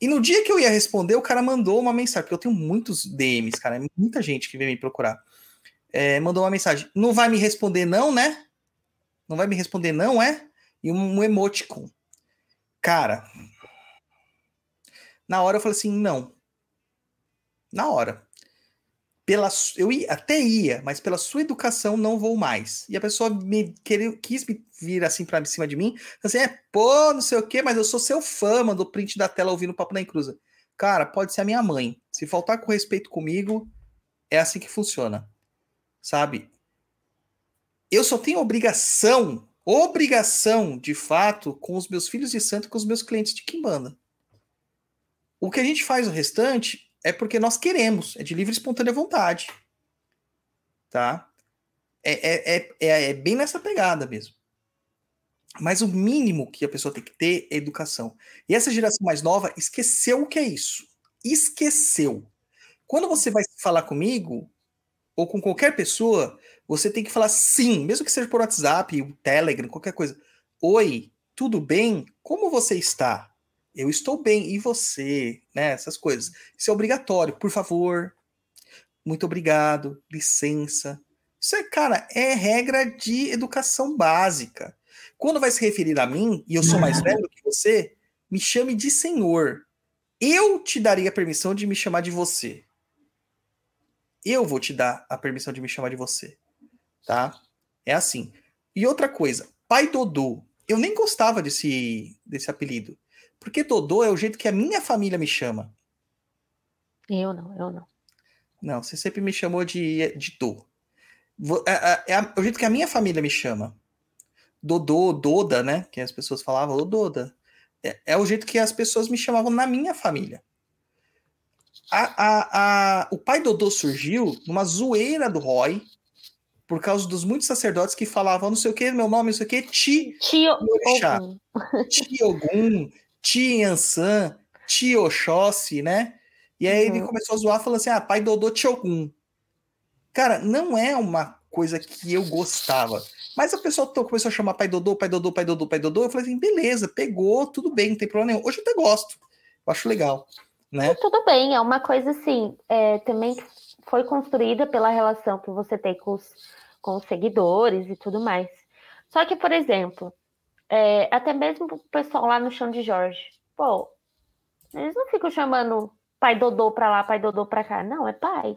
E no dia que eu ia responder, o cara mandou uma mensagem, porque eu tenho muitos DMs, cara, é muita gente que vem me procurar. É, mandou uma mensagem. Não vai me responder, não, né? Não vai me responder, não, é? E um, emoticon. Cara, na hora eu falei assim, não. Na hora. Pela, eu ia, até ia, mas pela sua educação não vou mais. E a pessoa me queria, quis me vir assim para cima de mim, assim, é, pô, não sei o quê, mas eu sou seu fã, mandou print da tela ouvindo o Papo na Encruza. Cara, pode ser a minha mãe. Se faltar com respeito comigo, é assim que funciona. Sabe? Eu só tenho obrigação, obrigação, de fato, com os meus filhos de santo com os meus clientes de Kimbanda. O que a gente faz o restante é porque nós queremos, é de livre e espontânea vontade. Tá? É, é, é, é, é bem nessa pegada mesmo. Mas o mínimo que a pessoa tem que ter é educação. E essa geração mais nova esqueceu o que é isso. Esqueceu. Quando você vai falar comigo, ou com qualquer pessoa, você tem que falar sim, mesmo que seja por WhatsApp, Telegram, qualquer coisa. Oi, tudo bem? Como você está? Eu estou bem, e você, né? Essas coisas. Isso é obrigatório, por favor. Muito obrigado, licença. Isso é, cara, é regra de educação básica. Quando vai se referir a mim, e eu sou mais velho que você, me chame de senhor. Eu te daria a permissão de me chamar de você. Eu vou te dar a permissão de me chamar de você. Tá? É assim. E outra coisa, pai Dodô. Eu nem gostava desse, desse apelido. Porque Dodô é o jeito que a minha família me chama. Eu não, eu não. Não, você sempre me chamou de, de Dô. É, é, é, o jeito que a minha família me chama. Dodô, Doda, né? Que as pessoas falavam, ô Doda. É, é, o jeito que as pessoas me chamavam na minha família. A, a, a, o pai Dodô surgiu numa zoeira do Roy, por causa dos muitos sacerdotes que falavam não sei o que, meu nome, não sei o que, Ti. Tio Ogum. Ti Ogum, Ti Yansan, Ti Oxóssi, né? E aí uhum. ele começou a zoar falando assim: ah, pai Dodô Chogun. Cara, não é uma coisa que eu gostava. Mas a pessoa começou a chamar pai Dodô, pai Dodô, pai Dodô, pai Dodô. Eu falei assim: beleza, pegou, tudo bem, não tem problema nenhum. Hoje eu até gosto. Eu acho legal. Né? Tudo bem, é uma coisa assim, é, também foi construída pela relação que você tem com os, com os seguidores e tudo mais. Só que, por exemplo, é, até mesmo o pessoal lá no chão de Jorge. Pô, eles não ficam chamando pai Dodô pra lá, pai Dodô pra cá. Não, é pai.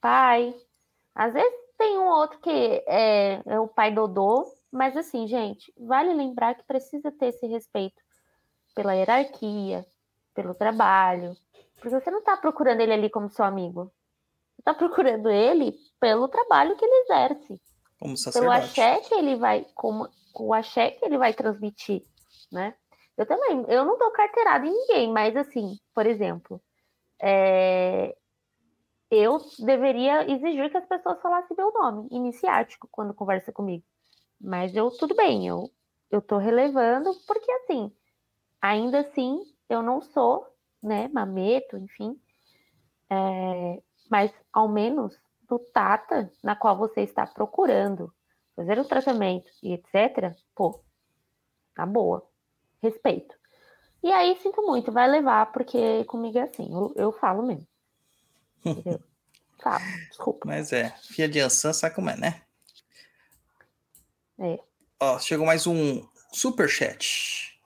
Pai. Às vezes tem um outro que é, é o pai Dodô, mas assim, gente, vale lembrar que precisa ter esse respeito pela hierarquia, pelo trabalho. Porque você não tá procurando ele ali como seu amigo. Você tá procurando ele pelo trabalho que ele exerce. Como pelo axé que ele vai, como o axé que ele vai transmitir, né? Eu também, eu não dou carteirada em ninguém, mas assim, por exemplo, é, eu deveria exigir que as pessoas falassem meu nome iniciático quando conversa comigo. Mas eu, tudo bem, eu, eu tô relevando, porque assim, ainda assim, eu não sou, né, mameto, enfim, é, mas ao menos do Tata, na qual você está procurando fazer o tratamento e etc., pô, tá boa. Respeito. E aí, sinto muito, vai levar, porque comigo é assim, eu, eu falo mesmo. Entendeu? falo, desculpa. Mas é, filha de Ansan, sabe como é, né? É. Ó, chegou mais um super chat.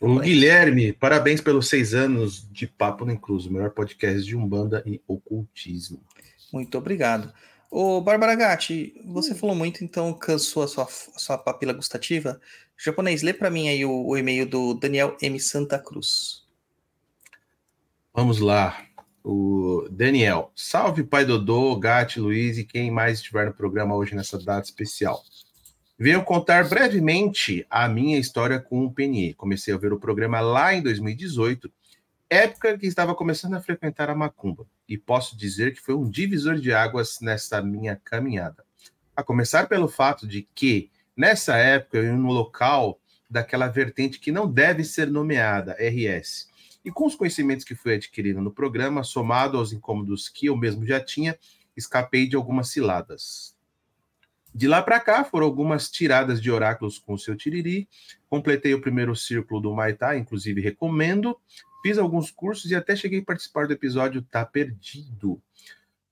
O Guilherme, parabéns pelos seis anos de Papo no Incluso, o melhor podcast de Umbanda e Ocultismo. Muito obrigado. Ô, Bárbara Gatti, você hum. falou muito, então cansou a sua, a sua papila gustativa. Japonês, lê para mim aí o, o, e-mail do Daniel M. Santa Cruz. Vamos lá. O Daniel. Salve, pai Dodô, Gatti, Luiz e quem mais estiver no programa hoje nessa data especial. Venho contar brevemente a minha história com o PNE. Comecei a ver o programa lá em 2018 época que estava começando a frequentar a macumba, e posso dizer que foi um divisor de águas nessa minha caminhada. A começar pelo fato de que, nessa época, eu ia no local daquela vertente que não deve ser nomeada, RS. E com os conhecimentos que fui adquirindo no programa, somado aos incômodos que eu mesmo já tinha, escapei de algumas ciladas. De lá para cá foram algumas tiradas de oráculos com o seu tiriri. Completei o primeiro círculo do Maitá, inclusive recomendo. Fiz alguns cursos e até cheguei a participar do episódio Tá Perdido.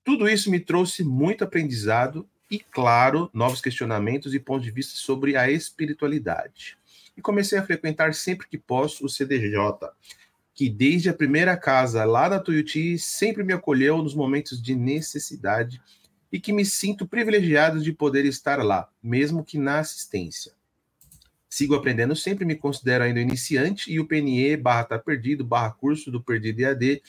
Tudo isso me trouxe muito aprendizado e, claro, novos questionamentos e pontos de vista sobre a espiritualidade. E comecei a frequentar sempre que posso o CDJ, que desde a primeira casa lá na Tuiuti sempre me acolheu nos momentos de necessidade e que me sinto privilegiado de poder estar lá, mesmo que na assistência. Sigo aprendendo sempre, me considero ainda iniciante e o PNE barra tá perdido, barra curso do Perdido EAD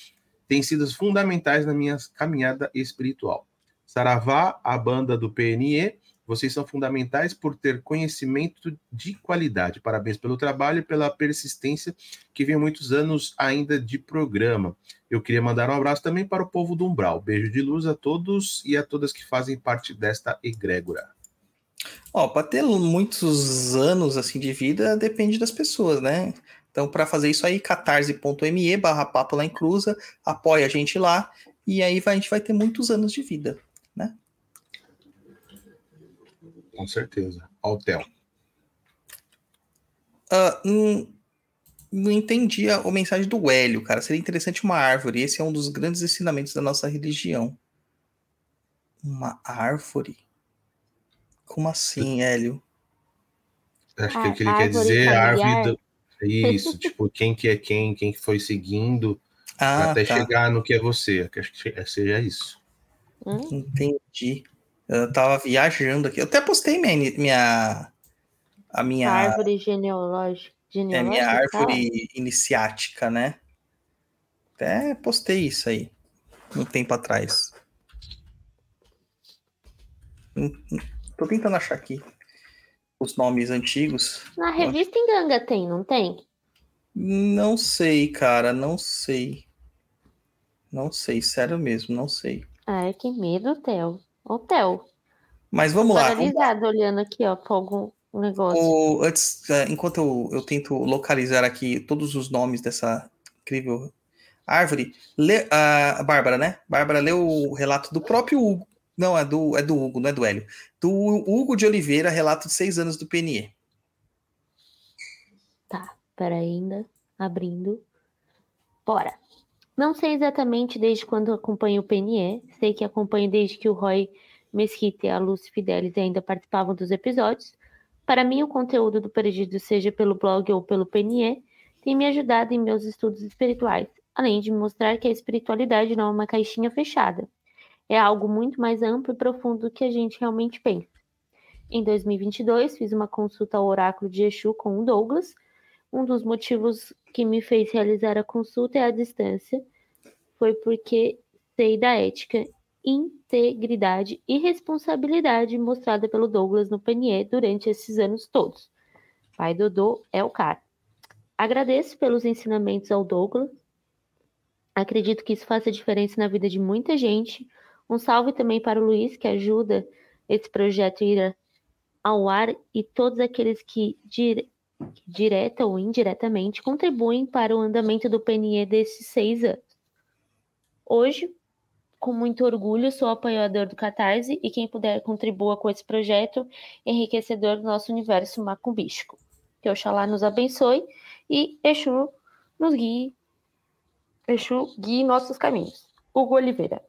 tem sido fundamentais na minha caminhada espiritual. Saravá, a banda do PNE, vocês são fundamentais por ter conhecimento de qualidade. Parabéns pelo trabalho e pela persistência que vem muitos anos ainda de programa. Eu queria mandar um abraço também para o povo do Umbral. Beijo de luz a todos e a todas que fazem parte desta egrégora. Ó, para ter muitos anos assim de vida depende das pessoas, né? Então, para fazer isso aí, catarse.me barra papo lá inclusa, apoia a gente lá e aí vai, a gente vai ter muitos anos de vida, né? Com certeza. Altel. Ah, hum, não entendi a, a mensagem do Hélio, cara. Seria interessante uma árvore. Esse é um dos grandes ensinamentos da nossa religião. Uma árvore? Como assim, Hélio? Acho que o que ele quer dizer é a árvore do... Isso, tipo, quem que é quem, quem que foi seguindo, Ah, até tá. chegar no que é você. Acho que seja isso. Hum? Entendi. Eu tava viajando aqui. Eu até postei minha, minha a minha, Árvore genealógica. é, genealógica minha tá? árvore iniciática, né? Até postei isso aí um tempo atrás. Tô tentando achar aqui os nomes antigos. Na revista Enganga tem, não tem? Não sei, cara, não sei. Não sei, sério mesmo, não sei. Ai, que medo, Theo. Ô, Theo. Mas vamos lá. vamos Paralisado olhando aqui, ó, pra algum negócio. O- antes, eh, enquanto eu, eu tento localizar aqui todos os nomes dessa incrível árvore, lê, a Bárbara, né? Bárbara leu o relato do próprio Hugo. Não, é do, é do Hugo, não é do Hélio. Do Hugo de Oliveira, relato de seis anos do PNE. Tá, pera ainda. Abrindo. Bora. Não sei exatamente desde quando acompanho o PNE. Sei que acompanho desde que o Roy Mesquita e a Lucy Fidelis ainda participavam dos episódios. Para mim, o conteúdo do Perdido, seja pelo blog ou pelo PNE, tem me ajudado em meus estudos espirituais, além de mostrar que a espiritualidade não é uma caixinha fechada. É algo muito mais amplo e profundo do que a gente realmente pensa. Em 2022, fiz uma consulta ao oráculo de Exu com o Douglas. Um dos motivos que me fez realizar a consulta é a distância. Foi porque sei da ética, integridade e responsabilidade mostrada pelo Douglas no PNE durante esses anos todos. Pai Dodô é o cara. Agradeço pelos ensinamentos ao Douglas. Acredito que isso faça diferença na vida de muita gente. Um salve também para o Luiz, que ajuda esse projeto a ir ao ar, e todos aqueles que, dire... que direta ou indiretamente contribuem para o andamento do PNE desses seis anos. Hoje, com muito orgulho, sou apoiador do Catarse e quem puder contribua com esse projeto enriquecedor do nosso universo macumbístico. Que Oxalá nos abençoe e Exu nos guie, Exu guie nossos caminhos. Hugo Oliveira.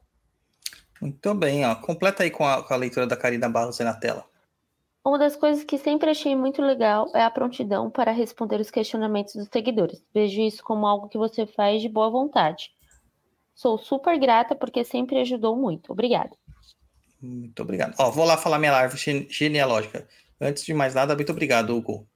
Muito bem, ó. Completa aí com a, com a leitura da Karina Barros aí na tela. Uma das coisas que sempre achei muito legal é a prontidão para responder os questionamentos dos seguidores. Vejo isso como algo que você faz de boa vontade. Sou super grata porque sempre ajudou muito. Obrigada. Muito obrigado. Ó, vou lá falar minha árvore gene- genealógica. Antes de mais nada, muito obrigado, Hugo.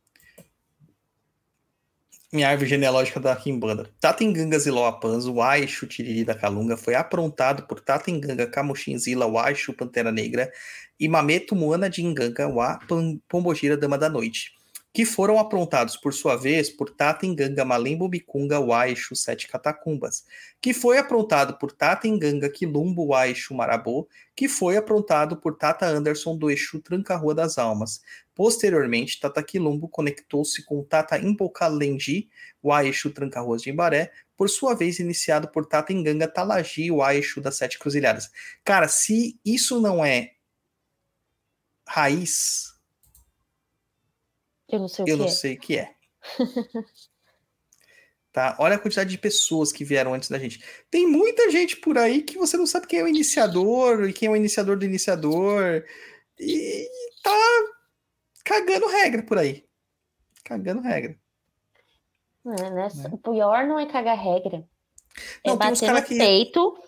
Minha árvore genealógica da Kimbanda. Tatenganga Ziloapanzo, Waixo Tiriri da Calunga foi aprontado por Tatenganga Camuxin Zila Waixo Pantera Negra e Mameto Moana de Inganga Pam- Pombogira Dama da Noite. Que foram aprontados, por sua vez, por Tata Nganga Malembo Bicunga Waixo Sete Catacumbas, que foi aprontado por Tata Nganga Quilumbo Waixo Marabô, que foi aprontado por Tata Anderson do Exu Tranca-Rua das Almas. Posteriormente, Tata Quilumbo conectou-se com Tata Imbocalengi, Waixo Tranca-Ruas de Embaré, por sua vez iniciado por Tata Nganga Talagi, Waixo das Sete Cruzilhadas. Cara, se isso não é raiz, Eu não sei o eu que não é. sei o que é. tá? Olha a quantidade de pessoas que vieram antes da gente. Tem muita gente por aí que você não sabe quem é o iniciador e quem é o iniciador do iniciador. E tá cagando regra por aí. Cagando regra. É, né? O pior não é cagar regra. É Não, tem uns bater no que- peito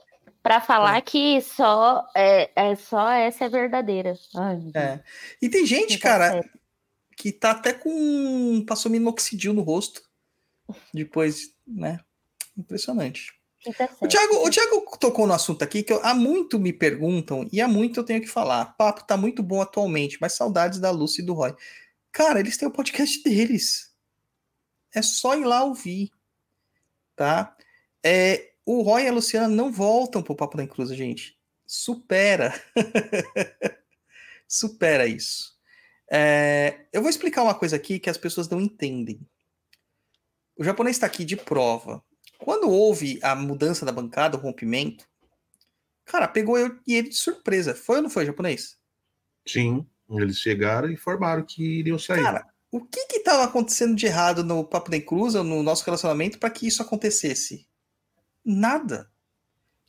pra falar que só, é, é só essa é verdadeira. Ai. É. E tem gente, tá cara, certo. Que tá até com. passou minoxidil no rosto. Depois, né? Impressionante. O. Thiago, o Thiago tocou no assunto aqui que eu- há muito me perguntam e há muito eu tenho que falar. Papo tá muito bom atualmente, mas saudades da Lucy e do Roy. Cara, eles têm o podcast deles. É só ir lá ouvir, tá? É, o Roy e a Luciana não voltam pro Papo da Encruza, gente. Supera. Supera isso. É, eu vou explicar uma coisa aqui que as pessoas não entendem. O japonês está aqui de prova. Quando houve a mudança da bancada, o rompimento, cara, pegou eu e ele de surpresa. Foi ou não foi, japonês? Sim, eles chegaram e informaram que iriam sair. Cara, o que que estava acontecendo de errado no Papo da Encruza, no nosso relacionamento, para que isso acontecesse? Nada.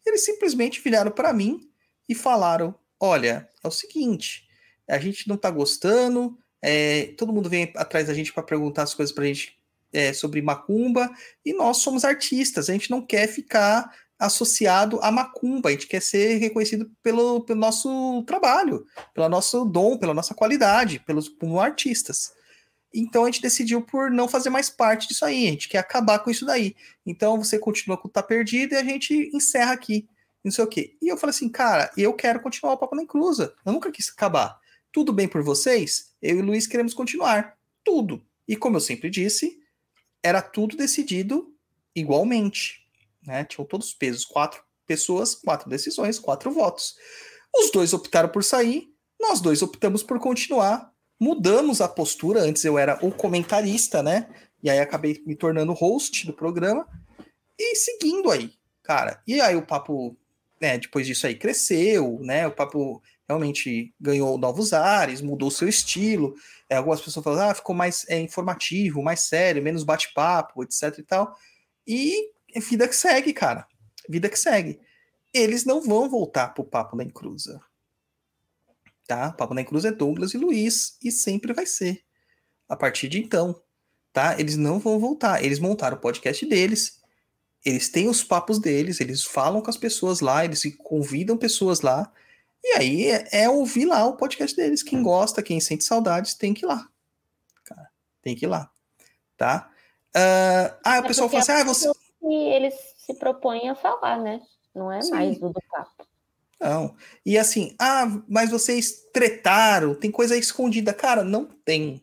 Eles simplesmente viraram para mim e falaram: olha, é o seguinte, a gente não tá gostando, é, todo mundo vem atrás da gente para perguntar as coisas pra gente é, sobre macumba, e nós somos artistas, a gente não quer ficar associado à macumba, a gente quer ser reconhecido pelo, pelo nosso trabalho, pelo nosso dom, pela nossa qualidade, pelos como artistas. Então a gente decidiu por não fazer mais parte disso aí, a gente quer acabar com isso daí. Então você continua com o Tá Perdido e a gente encerra aqui, não sei o quê. E eu falei assim, cara, eu quero continuar o Papo na Inclusa, eu nunca quis acabar. Tudo bem por vocês? Eu e o Luiz queremos continuar. Tudo. E como eu sempre disse, era tudo decidido igualmente. Né? Tinham todos os pesos, quatro pessoas, quatro decisões, quatro votos. Os dois optaram por sair, nós dois optamos por continuar. Mudamos a postura. Antes eu era o comentarista, né? E aí acabei me tornando host do programa. E seguindo aí, cara. E aí o papo, né, depois disso aí cresceu, né? O papo realmente ganhou novos ares, mudou seu estilo. É, algumas pessoas falam, ah, ficou mais é, informativo, mais sério, menos bate-papo, etc e tal. E é vida que segue, cara. Vida que segue. Eles não vão voltar pro Papo da Encruza. Tá? Papo da Encruza é Douglas e Luiz e sempre vai ser. A partir de então, tá? Eles não vão voltar. Eles montaram o podcast deles. Eles têm os papos deles, eles falam com as pessoas lá, eles convidam pessoas lá. E aí é, é ouvir lá o podcast deles. Quem gosta, quem sente saudades, tem que ir lá. Cara, tem que ir lá. Tá? Ah, ah, o É pessoal fala assim: ah, você. E eles se propõem a falar, né? Não é Sim. mais do do papo. Não. E assim, ah, mas vocês tretaram, tem coisa escondida. Cara, não tem.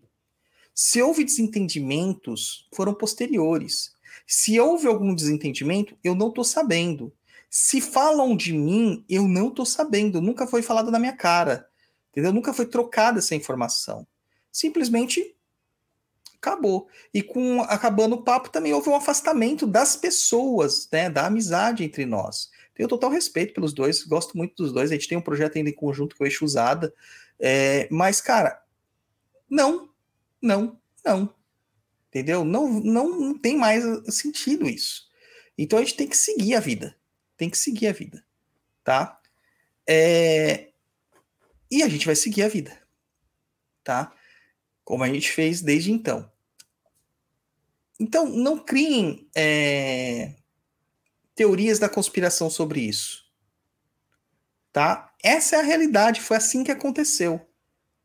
Se houve desentendimentos, foram posteriores. Se houve algum desentendimento, eu não tô sabendo. Se falam de mim, eu não tô sabendo. Nunca foi falado na minha cara. Entendeu? Nunca foi trocada essa informação. Simplesmente acabou. E com acabando o papo também houve um afastamento das pessoas, né, da amizade entre nós. Tenho total respeito pelos dois, gosto muito dos dois. A gente tem um projeto ainda em conjunto com o Eixo Usada. É, mas, cara, não, não, não. Entendeu? Não, não, não tem mais sentido isso. Então a gente tem que seguir a vida. Tem que seguir a vida. Tá? É, e a gente vai seguir a vida. Tá? Como a gente fez desde então. Então, não criem é, teorias da conspiração sobre isso. Tá? Essa é a realidade, foi assim que aconteceu.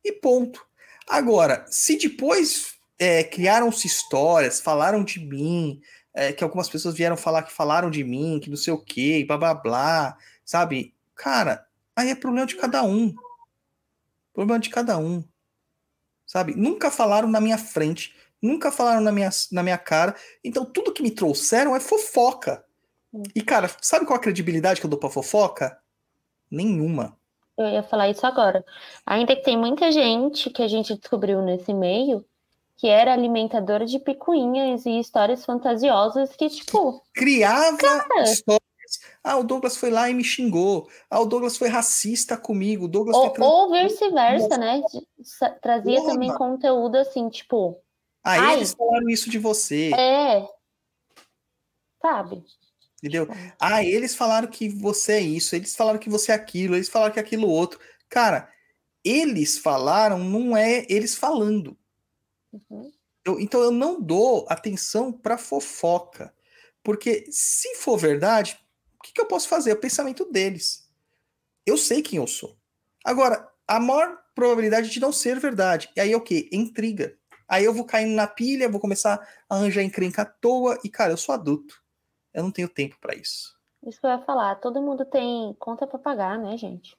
E ponto. Agora, se depois é, criaram-se histórias, falaram de mim, é, que algumas pessoas vieram falar que falaram de mim, que não sei o quê, blá blá blá, sabe? Cara, aí é problema de cada um. Problema de cada um. sabe? Nunca falaram na minha frente, nunca falaram na minha, na minha cara. Então, tudo que me trouxeram é fofoca. Hum. E, cara, sabe qual a credibilidade que eu dou pra fofoca? Nenhuma. Eu ia falar isso agora. Ainda que tem muita gente que a gente descobriu nesse meio que era alimentadora de picuinhas e histórias fantasiosas que, tipo, Criava Cara. histórias. Ah, o Douglas foi lá e me xingou. Ah, o Douglas foi racista comigo. O Douglas ou, foi ou vice-versa, né? Trazia também conteúdo assim, tipo, Ah, Ai. eles falaram isso de você. é. Sabe? Entendeu? Ah, eles falaram que você é isso, eles falaram que você é aquilo, eles falaram que é aquilo outro. Cara, eles falaram, não é eles falando. Uhum. Eu- então eu não dou atenção pra fofoca. Porque se for verdade, o que, que eu posso fazer? É o pensamento deles. Eu sei quem eu sou. Agora, a maior probabilidade de não ser verdade. E aí é o quê? Intriga. Aí eu vou caindo na pilha, vou começar a arranjar encrenca à toa. E, cara, eu sou adulto. Eu não tenho tempo pra isso. Isso que eu ia falar. Todo mundo tem conta pra pagar, né, gente?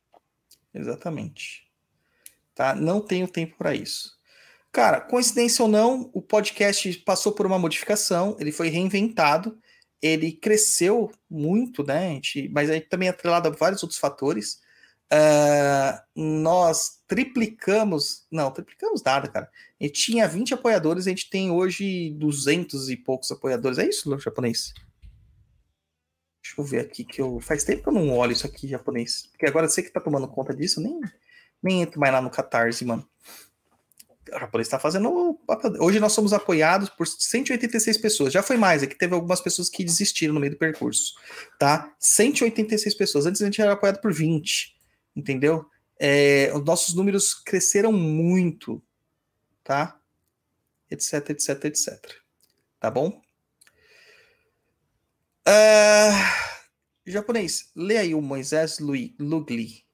Exatamente. Tá? Não tenho tempo para isso. Cara, coincidência ou não, o podcast passou por uma modificação, ele foi reinventado, ele cresceu muito, né? a gente- mas aí também é atrelado a vários outros fatores. Ah, nós triplicamos, não, triplicamos nada, cara. A gente tinha 20 apoiadores, a gente tem hoje 200 e poucos apoiadores. É isso, japonês? Deixa eu ver aqui que eu. Faz tempo que eu não olho isso aqui, japonês. Porque agora você que tá tomando conta disso, nem, nem entro mais lá no Catarse, mano. O japonês tá fazendo. Hoje nós somos apoiados por 186 pessoas. Já foi mais, é que teve algumas pessoas que desistiram no meio do percurso. Tá? 186 pessoas. Antes a gente era apoiado por 20. Entendeu? É, os nossos números cresceram muito. Tá? Etc, etc, etc. Tá bom? Ah, japonês, lê aí o Moisés Lugli.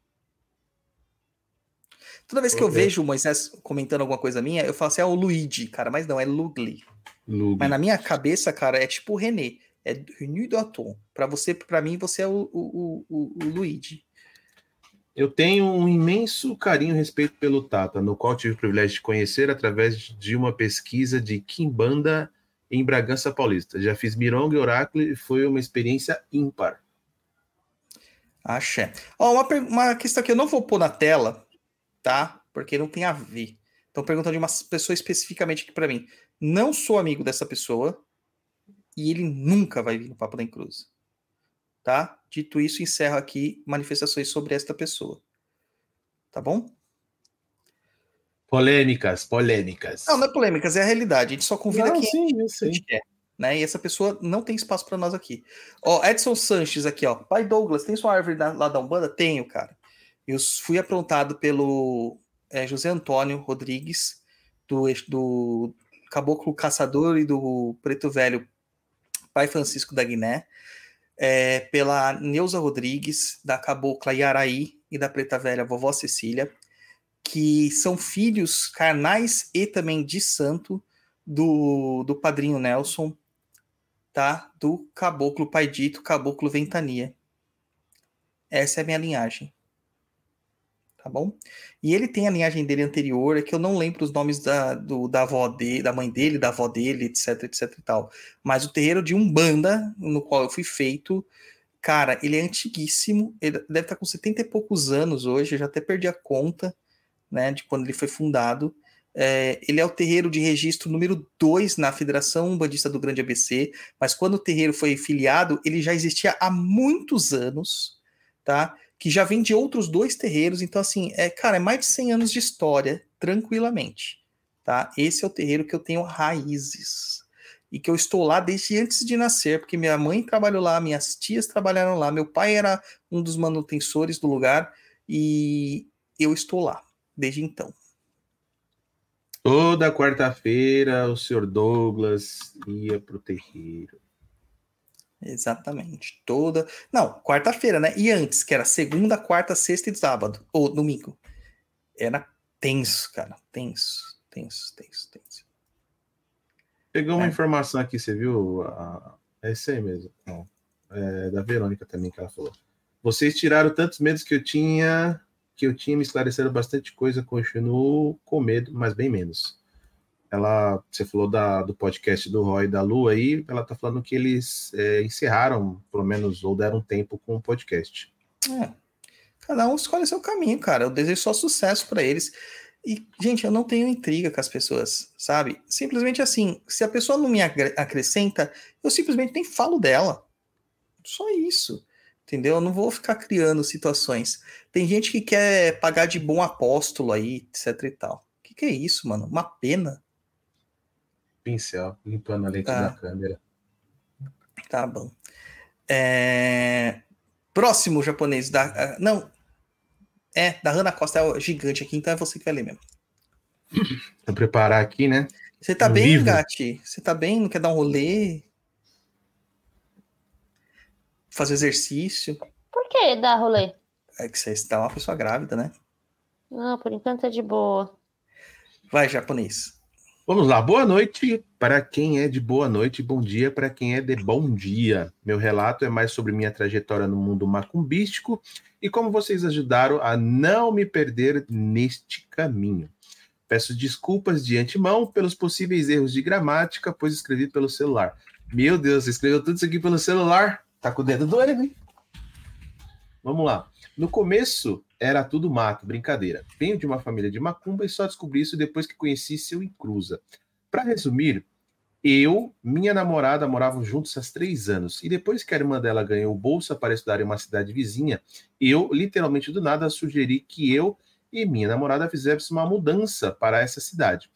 Toda vez que eu Ok. vejo o Moisés comentando alguma coisa minha, eu falo assim, é o Luigi, cara, mas não, é Lugli. Lug. Mas na minha cabeça, cara, é tipo o René, é René do Atom. Pra você, para mim, você é o, o, o, o Luigi. Eu tenho um imenso carinho e respeito pelo Tata, no qual tive o privilégio de conhecer através de uma pesquisa de Kimbanda em Bragança Paulista. Já fiz Mironga e Oráculo e foi uma experiência ímpar. Axé. Ó, uma, uma questão que eu não vou pôr na tela, tá? Porque não tem a ver. Então, perguntando de uma pessoa especificamente aqui pra mim. Não sou amigo dessa pessoa e ele nunca vai vir no Papo da Encruz. Tá? Dito isso, encerro aqui manifestações sobre esta pessoa. Tá bom? Polêmicas, polêmicas. Não, não é polêmicas, é a realidade. A gente só convida Não, quem sim, eu sei. quer. Né? E essa pessoa não tem espaço para nós aqui. Ó, Edson Sanches aqui, ó. Pai Douglas, tem sua árvore lá da Umbanda? Tenho, cara. Eu fui aprontado pelo é, José Antônio Rodrigues, do, do Caboclo Caçador e do Preto Velho Pai Francisco da Guiné, é, pela Neuza Rodrigues, da Cabocla Yaraí e da Preta Velha Vovó Cecília, que são filhos carnais e também de santo do, do padrinho Nelson, tá? Do Caboclo Pai Dito, Caboclo Ventania. Essa é a minha linhagem. Tá bom? E ele tem a linhagem dele anterior, é que eu não lembro os nomes da, do, da avó dele, da mãe dele, da avó dele, etc, etc e tal. Mas o terreiro de Umbanda, no qual eu fui feito, cara, ele é antiguíssimo, ele deve estar com 70 e poucos anos hoje, eu já até perdi a conta, né, de quando ele foi fundado. É, ele é o terreiro de registro número 2 na Federação Umbandista do Grande ABC, mas quando o terreiro foi filiado, ele já existia há muitos anos, tá? Que já vem de outros dois terreiros, então assim, é, cara, é mais de 100 anos de história, tranquilamente, tá? Esse é o terreiro que eu tenho raízes e que eu estou lá desde antes de nascer, porque minha mãe trabalhou lá, minhas tias trabalharam lá, meu pai era um dos manutensores do lugar e eu estou lá desde então. Toda quarta-feira o senhor Douglas ia pro terreiro. Exatamente. Toda. Não, quarta-feira, né? E antes, que era segunda, quarta, sexta e sábado. Ou domingo. Era tenso, cara. Tenso, tenso, tenso, tenso. Pegou uma É. informação aqui, você viu? É isso aí mesmo. Não. É da Verônica também que ela falou. Vocês tiraram tantos medos que eu tinha que eu tinha me esclarecido bastante coisa, continuo com medo, mas bem menos. Ela, você falou da, do podcast do Roy e da Lu aí, ela tá falando que eles é, encerraram, pelo menos, ou deram tempo com o podcast. É. Cada um escolhe seu caminho, cara. Eu desejo só sucesso para eles. E, gente, eu não tenho intriga com as pessoas, sabe? Simplesmente assim, se a pessoa não me acrescenta, eu simplesmente nem falo dela. Só isso. Entendeu? Eu não vou ficar criando situações. Tem gente que quer pagar de bom apóstolo aí, etc e tal. O que, que é isso, mano? Uma pena. Pincel, limpando a lente Tá. da câmera. Tá bom. É, Próximo japonês da. ah, Não. É, da Hannah Costa é o gigante aqui, então é você que vai ler mesmo. Vou preparar aqui, né? Você tá Um bem, livro. Gati? Você tá bem? Não quer dar um rolê? Fazer exercício? Por que dar rolê? É que você está uma pessoa grávida, né? Não, por enquanto é de boa. Vai, japonês. Vamos lá, boa noite para quem é de boa noite, bom dia para quem é de bom dia. Meu relato é mais sobre minha trajetória no mundo macumbístico e como vocês ajudaram a não me perder neste caminho. Peço desculpas de antemão pelos possíveis erros de gramática, pois escrevi pelo celular. Meu Deus, você escreveu tudo isso aqui pelo celular? Tá com o dedo doendo, hein? Vamos lá. No começo era tudo mato, brincadeira. Venho de uma família de macumba e só descobri isso depois que conheci seu Encruza. Para resumir, eu, minha namorada moravam juntos há três anos e depois que a irmã dela ganhou bolsa para estudar em uma cidade vizinha, eu, literalmente do nada, sugeri que eu e minha namorada fizéssemos uma mudança para essa cidade.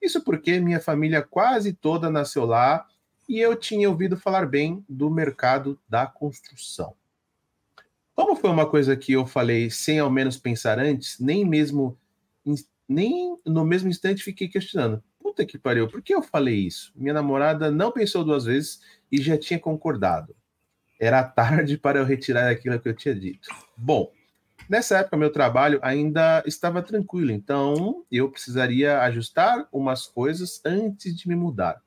Isso porque minha família quase toda nasceu lá e eu tinha ouvido falar bem do mercado da construção. Como foi uma coisa que eu falei sem ao menos pensar antes, nem mesmo nem no mesmo instante fiquei questionando. Puta que pariu, por que eu falei isso? Minha namorada não pensou duas vezes e já tinha concordado. Era tarde para eu retirar aquilo que eu tinha dito. Bom, nessa época meu trabalho ainda estava tranquilo, então eu precisaria ajustar umas coisas antes de me mudar.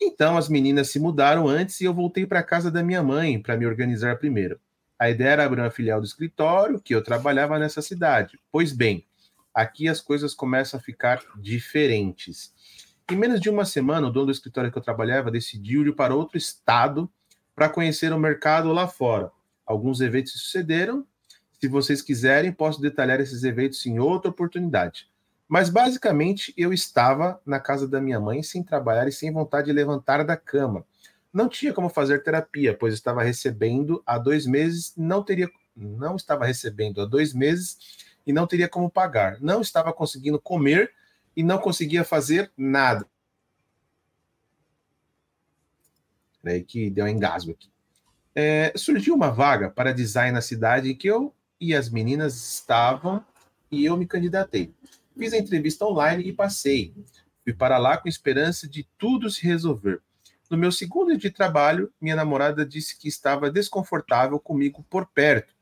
Então as meninas se mudaram antes e eu voltei para casa da minha mãe para me organizar primeiro. A ideia era abrir uma filial do escritório que eu trabalhava nessa cidade. Pois bem, aqui as coisas começam a ficar diferentes. Em menos de uma semana, o dono do escritório que eu trabalhava decidiu ir para outro estado para conhecer o mercado lá fora. Alguns eventos sucederam. Se vocês quiserem, posso detalhar esses eventos em outra oportunidade. Mas basicamente eu estava na casa da minha mãe sem trabalhar e sem vontade de levantar da cama. Não tinha como fazer terapia, pois estava recebendo há dois meses, não teria, não estava recebendo há dois meses e não teria como pagar. Não estava conseguindo comer e não conseguia fazer nada. Peraí que deu um engasgo aqui. É, surgiu uma vaga para design na cidade em que eu e as meninas estavam e eu me candidatei. Fiz a entrevista online e passei. Fui para lá com esperança de tudo se resolver. No meu segundo dia de trabalho, minha namorada disse que estava desconfortável comigo por perto.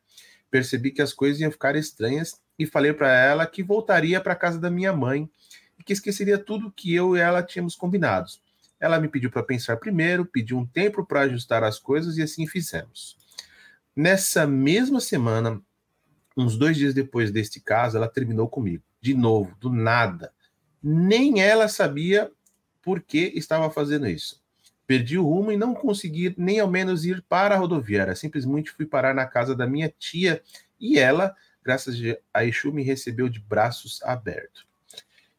Percebi que as coisas iam ficar estranhas e falei para ela que voltaria para casa da minha mãe e que esqueceria tudo que eu e ela tínhamos combinado. Ela me pediu para pensar primeiro, pediu um tempo para ajustar as coisas e assim fizemos. Nessa mesma semana, uns dois dias depois deste caso, ela terminou comigo. De novo, do nada. Nem ela sabia por que estava fazendo isso. Perdi o rumo e não consegui nem ao menos ir para a rodoviária. Simplesmente fui parar na casa da minha tia e ela, graças a Exu, me recebeu de braços abertos.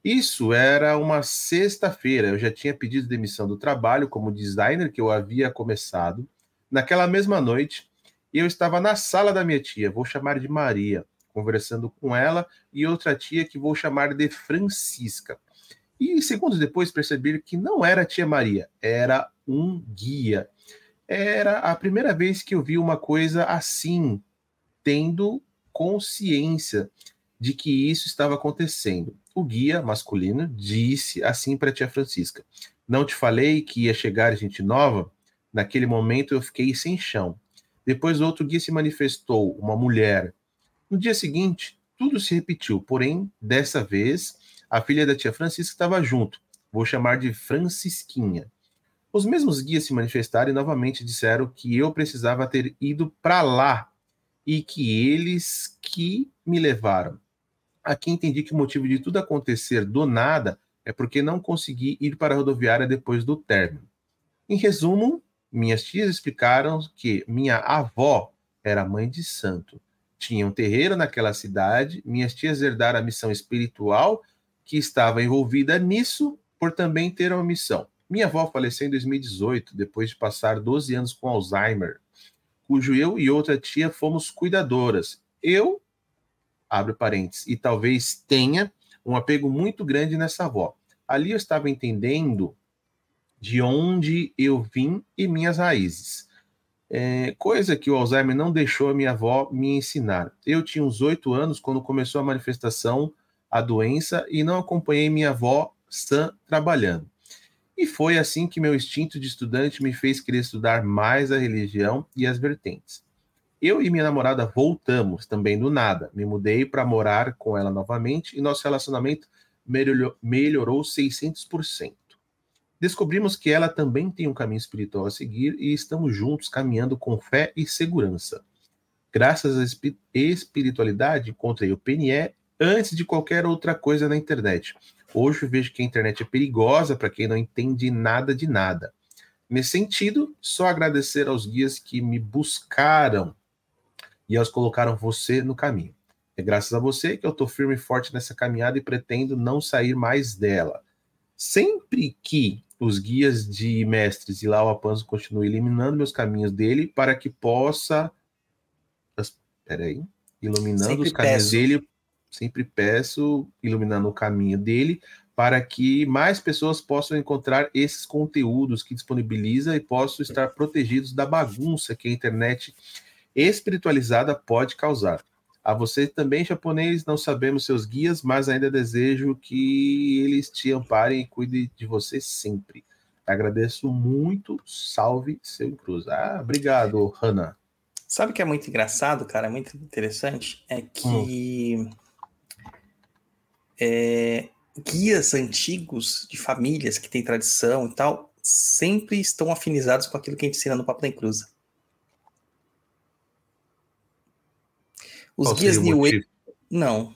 Isso era uma sexta-feira. Eu já tinha pedido demissão do trabalho como designer que eu havia começado. Naquela mesma noite, eu estava na sala da minha tia, vou chamar de Maria, conversando com ela e outra tia que vou chamar de Francisca. E segundos depois percebi que não era tia Maria, era um guia. Era a primeira vez que eu vi uma coisa assim, tendo consciência de que isso estava acontecendo. O guia masculino disse assim para tia Francisca: Não te falei que ia chegar gente nova? Naquele momento eu fiquei sem chão. Depois outro guia se manifestou, uma mulher. No dia seguinte, tudo se repetiu, porém, dessa vez, a filha da tia Francisca estava junto. Vou chamar de Francisquinha. Os mesmos guias se manifestaram e novamente disseram que eu precisava ter ido para lá e que eles que me levaram. Aqui entendi que o motivo de tudo acontecer do nada é porque não consegui ir para a rodoviária depois do término. Em resumo, minhas tias explicaram que minha avó era mãe de santo. Tinha um terreiro naquela cidade, minhas tias herdaram a missão espiritual que estava envolvida nisso por também ter uma missão. Minha avó faleceu em 2018, depois de passar 12 anos com Alzheimer, cujo eu e outra tia fomos cuidadoras. Eu, abre parênteses, e talvez tenha um apego muito grande nessa avó. Ali eu estava entendendo de onde eu vim e minhas raízes. É, coisa que o Alzheimer não deixou a minha avó me ensinar. Eu tinha uns oito anos quando começou a manifestação, a doença, e não acompanhei minha avó sã trabalhando. E foi assim que meu instinto de estudante me fez querer estudar mais a religião e as vertentes. Eu e minha namorada voltamos também do nada. Me mudei para morar com ela novamente e nosso relacionamento melhorou, melhorou 600%. Descobrimos que ela também tem um caminho espiritual a seguir e estamos juntos caminhando com fé e segurança. Graças à espiritualidade, encontrei o PNE antes de qualquer outra coisa na internet. Hoje eu vejo que a internet é perigosa para quem não entende nada de nada. Nesse sentido, só agradecer aos guias que me buscaram e elas colocaram você no caminho. É graças a você que eu estou firme e forte nessa caminhada e pretendo não sair mais dela. Sempre que os guias de mestres e lá o Apanzo continuem eliminando meus caminhos dele para que possa. Peraí. Iluminando Sempre os caminhos peço. dele sempre peço, iluminando o caminho dele, para que mais pessoas possam encontrar esses conteúdos que disponibiliza e possam estar protegidos da bagunça que a internet espiritualizada pode causar. A você também, japonês, não sabemos seus guias, mas ainda desejo que eles te amparem e cuidem de você sempre. Agradeço muito. Salve, seu cruz. Ah, obrigado, Hannah. Sabe o que é muito engraçado, cara? É muito interessante. É que é, guias antigos de famílias que têm tradição e tal sempre estão afinizados com aquilo que a gente ensina no Papo da Encruza. Os Qual guias New Age. Não.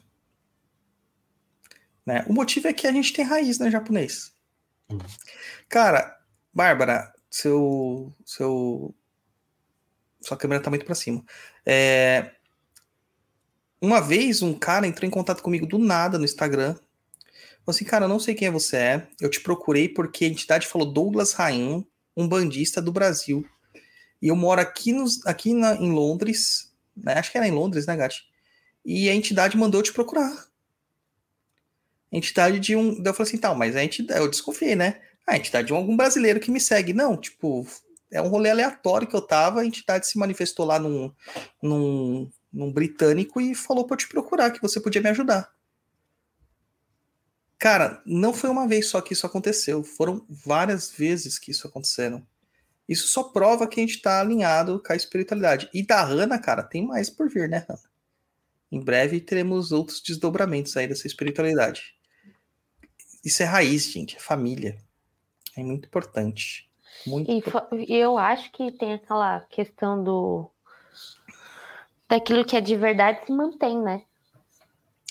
Né? O motivo é que a gente tem raiz, né, japonês? Uhum. Cara, Bárbara, seu, seu, sua câmera tá muito pra cima. É, uma vez um cara entrou em contato comigo do nada no Instagram. Falou assim, cara, eu não sei quem você é. Eu te procurei porque a entidade falou Douglas Rain, um bandista do Brasil. E eu moro aqui, nos, aqui na, em Londres, né? Acho que era em Londres, né, Gatti? E a entidade mandou eu te procurar. Entidade de um. Daí eu falei assim, tal, mas a entidade. Eu desconfiei, né? Ah, a entidade de algum brasileiro que me segue. Não, tipo, é um rolê aleatório que eu tava. A entidade se manifestou lá num, num, num britânico e falou pra eu te procurar, que você podia me ajudar. Cara, não foi uma vez só que isso aconteceu. Foram várias vezes que isso aconteceram. Isso só prova que a gente tá alinhado com a espiritualidade. E da Hannah, cara, tem mais por vir, né, Hannah? Em breve teremos outros desdobramentos aí dessa espiritualidade. Isso é raiz, gente, é família. É muito importante. Muito E fo- e eu acho que tem aquela questão do daquilo que é de verdade se mantém, né?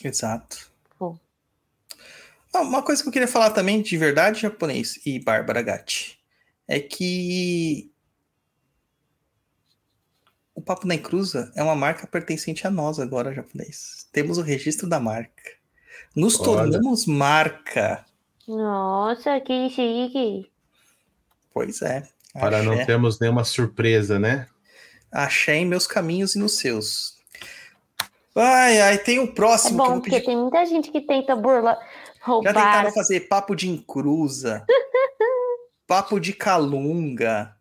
Exato. Pô. Ah, uma coisa que eu queria falar também de verdade japonês e Bárbara Gatti é que o Papo na Encruza é uma marca pertencente a nós agora, japonês. Temos o registro da marca. Nos Olha. tornamos marca. Nossa, que chique. Pois é. Para não termos nenhuma surpresa, né? Axé em meus caminhos e nos seus. Ai, ai, tem o É próximo que eu bom, vou porque pedir. tem muita gente que tenta burlar, Já roubar. tentaram fazer papo de encruza, papo de calunga,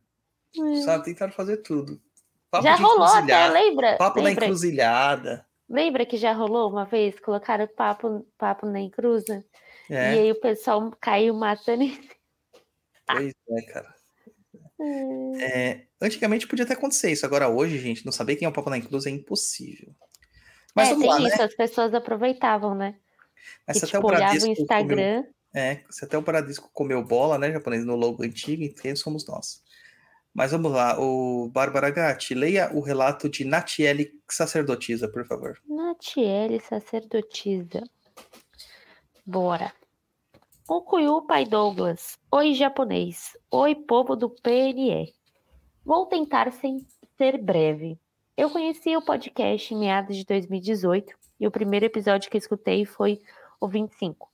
sabe? Tentaram fazer tudo. Papo Hum. Já rolou até, lembra? Papo na lembra, encruzilhada. lembra que já rolou uma vez? Colocaram papo, papo na encruza? É, E aí o pessoal caiu matando. pois é, cara. É, antigamente podia até acontecer isso. Agora, hoje, gente, não saber quem é o Papo na Encruza é impossível. Mas é, tem lá, isso, né? as pessoas aproveitavam, né? Mas que se até tipo, o olhava o Bradesco comeu, Instagram. é, se até o Bradesco comeu bola, né, japonês, no logo antigo, quem somos nós? Mas vamos lá, o Bárbara Gatti, leia o relato de Natiele Sacerdotisa, por favor. Natiele sacerdotisa. Bora. Okuyu Pai Douglas. Oi, japonês. Oi, povo do PNE. Vou tentar ser breve. Eu conheci o podcast em meados de 2018 e o primeiro episódio que escutei foi o 25.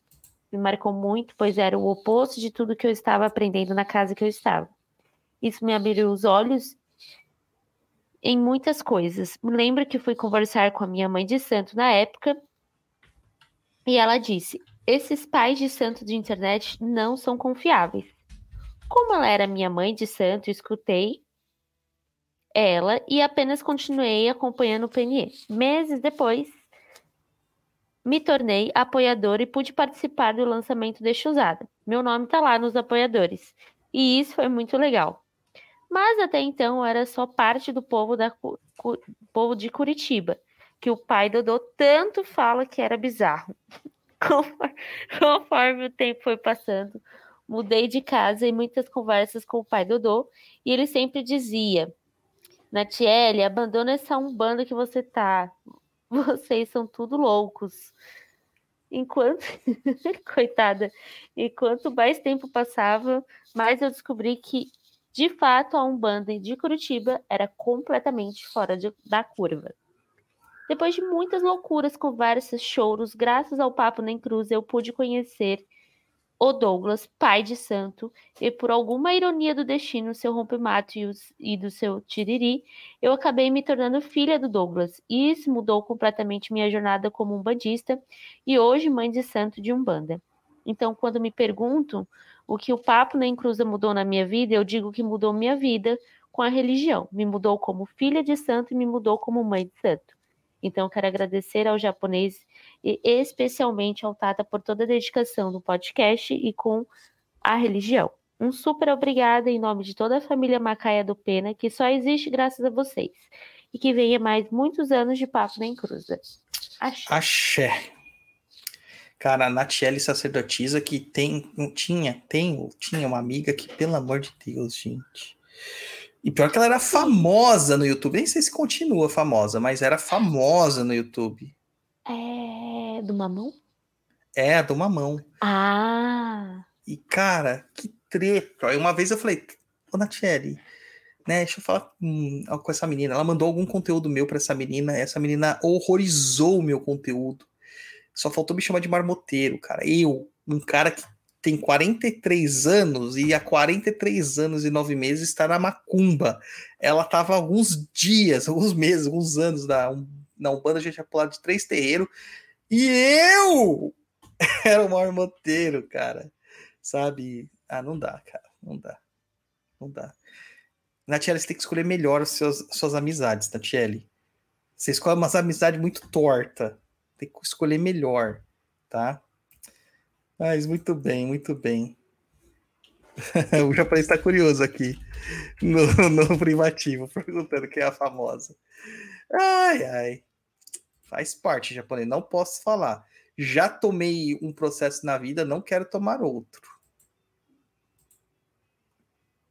Me marcou muito, pois era o oposto de tudo que eu estava aprendendo na casa que eu estava. Isso me abriu os olhos em muitas coisas. Me lembro que fui conversar com a minha mãe de santo na época e ela disse: esses pais de santo de internet não são confiáveis. Como ela era minha mãe de santo, escutei ela e apenas continuei acompanhando o PNE. Meses depois, me tornei apoiador e pude participar do lançamento deste usada. Meu nome está lá nos apoiadores. E isso foi muito legal. Mas até então eu era só parte do povo, da, povo de Curitiba, que o pai Dodô tanto fala que era bizarro. Conforme, conforme o tempo foi passando, mudei de casa e muitas conversas com o pai Dodô, e ele sempre dizia: Natiele, abandona essa umbanda que você tá. Vocês são tudo loucos. Enquanto, coitada, enquanto mais tempo passava, mais eu descobri que, de fato, a Umbanda de Curitiba era completamente fora de- da curva. Depois de muitas loucuras, conversas, choros, graças ao Papo Nem Cruz, eu pude conhecer o Douglas, pai de santo, e por alguma ironia do destino, seu rompe-mato e, e do seu tiriri, eu acabei me tornando filha do Douglas. E isso mudou completamente minha jornada como umbandista e hoje mãe de santo de Umbanda. Então, quando me perguntam o que o Papo Nem Cruza mudou na minha vida, eu digo que mudou minha vida com a religião. Me mudou como filha de santo e me mudou como mãe de santo. Então, quero agradecer ao japonês e especialmente ao Tata por toda a dedicação no podcast e com a religião. Um super obrigada em nome de toda a família Macaia do Pena, que só existe graças a vocês. E que venha mais muitos anos de Papo Nem Cruza. Axé. Axé. Cara, a Natiele Sacerdotisa que tem, tinha, tem, tinha uma amiga que, pelo amor de Deus, gente. E pior que ela era famosa no YouTube. Nem sei se continua famosa, mas era famosa no YouTube. É do mamão? É, do Mamão. Ah! E, cara, que treta. Aí uma vez eu falei, ô Natiele, né, deixa eu falar com, com essa menina. Ela mandou algum conteúdo meu pra essa menina. Essa menina horrorizou o meu conteúdo. Só faltou me chamar de marmoteiro, cara. Eu, um cara que tem 43 anos e há 43 anos e 9 meses está na macumba. Ela tava há alguns dias, alguns meses, alguns anos na, na Umbanda, a gente tinha pulado de três terreiros. E eu era o marmoteiro, cara. Sabe? Ah, não dá, cara. Não dá. Não dá. Natiele, você tem que escolher melhor as suas, suas amizades, Natiele. Você escolhe umas amizades muito torta. Tem que escolher melhor, tá? Mas muito bem, muito bem. o japonês está curioso aqui no, no privativo, perguntando quem é a famosa. Ai, ai. Faz parte, japonês. Não posso falar. Já tomei um processo na vida, não quero tomar outro.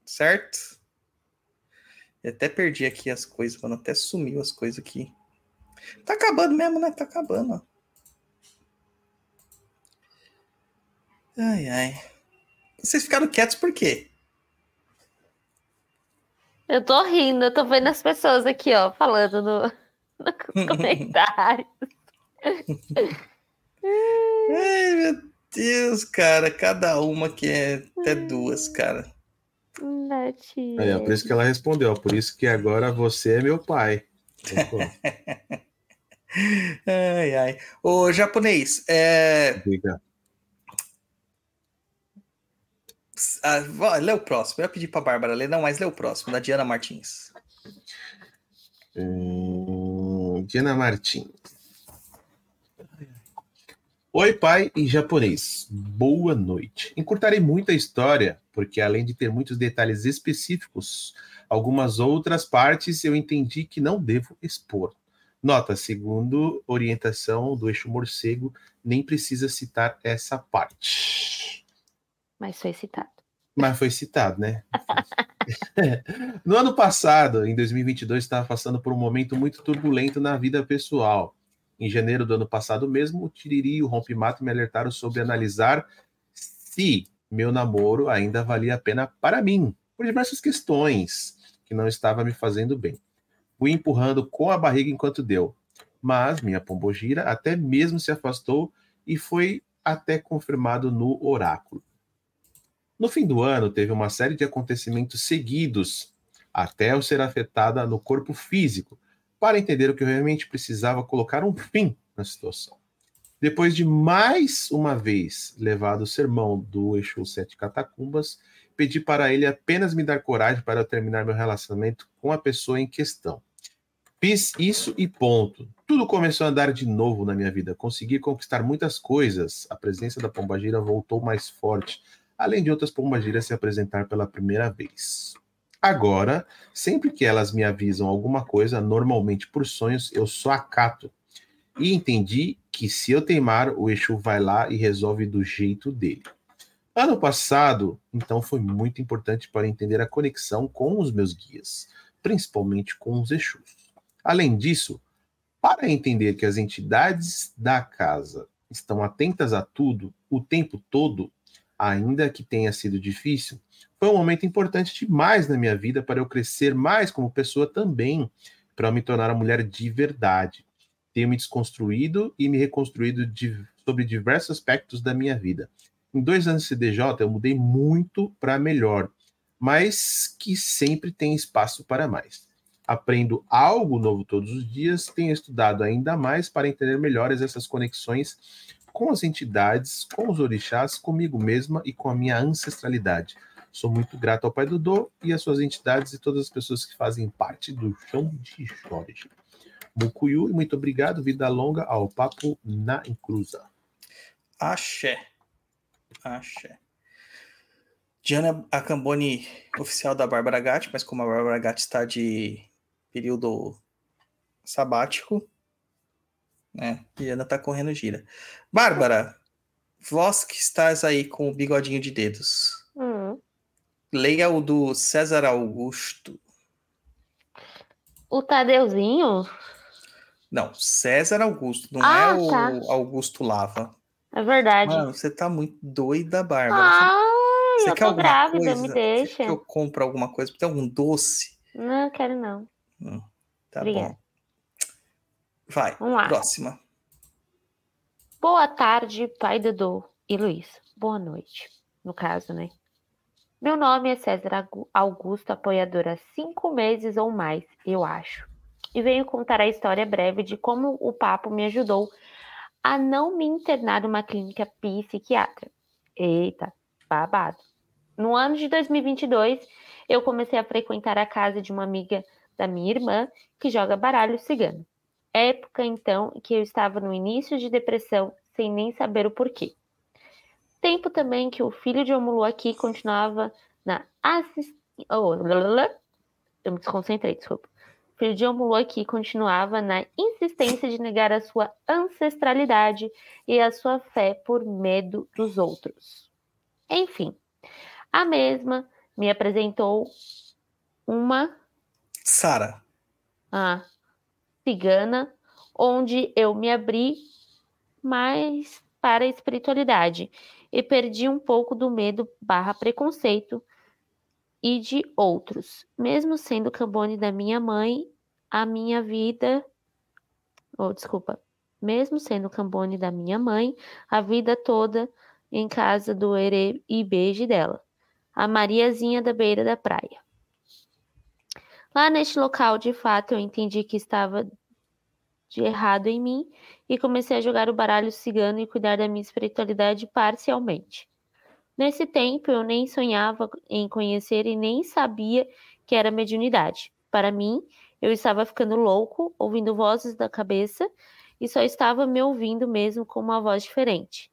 Certo? Eu até perdi aqui as coisas, mano. Até sumiu as coisas aqui. Tá acabando mesmo, né? Tá acabando, ó. Ai, ai. Vocês ficaram quietos por quê? Eu tô rindo, eu tô vendo as pessoas aqui, ó, falando no, nos comentários. Ai, meu Deus, cara. Cada uma que é até duas, cara. Nath. Aí, ó, por isso que ela respondeu, ó, por isso que agora você é meu pai. Ai, ai. Ô, japonês, é... diga. Ah, lê o próximo. Eu ia pedir pra Bárbara ler, não, mas lê o próximo, da Diana Martins. Hum, Diana Martins. Oi, pai em japonês. Boa noite. Encurtarei muito a história, porque além de ter muitos detalhes específicos, algumas outras partes eu entendi que não devo expor. Nota, segundo orientação do eixo morcego, nem precisa citar essa parte. Mas foi citado. Mas foi citado, né? No ano passado, em 2022, estava passando por um momento muito turbulento na vida pessoal. Em janeiro do ano passado mesmo, o Tiriri e o Rompimato me alertaram sobre analisar se meu namoro ainda valia a pena para mim, por diversas questões que não estava me fazendo bem. Fui empurrando com a barriga enquanto deu, mas minha pombogira até mesmo se afastou e foi até confirmado no oráculo. No fim do ano, teve uma série de acontecimentos seguidos até eu ser afetada no corpo físico, para entender o que eu realmente precisava colocar um fim na situação. Depois de mais uma vez levado o sermão do Exu Sete Catacumbas, pedi para ele apenas me dar coragem para eu terminar meu relacionamento com a pessoa em questão. Fiz isso e ponto. Tudo começou a andar de novo na minha vida. Consegui conquistar muitas coisas. A presença da pombagira voltou mais forte, além de outras pombagiras se apresentar pela primeira vez. Agora, sempre que elas me avisam alguma coisa, normalmente por sonhos, eu só acato. E entendi que se eu teimar, o Exu vai lá e resolve do jeito dele. Ano passado, então, foi muito importante para entender a conexão com os meus guias, principalmente com os Exus. Além disso, para entender que as entidades da casa estão atentas a tudo o tempo todo, ainda que tenha sido difícil, foi um momento importante demais na minha vida para eu crescer mais como pessoa também, para me tornar uma mulher de verdade. Tenho me desconstruído e me reconstruído de, sobre diversos aspectos da minha vida. Em dois anos de CDJ, eu mudei muito para melhor, mas que sempre tem espaço para mais. Aprendo algo novo todos os dias, tenho estudado ainda mais para entender melhores essas conexões com as entidades, com os orixás, comigo mesma e com a minha ancestralidade. Sou muito grato ao Pai Dodô e às suas entidades e todas as pessoas que fazem parte do chão de Jorge. Mucuyu, muito obrigado. Vida longa ao Papo na Encruza. Axé. Axé. Diana Acamboni, oficial da Bárbara Gatti, mas como a Bárbara Gatti está de período sabático, né? Diana tá correndo gira. Bárbara, vós que estás aí com o bigodinho de dedos. Hum. Leia o do César Augusto. O Tadeuzinho? Não, César Augusto, não Ah, é o tá. Augusto Lava. É verdade. Mano, você tá muito doida, Bárbara. Ai, você eu quer tô alguma grávida, coisa? me Você deixa. quer que eu compre alguma coisa? Tem algum doce? Não, quero não. Hum, tá Obrigada. bom. Vai, Vamos lá. próxima. Boa tarde, pai Dodô e Luiz. Boa noite, no caso, né? Meu nome é César Augusto, apoiador há cinco meses ou mais, eu acho. E venho contar a história breve de como o papo me ajudou a não me internar numa clínica psiquiatra. Eita, babado. No ano de 2022, eu comecei a frequentar a casa de uma amiga da minha irmã que joga baralho cigano. Época, então, que eu estava no início de depressão, sem nem saber o porquê. Tempo também que o filho de Omulu aqui continuava na assist... oh, lalalala. Eu me desconcentrei, desculpa. O filho de Omulu aqui continuava na insistência de negar a sua ancestralidade e a sua fé por medo dos outros. Enfim, a mesma me apresentou uma Sara. a cigana, onde eu me abri mais para a espiritualidade e perdi um pouco do medo barra preconceito e de outros. Mesmo sendo cambone da minha mãe, a minha vida. Oh, desculpa. Mesmo sendo cambone da minha mãe, a vida toda em casa do Ere e beijo dela. A Mariazinha da beira da praia. Lá neste local, de fato, eu entendi que estava de errado em mim e comecei a jogar o baralho cigano e cuidar da minha espiritualidade parcialmente. Nesse tempo, eu nem sonhava em conhecer e nem sabia que era mediunidade. Para mim, eu estava ficando louco, ouvindo vozes da cabeça e só estava me ouvindo mesmo com uma voz diferente.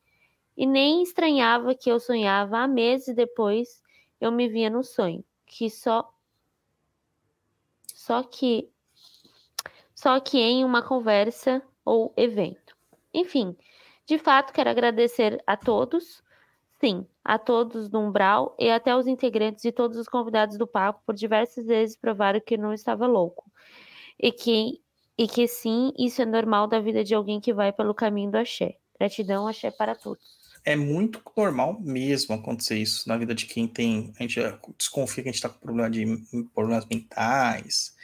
E nem estranhava que eu sonhava há meses depois eu me via no sonho, que só só que só que em uma conversa ou evento. Enfim, de fato quero agradecer a todos. sim, a todos do Umbral e até os integrantes e todos os convidados do papo por diversas vezes provaram que não estava louco. E que, e que sim, isso é normal da vida de alguém que vai pelo caminho do axé. Gratidão, axé para todos. É muito normal mesmo acontecer isso na vida de quem tem. A gente desconfia que a gente tá com problema de problemas mentais.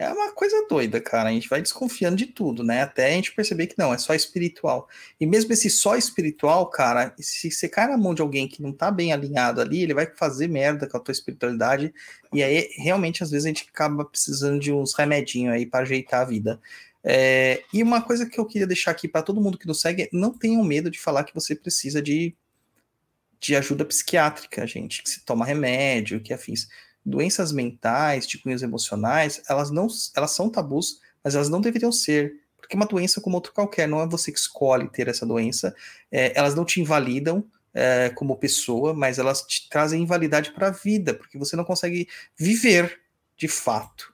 É uma coisa doida, cara. A gente vai desconfiando de tudo, né? Até a gente perceber que não, é só espiritual. E mesmo esse só espiritual, cara, se você cai na mão de alguém que não tá bem alinhado ali, ele vai fazer merda com a tua espiritualidade. E aí, realmente, às vezes a gente acaba precisando de uns remedinhos aí para ajeitar a vida. É, e uma coisa que eu queria deixar aqui para todo mundo que nos segue, não tenham medo de falar que você precisa de, de ajuda psiquiátrica, gente, que se toma remédio, que afins. Doenças mentais, de cunhos emocionais, elas não elas são tabus, mas elas não deveriam ser, porque é uma doença como outra qualquer, não é você que escolhe ter essa doença, é, elas não te invalidam, é, como pessoa, mas elas te trazem invalidade para a vida, porque você não consegue viver de fato,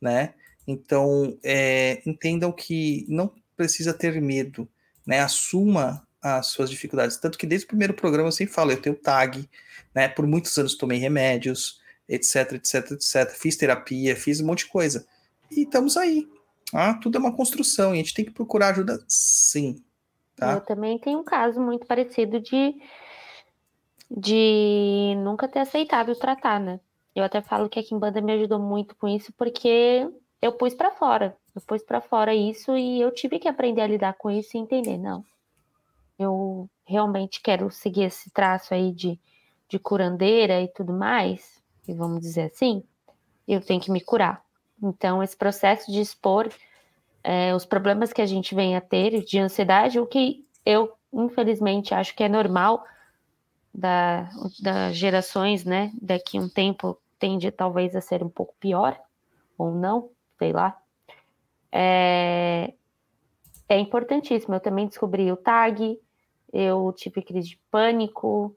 né? Então, é, entendam que não precisa ter medo, né? Assuma as suas dificuldades. Tanto que desde o primeiro programa eu sempre falo, eu tenho tag, né? Por muitos anos tomei remédios, etc, etc, etc. Fiz terapia, fiz um monte de coisa. E estamos aí. Ah, tudo é uma construção e a gente tem que procurar ajuda sim. Tá? Eu também tenho um caso muito parecido de, de nunca ter aceitado tratar, né? Eu até falo que a Kimbanda me ajudou muito com isso, porque eu pus para fora. Eu pus para fora isso e eu tive que aprender a lidar com isso e entender, não. Eu realmente quero seguir esse traço aí de, de curandeira e tudo mais, e vamos dizer assim, eu tenho que me curar. Então, esse processo de expor é, os problemas que a gente vem a ter de ansiedade, o que eu, infelizmente, acho que é normal da, das gerações, né? Daqui um tempo tende talvez a ser um pouco pior, ou não, sei lá. É, é importantíssimo. Eu também descobri o tag, eu tive crise de pânico,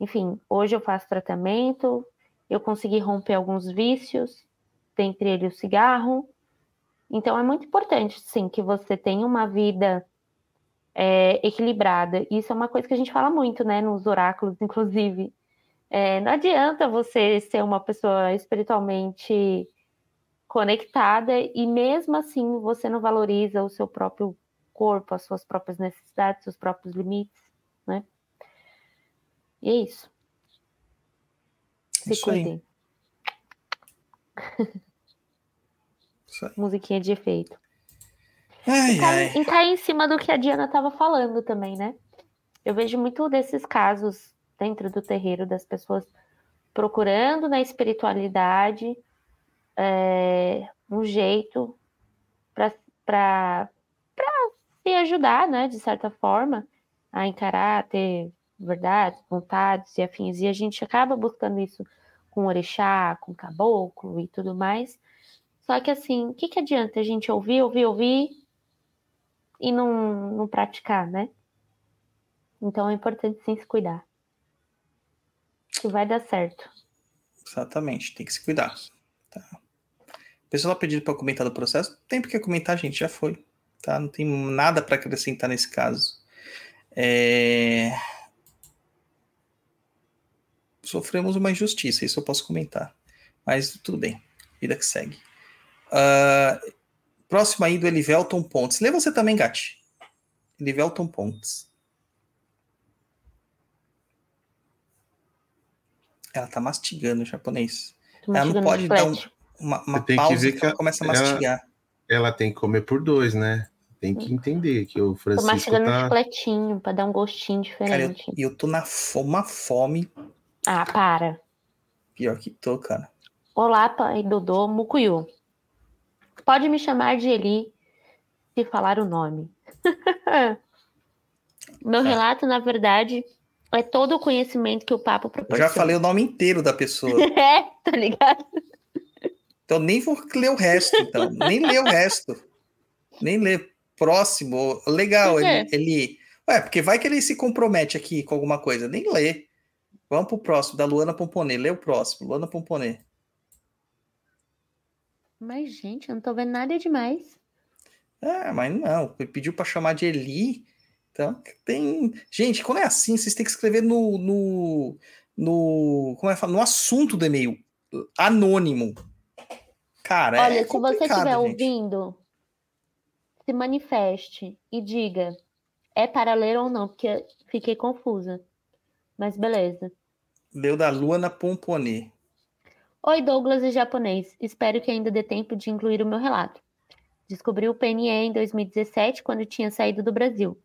enfim, hoje eu faço tratamento, eu consegui romper alguns vícios, dentre eles o cigarro. Então é muito importante, sim, que você tenha uma vida é, equilibrada. Isso é uma coisa que a gente fala muito, né, nos oráculos, inclusive. É, não adianta você ser uma pessoa espiritualmente conectada e mesmo assim você não valoriza o seu próprio corpo, as suas próprias necessidades, seus próprios limites, né? E é isso. Se Isso cuidem. Isso aí. Musiquinha de efeito. Ai, E tá, ai. e tá em cima do que a Diana estava falando também, né? Eu vejo muito desses casos dentro do terreiro das pessoas procurando na espiritualidade é, um jeito para se ajudar, né, de certa forma, a encarar, ter verdades, vontades e afins. E a gente acaba buscando isso com orixá, com caboclo e tudo mais. Só que assim, o que, que adianta a gente ouvir, ouvir, ouvir e não, não praticar, né? Então é importante sim se cuidar. Que vai dar certo. Exatamente, tem que se cuidar. O pessoal tá pedindo para comentar do processo. Não tem porque comentar, gente, já foi. Tá? Não tem nada para acrescentar nesse caso. É... Sofremos uma injustiça, isso eu posso comentar. Mas tudo bem, vida que segue. Ah, próximo aí do Elivelton Pontes. Lê você também, Gati. Elivelton Pontes. Ela tá mastigando o japonês. Ela não pode dar um-. Uma, uma tem que pausa ver que, que ela ela- começa a ela- mastigar. Ela tem que comer por dois, né? Tem que entender que o Tô Francisco mastigando um tá. chicletinho pra dar um gostinho Cara, eu, diferente. eu tô na fo- uma fome. Ah, para. Pior que tô, cara. Olá, pai Dodô Mucuyu. Pode me chamar de Eli se falar o nome. Meu Tá. relato, na verdade, é todo o conhecimento que o papo Eu proporciona. já falei o nome inteiro da pessoa. É, tá ligado? Então nem vou ler o resto, então. Nem ler o resto. Nem ler. Próximo. Legal, ele, ele. Ué, porque vai que ele se compromete aqui com alguma coisa. Nem lê. Vamos pro próximo, da Luana Pomponê. Lê o próximo, Luana Pomponê. Mas, gente, eu não tô vendo nada demais. Ah, mas não. Ele pediu pra chamar de Eli. Então, tem. Gente, quando é assim, vocês têm que escrever no. no, no como é que fala? No assunto do e-mail. Anônimo. Cara, Olha, é se você estiver ouvindo, se manifeste e diga é para ler ou não, porque fiquei confusa. Mas beleza. Leu da Luana Pomponê. Oi, Douglas e japonês. Espero que ainda dê tempo de incluir o meu relato. Descobri o PNE em 2017, quando tinha saído do Brasil.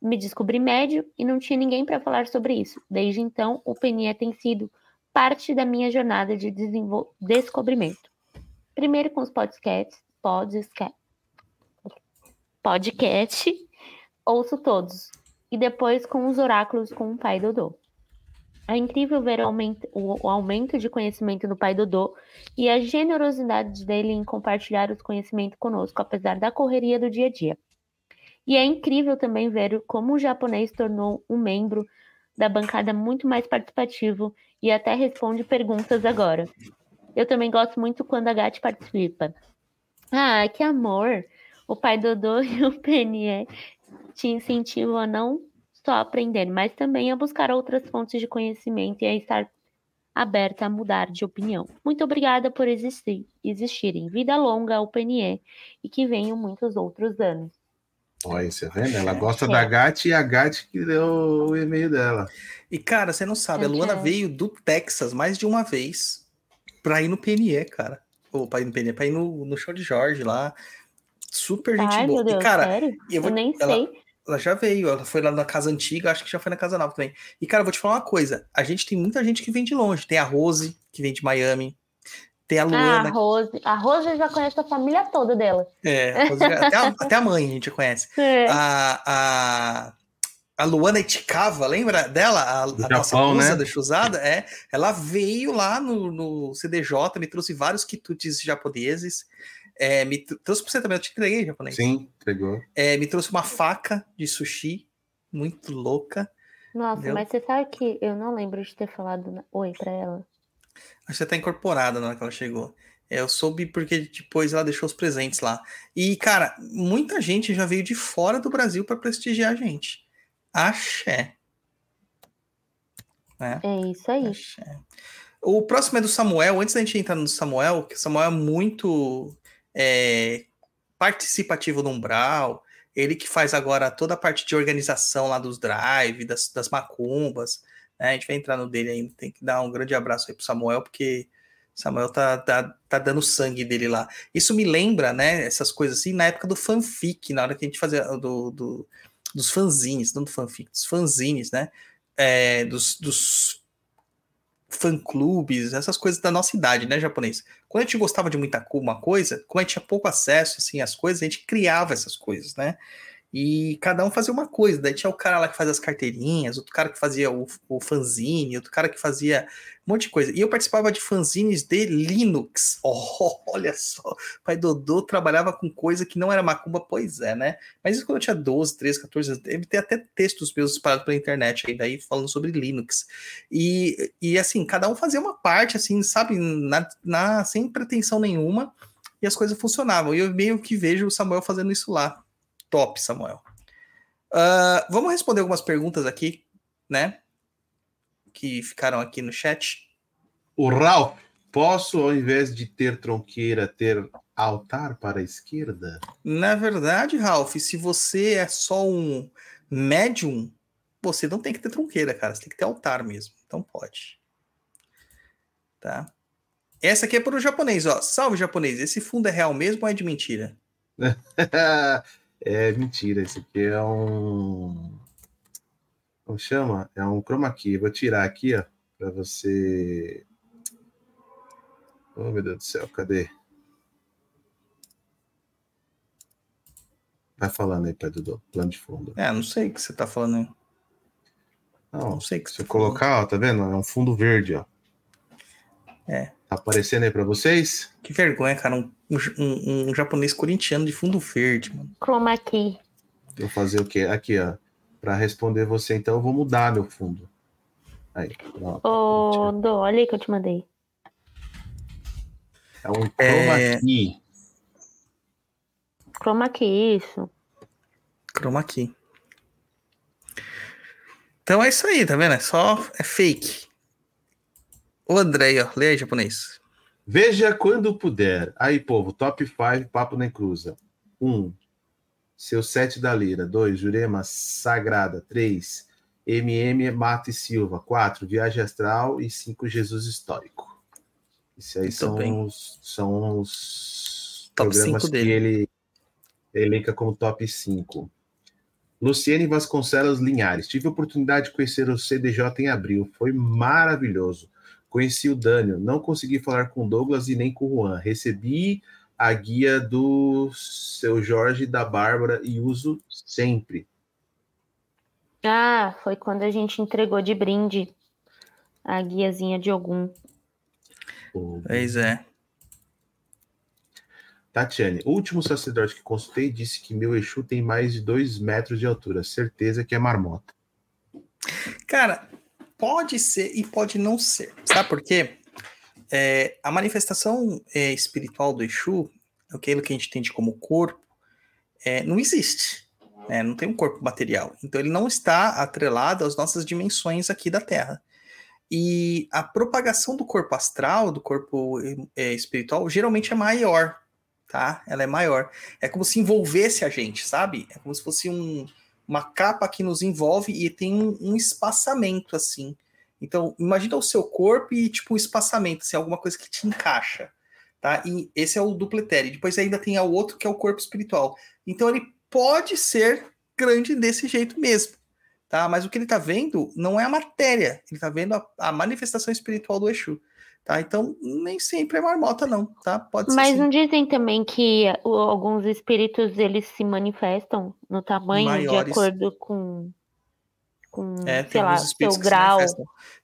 Me descobri médio e não tinha ninguém para falar sobre isso. Desde então, o PNE tem sido parte da minha jornada de descobrimento. Primeiro com os podcasts, podcast, podcast, ouço todos. E depois com os oráculos com o pai Dodô. É incrível ver o aumento, o aumento de conhecimento do pai Dodô e a generosidade dele em compartilhar os conhecimentos conosco, apesar da correria do dia a dia. E é incrível também ver como o japonês tornou um membro da bancada muito mais participativo e até responde perguntas agora. Eu também gosto muito quando a Gatti participa. Ah, que amor! O pai Dodô e o PNE te incentivam a não só aprender, mas também a buscar outras fontes de conhecimento e a estar aberta a mudar de opinião. Muito obrigada por existir, existirem. Vida longa ao PNE e que venham muitos outros anos. Olha, você vendo? Ela É. gosta da Gatti e a Gatti que deu o e-mail dela. E, cara, você não sabe, a Eu Luana veio do Texas mais de uma vez pra ir no PNE, cara. Ou pra ir no PNE, pra ir no, no show de Jorge lá. Super gente Ai, boa. Deus, e, cara, sério? eu Eu, vou- nem ela- sei. ela já veio, ela foi lá na casa antiga, acho que já foi na casa nova também. E, cara, eu vou te falar uma coisa: a gente tem muita gente que vem de longe. Tem a Rose, que vem de Miami. Tem a Ah, a Luana. Rose. A Rose eu já conheço a família toda dela. é, a Rose até, a, até a mãe a gente conhece. É. A, a, a Luana Itikava, lembra dela? A, a Do nossa Japão, musa né? da Chuzada? É, ela veio lá no, no CDJ, me trouxe vários quitutes japoneses. É, me tr- trouxe pra você também, eu te entreguei japonês. Sim, entregou. É, me trouxe uma faca de sushi, muito louca. Nossa, Entendeu? mas você sabe que eu não lembro de ter falado na- oi pra ela. Acho que você tá incorporada na hora que ela chegou. É, eu soube porque depois ela deixou os presentes lá. E, cara, muita gente já veio de fora do Brasil para prestigiar a gente. Axé. Né? É isso aí. Axé. O próximo é do Samuel. Antes da gente entrar no Samuel, que o Samuel é muito é, participativo no Umbral. Ele que faz agora toda a parte de organização lá dos drive, das, das macumbas. né? A gente vai entrar no dele ainda. Tem que dar um grande abraço aí pro Samuel, porque Samuel tá, tá, tá dando sangue dele lá. Isso me lembra, né? Essas coisas assim, na época do fanfic, na hora que a gente fazia do, do- dos fanzines, não do fanfic, dos fanzines, né? É, dos, dos fã-clubes, essas coisas da nossa idade, né, japonês? Quando a gente gostava de muita uma coisa, como a gente tinha pouco acesso, assim, às coisas, a gente criava essas coisas, né? E cada um fazia uma coisa. Daí tinha o cara lá que fazia as carteirinhas, outro cara que fazia o, o fanzine, outro cara que fazia um monte de coisa. E eu participava de fanzines de Linux. Oh, olha só, pai Dodô trabalhava com coisa que não era macumba, pois é, né? Mas isso quando eu tinha 12, 13, 14 anos, deve ter até textos meus espalhados pela internet aí, falando sobre Linux. E, e assim, cada um fazia uma parte, assim, sabe, na, na- sem pretensão nenhuma, e as coisas funcionavam. E eu meio que vejo o Samuel fazendo isso lá. Top, Samuel. Ah, vamos responder algumas perguntas aqui, né? Que ficaram aqui no chat. O Ralph, posso, ao invés de ter tronqueira, ter altar para a esquerda? Na verdade, Ralph, se você é só um médium, você não tem que ter tronqueira, cara. Você tem que ter altar mesmo. Então pode. Tá? Essa aqui é para o japonês, ó. Salve, japonês. Esse fundo é real mesmo ou é de mentira? é mentira, esse aqui é um. Como chama? É um chroma key. Vou tirar aqui, ó, para você. Oh, meu Deus do céu, cadê? Vai falando aí, Pedro, do plano de fundo. É, não sei o que você tá falando. aí. Não, Não sei o que se você eu colocar, ó, tá vendo? É um fundo verde, ó. É. Tá aparecendo aí para vocês? Que vergonha, cara. Um, um- um japonês corintiano de fundo verde, mano. Chroma key. Vou fazer o quê? Aqui, ó. Para responder você, então, eu vou mudar meu fundo. Aí. Ô, Dô, olha aí que eu te mandei. É um chroma É. key. Chroma key, isso. Chroma key. Então é isso aí, tá vendo? É só é fake. O André aí, ó, lê aí japonês. Veja quando puder. Aí, povo, top 5, Papo na Cruza. 1. Um, seu sete da Lira. 2. Jurema Sagrada. 3. MM Mato e Silva. 4. Viagem Astral. E 5. Jesus Histórico. Isso aí Muito são bem. os, são os Top programas que dele. ele elenca como top 5. Luciene Vasconcelos Linhares. Tive a oportunidade de conhecer o CDJ em abril. Foi maravilhoso. Conheci o Daniel. Não consegui falar com o Douglas e nem com o Juan. Recebi a guia do seu Jorge da Bárbara e uso sempre. Ah, foi quando a gente entregou de brinde a guiazinha de algum. Pois é. Tatiane, o último sacerdote que consultei disse que meu Exu tem mais de dois metros de altura. Certeza que é marmota. Cara, pode ser e pode não ser. Sabe por quê? É, a manifestação é, espiritual do Exu, aquilo que a gente entende como corpo, é, não existe. né? Não tem um corpo material. Então ele não está atrelado às nossas dimensões aqui da Terra. E a propagação do corpo astral, do corpo é, espiritual, geralmente é maior, tá? Ela é maior. É como se envolvesse a gente, sabe? É como se fosse um, uma capa que nos envolve e tem um, espaçamento assim. Então, imagina o seu corpo e tipo o espaçamento, assim, alguma coisa que te encaixa, tá? E esse é o dupletério. Depois ainda tem o outro que é o corpo espiritual. Então ele pode ser grande desse jeito mesmo, tá? Mas o que ele tá vendo não é a matéria, ele tá vendo a, a manifestação espiritual do Exu, tá? Então nem sempre é marmota não, tá? Pode Mas sim. não dizem também que alguns espíritos eles se manifestam no tamanho Maiores. de acordo com, com É, sei lá, seu grau.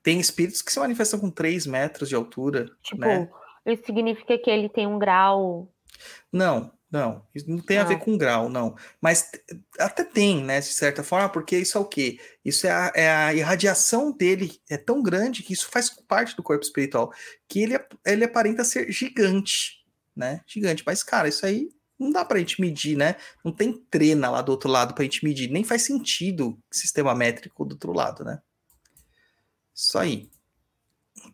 Tem espíritos que se manifestam com 3 metros de altura, Tipo, né? isso significa que ele tem um grau. Não, não. Isso não tem a ver com grau, não. Mas até tem, né, de certa forma, porque isso é o quê? Isso é a, é a irradiação dele é tão grande que isso faz parte do corpo espiritual, que ele, ele aparenta ser gigante, né? Gigante. Mas, cara, isso aí não dá pra gente medir, né? Não tem trena lá do outro lado pra gente medir. Nem faz sentido sistema métrico do outro lado, né? Isso aí.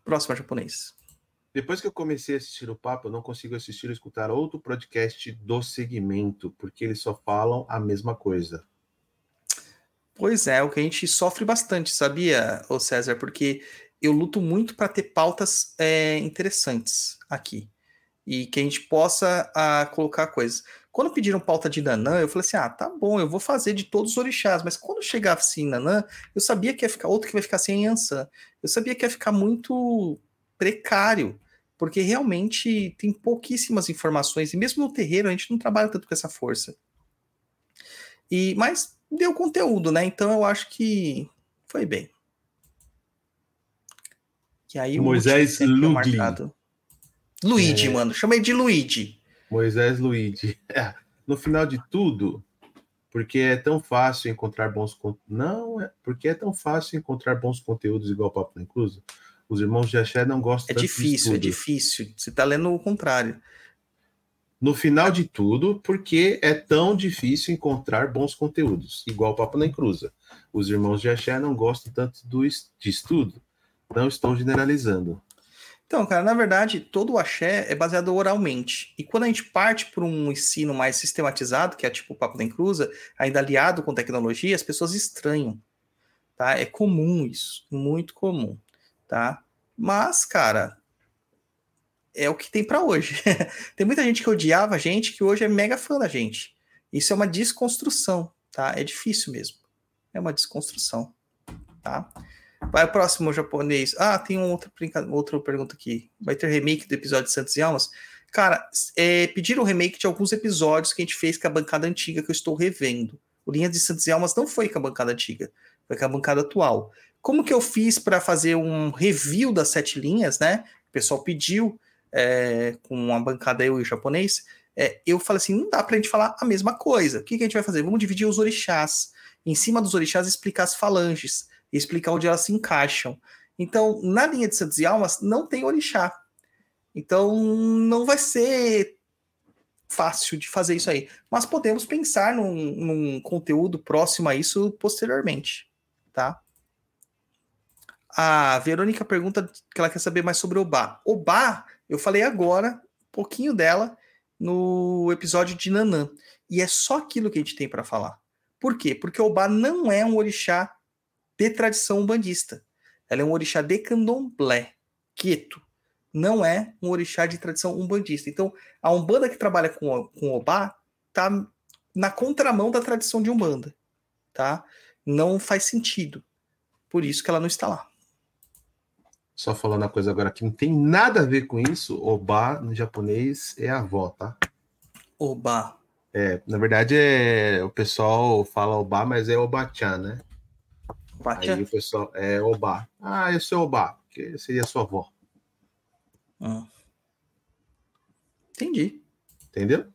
Próximo japonês. Depois que eu comecei a assistir o papo, eu não consigo assistir ou escutar outro podcast do segmento, porque eles só falam a mesma coisa. Pois é, o que a gente sofre bastante, sabia, ô César? Porque eu luto muito para ter pautas é, interessantes aqui e que a gente possa ah, colocar coisas. Quando pediram pauta de Nanã, eu falei assim: ah, tá bom, eu vou fazer de todos os orixás, mas quando chegava assim Nanã, eu sabia que ia ficar outro que vai ficar sem Yansan. Eu sabia que ia ficar muito precário, porque realmente tem pouquíssimas informações, e mesmo no terreiro a gente não trabalha tanto com essa força. E, mas deu conteúdo, né? Então eu acho que foi bem. Que aí Moisés é marcado. Luigi, É. mano. Chamei de Luigi. Moisés Luigi. É, no final de tudo, porque é tão fácil encontrar bons conteúdos. Não, é porque é tão fácil encontrar bons conteúdos igual o Papo Incluso. Os irmãos de Axé não gostam É tanto de difícil, é difícil. Você tá lendo o contrário. No final de tudo, porque é tão difícil encontrar bons conteúdos, igual o Papo na Encruza. Os irmãos de Axé não gostam tanto do, de estudo. Não estou generalizando. Então, cara, na verdade, todo o axé é baseado oralmente. E quando a gente parte para um ensino mais sistematizado, que é tipo o Papo da Encruza, ainda aliado com tecnologia, as pessoas estranham. Tá? É comum isso, muito comum, tá? Mas, cara, é o que tem para hoje. tem muita gente que odiava a gente que hoje é mega fã da gente. Isso é uma desconstrução, tá? É difícil mesmo. É uma desconstrução, tá? Vai o próximo japonês. Ah, tem um brinca... outra pergunta aqui. Vai ter remake do episódio de Santos e Almas? Cara, é, pediram remake de alguns episódios que a gente fez com a bancada antiga que eu estou revendo. O Linha de Santos e Almas não foi com a bancada antiga, foi com a bancada atual. Como que eu fiz para fazer um review das sete linhas, né? O pessoal pediu é, com a bancada eu e o japonês. É, eu falei assim: não dá pra gente falar a mesma coisa. O que, que a gente vai fazer? Vamos dividir os orixás. Em cima dos orixás, explicar as falanges explicar onde elas se encaixam. Então, na linha de Santos e Almas, não tem orixá. Então, não vai ser fácil de fazer isso aí. Mas podemos pensar num, num conteúdo próximo a isso posteriormente, tá? A Verônica pergunta que ela quer saber mais sobre Obá. Obá, eu falei agora, um pouquinho dela, no episódio de Nanã. E é só aquilo que a gente tem para falar. Por quê? Porque Obá não é um orixá de tradição umbandista. Ela é um orixá de candomblé, quieto. Não é um orixá de tradição umbandista. Então, a Umbanda que trabalha com, com Obá tá na contramão da tradição de Umbanda, tá? Não faz sentido. Por isso que ela não está lá. Só falando uma coisa agora que não tem nada a ver com isso, Oba no japonês é avó, tá? Obá. É, na verdade é o pessoal fala Oba, mas é Oba-chan, né? Batia. Aí o pessoal é Oba. Ah, eu sou Oba, que seria sua avó, Ah. Entendi. entendeu?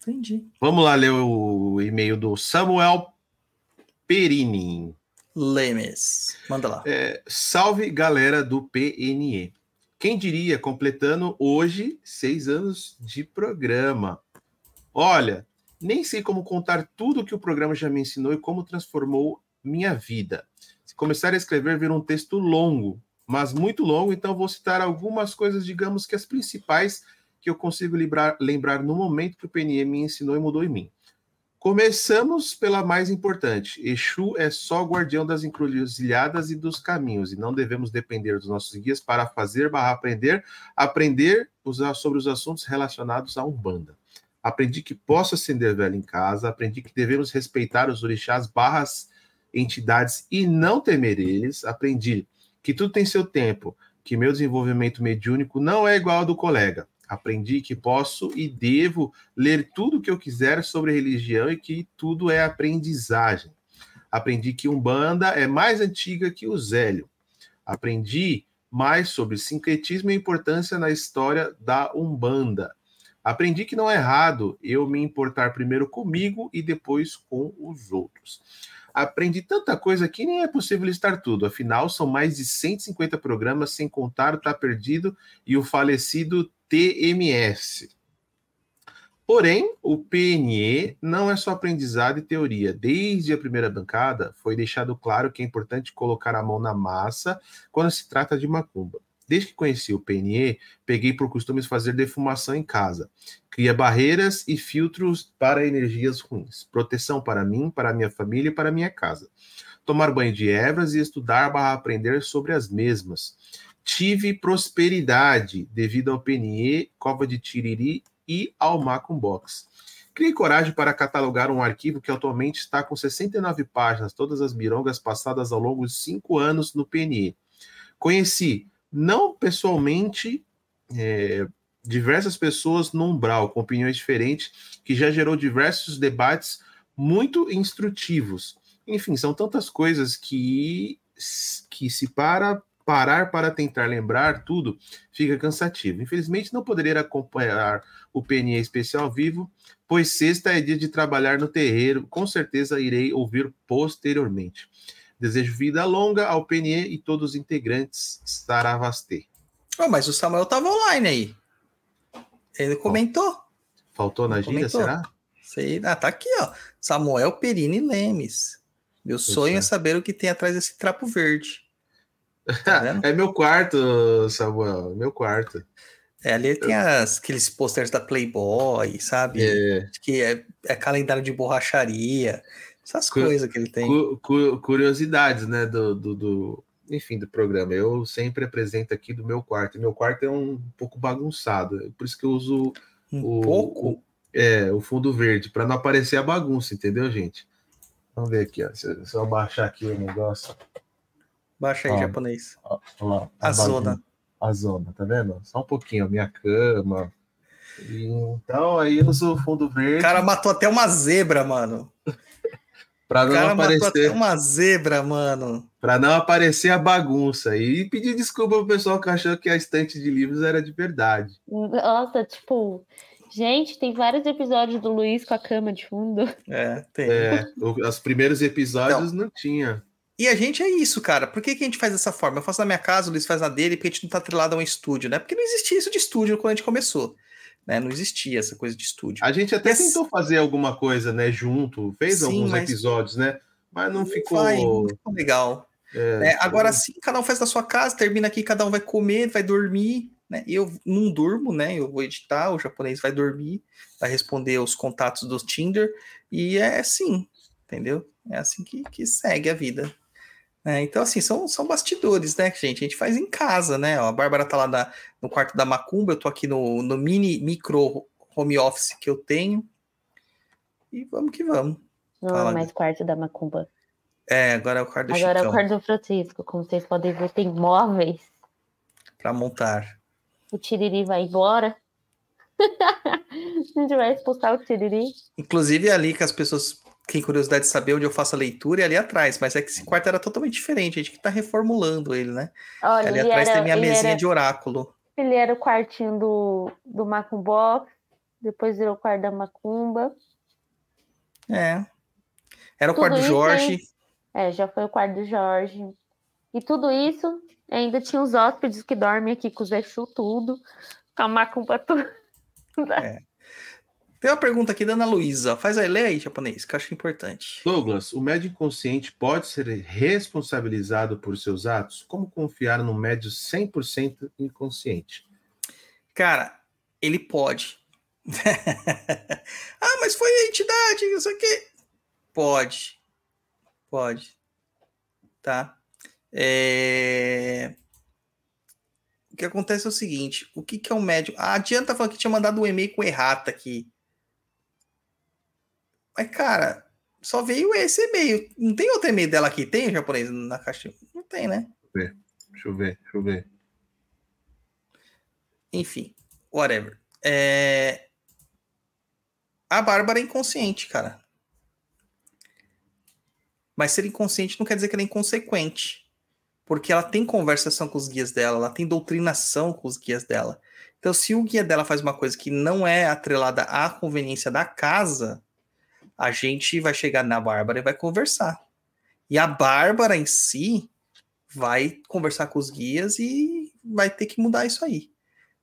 Entendi. Vamos lá ler o e-mail do Samuel Perini. Lemes. Manda lá. É, salve galera do PNE. Quem diria, completando hoje seis anos de programa. Olha, nem sei como contar tudo que o programa já me ensinou e como transformou minha vida. Se começar a escrever, vir um texto longo, mas muito longo, então vou citar algumas coisas, digamos que as principais que eu consigo lembrar, lembrar no momento que o PNE me ensinou e mudou em mim. Começamos pela mais importante. Exu é só guardião das encruzilhadas e dos caminhos, e não devemos depender dos nossos guias para fazer barra aprender, aprender sobre os assuntos relacionados à Umbanda. Aprendi que posso acender vela em casa, aprendi que devemos respeitar os orixás barras entidades e não temer eles, aprendi que tudo tem seu tempo, que meu desenvolvimento mediúnico não é igual ao do colega. Aprendi que posso e devo ler tudo o que eu quiser sobre religião e que tudo é aprendizagem. Aprendi que Umbanda é mais antiga que o Zélio. Aprendi mais sobre sincretismo e importância na história da Umbanda. Aprendi que não é errado eu me importar primeiro comigo e depois com os outros. Aprendi tanta coisa que nem é possível listar tudo. Afinal, são mais de 150 programas, sem contar o Tá Perdido e o falecido TMS. Porém, o PNE não é só aprendizado e teoria. Desde a primeira bancada, foi deixado claro que é importante colocar a mão na massa quando se trata de macumba. Desde que conheci o PNE, peguei por costume fazer defumação em casa. Cria barreiras e filtros para energias ruins. Proteção para mim, para minha família e para minha casa. Tomar banho de ervas e estudar para aprender sobre as mesmas. Tive prosperidade devido ao PNE, Cova de Tiriri e ao Macumbox. Criei coragem para catalogar um arquivo que atualmente está com 69 páginas, todas as mirongas passadas ao longo de cinco anos no PNE. Conheci, não pessoalmente, é, diversas pessoas no umbral, com opiniões diferentes, que já gerou diversos debates muito instrutivos. Enfim, são tantas coisas que, que se para parar para tentar lembrar tudo fica cansativo. Infelizmente, não poderia acompanhar o PNE especial ao vivo, pois sexta é dia de trabalhar no terreiro. Com certeza irei ouvir posteriormente. Desejo vida longa ao PNE e todos os integrantes. Saravastê. Oh, mas o Samuel tava online aí. Ele comentou. Faltou na gira, Comentou. será? Sei, ah, tá aqui, ó. Samuel Perini Lemes. Meu sonho é é. saber o que tem atrás desse trapo verde. Tá? É meu quarto, Samuel. Meu quarto. É, ali tem as, aqueles posters da Playboy, sabe? É, Que é, é calendário de borracharia. Essas Cu- coisas que ele tem. cu- cu- curiosidades, né? Do, do, do- enfim, do programa. Eu sempre apresento aqui do meu quarto. Meu quarto é um pouco bagunçado. Por isso que eu uso Um o- pouco. é, o fundo verde, para não aparecer a bagunça, entendeu, gente? Vamos ver aqui, ó. Se, eu- se eu baixar aqui o negócio. Baixa aí, Ó. japonês. Ó, lá, A bagunça. zona. A zona, tá vendo? Só um pouquinho, a minha cama. E, então, aí eu uso o fundo O verde cara matou até uma zebra, mano. para O não cara matou até aparecer. uma zebra, mano. Para não aparecer a bagunça. E pedir desculpa pro pessoal que achou que a estante de livros era de verdade. Nossa, tipo, gente, tem vários episódios do Luiz com a cama de fundo. É, tem. É, o- os primeiros episódios não, tinha. E a gente é isso, cara. Por que, que a gente faz dessa forma? Eu faço na minha casa, o Luiz faz na dele, porque a gente não tá atrelado a um estúdio, né? Porque não existia isso de estúdio quando a gente começou. Né? Não existia essa coisa de estúdio. A gente até Yes. tentou fazer alguma coisa, né, junto, fez Sim, alguns mas- episódios, né? Mas não ficou. vai, não ficou legal. É, né? Agora sim, cada um faz da sua casa, termina aqui, cada um vai comer, vai dormir, né? Eu não durmo, né? Eu vou editar, o japonês vai dormir, vai responder os contatos do Tinder, e é assim, entendeu? É assim que, que segue a vida. É, então, assim, são, são bastidores, né, gente? A gente faz em casa, né? Ó, a Bárbara tá lá na- no quarto da Macumba, eu tô aqui no, no mini micro home office que eu tenho. E vamos que vamos. Não Fala, é mais quarto da Macumba. É, agora é o quarto do Agora é Chicão o quarto do Francisco. Como vocês podem ver, tem móveis. pra montar. O Tiriri vai embora. a gente vai expulsar o Tiriri. Inclusive, é ali que as pessoas têm curiosidade de saber onde eu faço a leitura, é ali atrás. Mas é que esse quarto era totalmente diferente. A gente que tá reformulando ele, né? Olha, ali ele atrás era, tem minha mesinha era, de oráculo. ele era o quartinho do, do Macumbox. Depois virou o quarto da Macumba. É. Era o Tudo quarto do Jorge. É, já foi o quarto do Jorge. E tudo isso, ainda tinha os hóspedes que dormem aqui com os Exu, tudo. Com a Macumba tudo. Tem uma pergunta aqui da Ana Luísa. Faz aí, lê aí, japonês, que eu acho importante. Douglas, o médio inconsciente pode ser responsabilizado por seus atos? Como confiar num médio 100% inconsciente? Cara, ele pode. ah, mas foi a entidade, não sei o quê. Pode. Pode. Tá? É... O que acontece é o seguinte: o que, que é um médium? A Diana tá falando que tinha mandado um e-mail com errata aqui. Mas, cara, só veio esse e-mail. Não tem outro e-mail dela aqui? Tem o japonês na caixa? Não tem, né? Deixa eu ver, deixa eu ver. Enfim, whatever. É... A Bárbara é inconsciente, cara. Mas ser inconsciente não quer dizer que ela é inconsequente. Porque ela tem conversação com os guias dela, ela tem doutrinação com os guias dela. Então, se o guia dela faz uma coisa que não é atrelada à conveniência da casa, a gente vai chegar na Bárbara e vai conversar. E a Bárbara em si vai conversar com os guias e vai ter que mudar isso aí.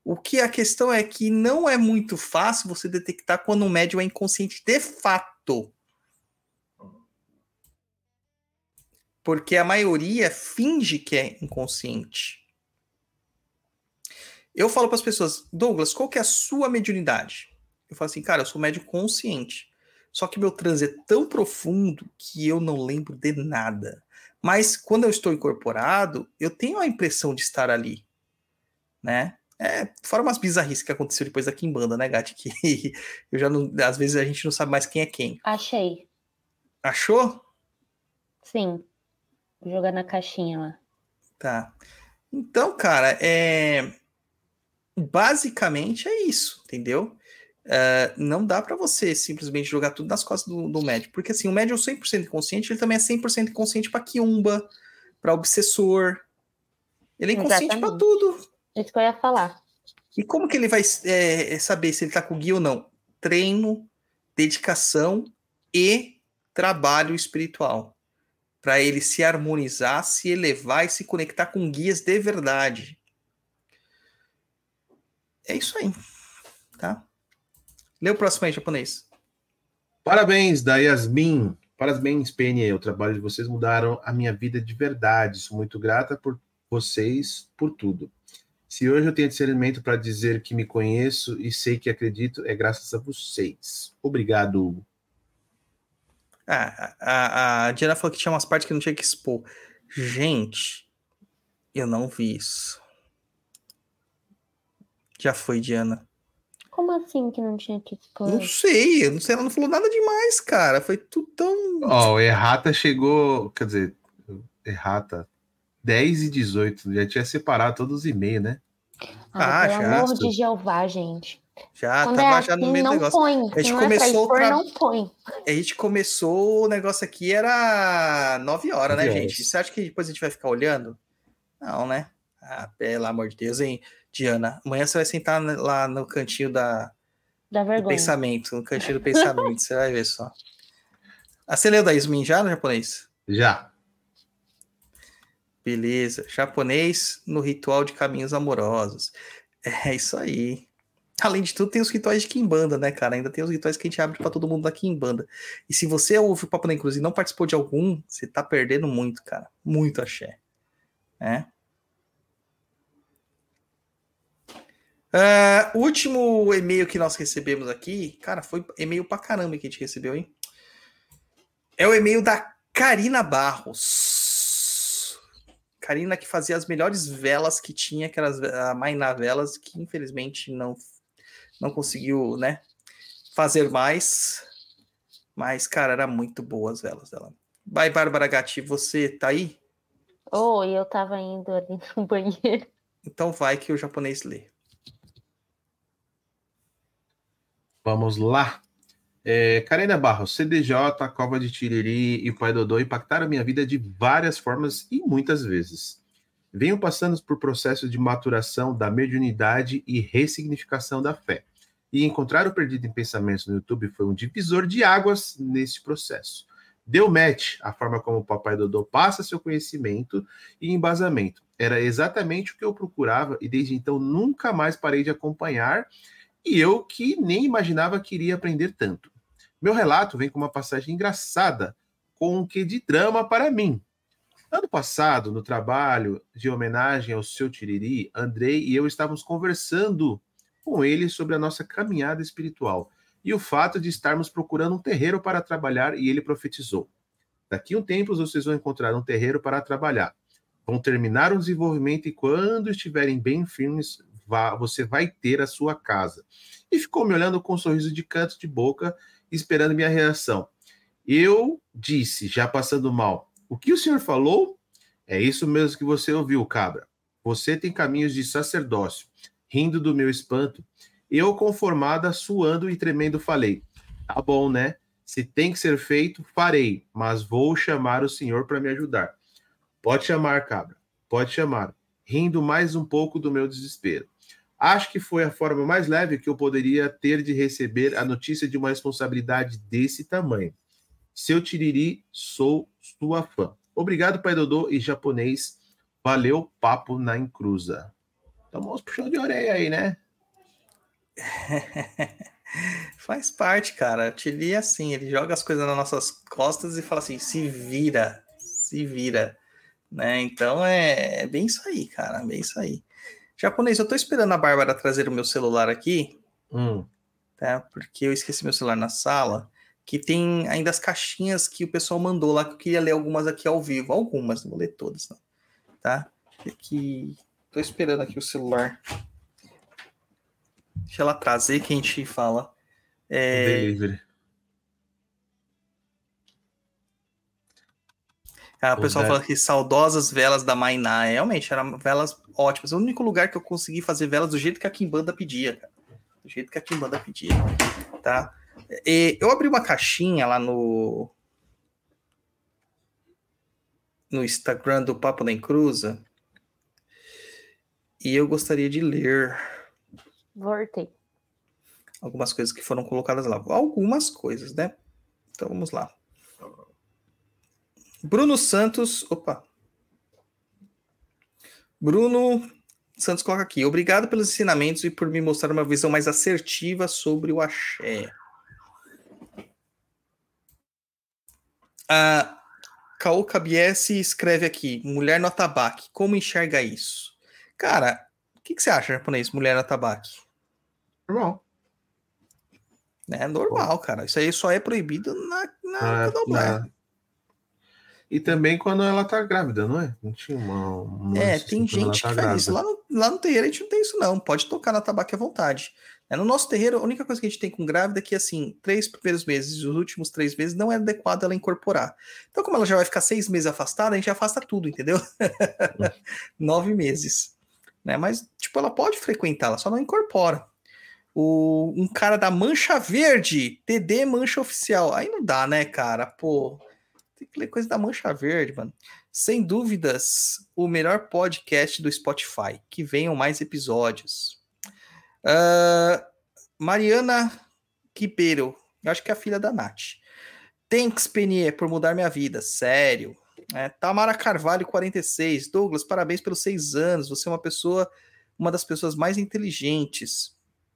O que a questão é que não é muito fácil você detectar quando um médium é inconsciente de fato. Porque a maioria finge que é inconsciente. Eu falo para as pessoas, Douglas, qual que é a sua mediunidade? Eu falo assim, cara, eu sou médium consciente. Só que meu transe é tão profundo que eu não lembro de nada. Mas quando eu estou incorporado, eu tenho a impressão de estar ali, né? É, fora umas bizarrices que aconteceu depois da Kimbanda, né, Gati? Que eu já não. Às vezes a gente não sabe mais quem é quem. Achei. Achou? Sim. Vou jogar na caixinha lá. Tá. Então, cara, é. Basicamente é isso, entendeu? É, não dá pra você simplesmente jogar tudo nas costas do, do médico, porque assim, o médium 100% inconsciente, ele também é 100% inconsciente pra quiumba, pra obsessor. Ele é inconsciente pra Exatamente. tudo. Isso que eu ia falar. E como que ele vai é, saber se ele tá com guia ou não? Treino, dedicação e trabalho espiritual. Para ele se harmonizar, se elevar e se conectar com guias de verdade. É isso aí. Tá? Lê o próximo aí, japonês. Parabéns, da Yasmin. Parabéns, PNE. O trabalho de vocês mudaram a minha vida de verdade. Sou muito grata por vocês, por tudo. Se hoje eu tenho discernimento para dizer que me conheço e sei que acredito, é graças a vocês. Obrigado. Ah, a, a, a Diana falou que tinha umas partes que não tinha que expor. Gente, eu não vi isso. Já foi, Diana. Como assim que não tinha que expor? Não sei, eu não sei, ela não falou nada demais, cara. Foi tudo tão. Ó, o Errata chegou, quer dizer, Errata, 10 e 18. Já tinha separado todos os e-mails, né? Ah, Ah, pelo já, amor de Jeová, gente. Já Quando tava é já no assim, meio do não negócio. põe. A gente não é pra começou expor, tra- não põe. A gente começou o negócio aqui, era 9 horas, né, gente? Você acha que depois a gente vai ficar olhando? Não, né? Ah, pelo amor de Deus, hein, Diana? Amanhã você vai sentar lá no cantinho da, do vergonha. pensamento, no cantinho do pensamento, você vai ver só. Ah, você leu da Yasmin já no japonês? Já. Beleza. Japonês no ritual de caminhos amorosos. É isso aí. Além de tudo, tem os rituais de Kimbanda, né, cara? Ainda tem os rituais que a gente abre pra todo mundo da Kimbanda. E se você ouve o Papo na Cruz e não participou de algum, você tá perdendo muito, cara. Muito axé. É. O último e-mail que nós recebemos aqui, cara, foi e-mail pra caramba que a gente recebeu, hein? É o e-mail da Karina Barros. Karina que fazia as melhores velas que tinha, aquelas a Mainá velas, que infelizmente não, não conseguiu, né, fazer mais. Mas, cara, era muito boas as velas dela. Vai, Bárbara Gatti, você tá aí? Oi, eu tava indo ali no banheiro. Então vai que o japonês lê. Vamos lá. É, Karina Barros, CDJ, Cova de Tiriri e Pai Dodô impactaram minha vida de várias formas e muitas vezes. Venho passando por processo de maturação da mediunidade e ressignificação da fé. E encontrar o Perdido em Pensamentos no YouTube foi um divisor de águas nesse processo. Deu match a forma como o Papai Dodô passa seu conhecimento e embasamento. Era exatamente o que eu procurava e desde então nunca mais parei de acompanhar e eu que nem imaginava que iria aprender tanto. Meu relato vem com uma passagem engraçada, com um quê de drama para mim. Ano passado, no trabalho de homenagem ao seu Tiriri, Andrei e eu estávamos conversando com ele sobre a nossa caminhada espiritual e o fato de estarmos procurando um terreiro para trabalhar e ele profetizou. Daqui um tempo vocês vão encontrar um terreiro para trabalhar. Vão terminar o desenvolvimento e quando estiverem bem firmes, vá, você vai ter a sua casa. E ficou me olhando com um sorriso de canto de boca, esperando minha reação. Eu disse, já passando mal, o que o senhor falou? É isso mesmo que você ouviu, cabra. Você tem caminhos de sacerdócio. Rindo do meu espanto, eu, conformada, suando e tremendo, falei: Tá bom, né? Se tem que ser feito, farei, mas vou chamar o senhor para me ajudar. Pode chamar, cabra, pode chamar. Rindo mais um pouco do meu desespero. Acho que foi a forma mais leve que eu poderia ter de receber a notícia de uma responsabilidade desse tamanho. Seu Tiriri, sou sua fã. Obrigado, Pai Dodô e japonês. Valeu, papo na encruza. Tomou uns puxão de orelha aí, né? Faz parte, cara. Tili é assim, ele joga as coisas nas nossas costas e fala assim: se vira, se vira. Né? Então é, é bem isso aí, cara. Bem isso aí. Japonês, eu tô esperando a Bárbara trazer o meu celular aqui, Hum, tá? Porque eu esqueci meu celular na sala. Que tem ainda as caixinhas que o pessoal mandou lá, que eu queria ler algumas aqui ao vivo. Algumas, não vou ler todas, não. Tá? Que tô esperando aqui o celular. Deixa ela trazer que a gente fala. É, delivery. O pessoal da- fala que saudosas velas da Mainá. Realmente, eram velas ótimas. É o único lugar que eu consegui fazer velas do jeito que a Kimbanda pedia, cara. Do jeito que a Kimbanda pedia, tá? E eu abri uma caixinha lá no no Instagram do Papo da Encruza e eu gostaria de ler Voltei. algumas coisas que foram colocadas lá. Algumas coisas, né? Então vamos lá. Bruno Santos. Opa. Bruno Santos coloca aqui. Obrigado pelos ensinamentos e por me mostrar uma visão mais assertiva sobre o axé. A Caô Cabiesse escreve aqui: Mulher no atabaque. Como enxerga isso? Cara, o que, que você acha, japonês? Mulher no atabaque? Normal. É normal, cara. Isso aí só é proibido na, na Ah, candomblé. na- E também quando ela tá grávida, não é? Não tinha uma. uma É, tem gente tá que faz isso. grávida. Lá no, lá no terreiro a gente não tem isso, não. Pode tocar na tabaca à vontade. É, no nosso terreiro, a única coisa que a gente tem com grávida é que, assim, três primeiros meses e os últimos três meses não é adequado ela incorporar. Então, como ela já vai ficar seis meses afastada, a gente afasta tudo, entendeu? Nove meses. Né? Mas, tipo, ela pode frequentar, ela só não incorpora. O, um cara da Mancha Verde, TD Mancha Oficial. Aí não dá, né, cara? Pô, tem que ler coisa da Mancha Verde, mano. Sem dúvidas, o melhor podcast do Spotify. Que venham mais episódios. Ah, Mariana Quipeiro, eu acho que é a filha da Nath. Thanks, Penier, por mudar minha vida. Sério. É, Tamara Carvalho, 46. Douglas, parabéns pelos seis anos. Você é uma pessoa, uma das pessoas mais inteligentes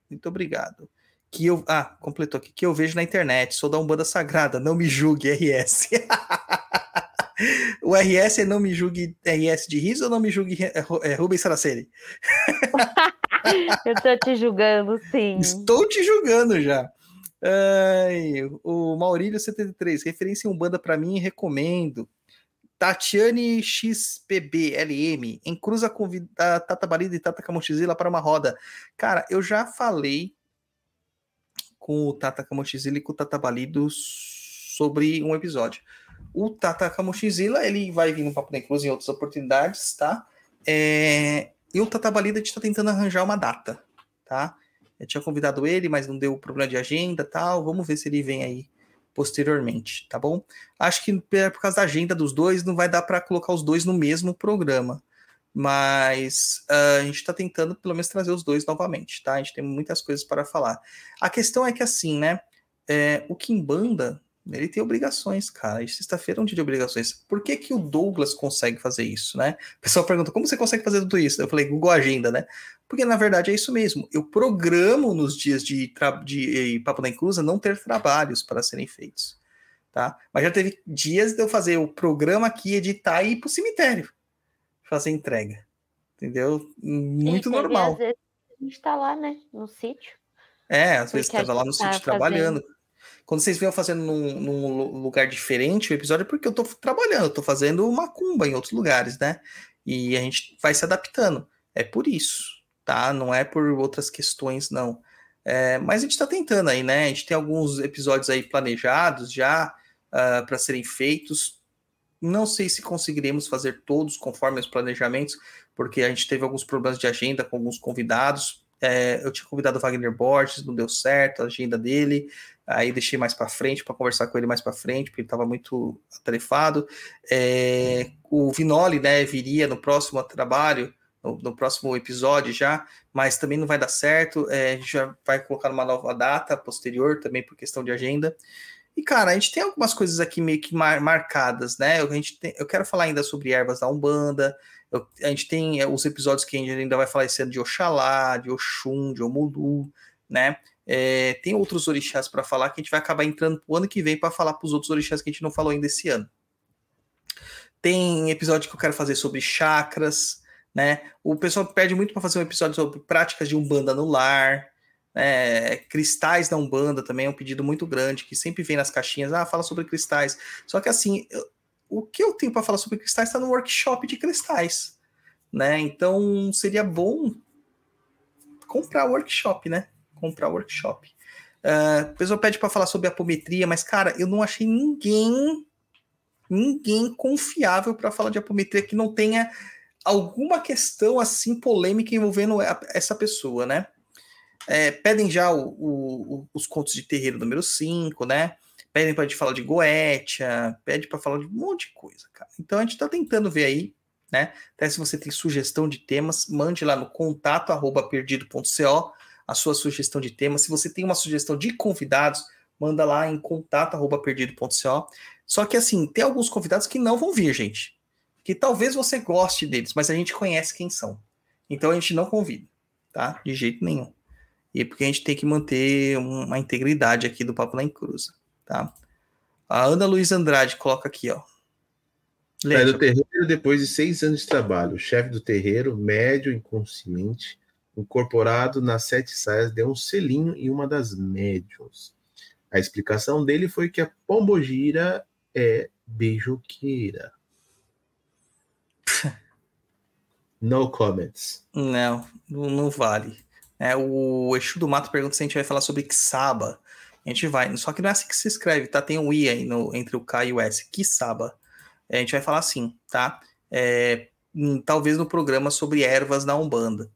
Muito obrigado. Que eu, ah, completou aqui, que eu vejo na internet, sou da Umbanda Sagrada, não me julgue, RS. o RS é não me julgue RS de riso ou não me julgue é, Ru- Rubens Saraceni? Eu tô te julgando, sim. Estou te julgando já. Ai, o Maurílio73, referência em Umbanda para mim, recomendo. Tatiane XPB LM, em cruza convida Tata Balida e Tata Camotizila para uma roda. Cara, eu já falei com o Tata Camotizila e com o Tata Balido sobre um episódio. O Tata Camotizila, ele vai vir no Papo da Cruz em outras oportunidades, tá? É, E o Tata Balida, a gente tá tentando arranjar uma data, tá? Eu tinha convidado ele, mas não deu problema de agenda tal. Vamos ver se ele vem aí posteriormente, tá bom? Acho que por por causa da agenda dos dois, não vai dar para colocar os dois no mesmo programa. Mas ah, a gente está tentando pelo menos trazer os dois novamente, tá? A gente tem muitas coisas para falar. A questão é que assim, né? é, o Kimbanda, ele tem obrigações, cara. Sexta-feira é um dia de obrigações. Por que, que o Douglas consegue fazer isso, né? O pessoal pergunta, como você consegue fazer tudo isso? Eu falei, Google Agenda, né? Porque na verdade é isso mesmo. Eu programo nos dias de, tra- de eh, Papo da Inclusa não ter trabalhos para serem feitos, tá? Mas já teve dias de eu fazer o programa aqui, editar e ir pro cemitério fazer entrega, entendeu? Muito normal. Às vezes a gente tá lá, né? No sítio. É, às vezes Porque estava lá no tá sítio trabalhando. Quando vocês vêm fazendo num, num lu- lugar diferente o episódio, é porque eu tô trabalhando, eu tô fazendo macumba em outros lugares, né? E a gente vai se adaptando. É por isso, tá? Não é por outras questões, não. É, mas a gente tá tentando aí, né? A gente tem alguns episódios aí planejados já para serem feitos. Não sei se conseguiremos fazer todos conforme os planejamentos, porque a gente teve alguns problemas de agenda com alguns convidados. É, eu tinha convidado o Wagner Borges, não deu certo a agenda dele. Aí deixei mais para frente para conversar com ele mais para frente, porque ele estava muito atarefado. É, o Vinoli, né, viria no próximo trabalho, no, no próximo episódio já, mas também não vai dar certo. É, já vai colocar uma nova data posterior também por questão de agenda. E, cara, a gente tem algumas coisas aqui meio que mar- marcadas, né? A gente tem- eu quero falar ainda sobre ervas da Umbanda. eu- a gente tem é, os episódios que a gente ainda vai falar esse ano de Oxalá, de Oxum, de Omulu, né? É, tem outros orixás para falar que a gente vai acabar entrando pro ano que vem para falar para os outros orixás que a gente não falou ainda esse ano. Tem episódio que eu quero fazer sobre chakras, né? O pessoal pede muito para fazer um episódio sobre práticas de Umbanda no lar, né? cristais da Umbanda também é um pedido muito grande, que sempre vem nas caixinhas, ah, fala sobre cristais. Só que assim, eu- o que eu tenho para falar sobre cristais está no workshop de cristais, né? Então seria bom comprar workshop, né? Comprar workshop. Ah, o pessoal pede para falar sobre apometria, mas cara, eu não achei ninguém ninguém confiável para falar de apometria que não tenha alguma questão assim polêmica envolvendo essa pessoa, né? É, pedem já o- o- os contos de terreiro número 5, né? Pedem para gente falar de Goetia, pede para falar de um monte de coisa, cara. Então a gente está tentando ver aí, né? Até se você tem sugestão de temas, mande lá no contato arroba perdido.co a sua sugestão de temas. Se você tem uma sugestão de convidados, manda lá em contato arroba perdido.co. Só que assim, tem alguns convidados que não vão vir, gente. Que talvez você goste deles, mas a gente conhece quem são. Então a gente não convida, tá? De jeito nenhum. E é porque a gente tem que manter uma integridade aqui do Papo lá em Cruz, tá? A Ana Luiz Andrade coloca aqui, ó. Sai do terreiro depois de seis anos de trabalho. Chefe do terreiro, médio, inconsciente, incorporado nas sete saias, deu um selinho em uma das médiums. A explicação dele foi que a pombogira é beijoqueira. No comments. Não, não, não vale. É, o Exu do Mato pergunta se a gente vai falar sobre Kisaba. A gente vai, só que não é assim que se escreve, tá? Tem um I aí no, entre o K e o S. Kisaba. É, a gente vai falar assim, tá? É, hum, talvez no programa sobre ervas na Umbanda.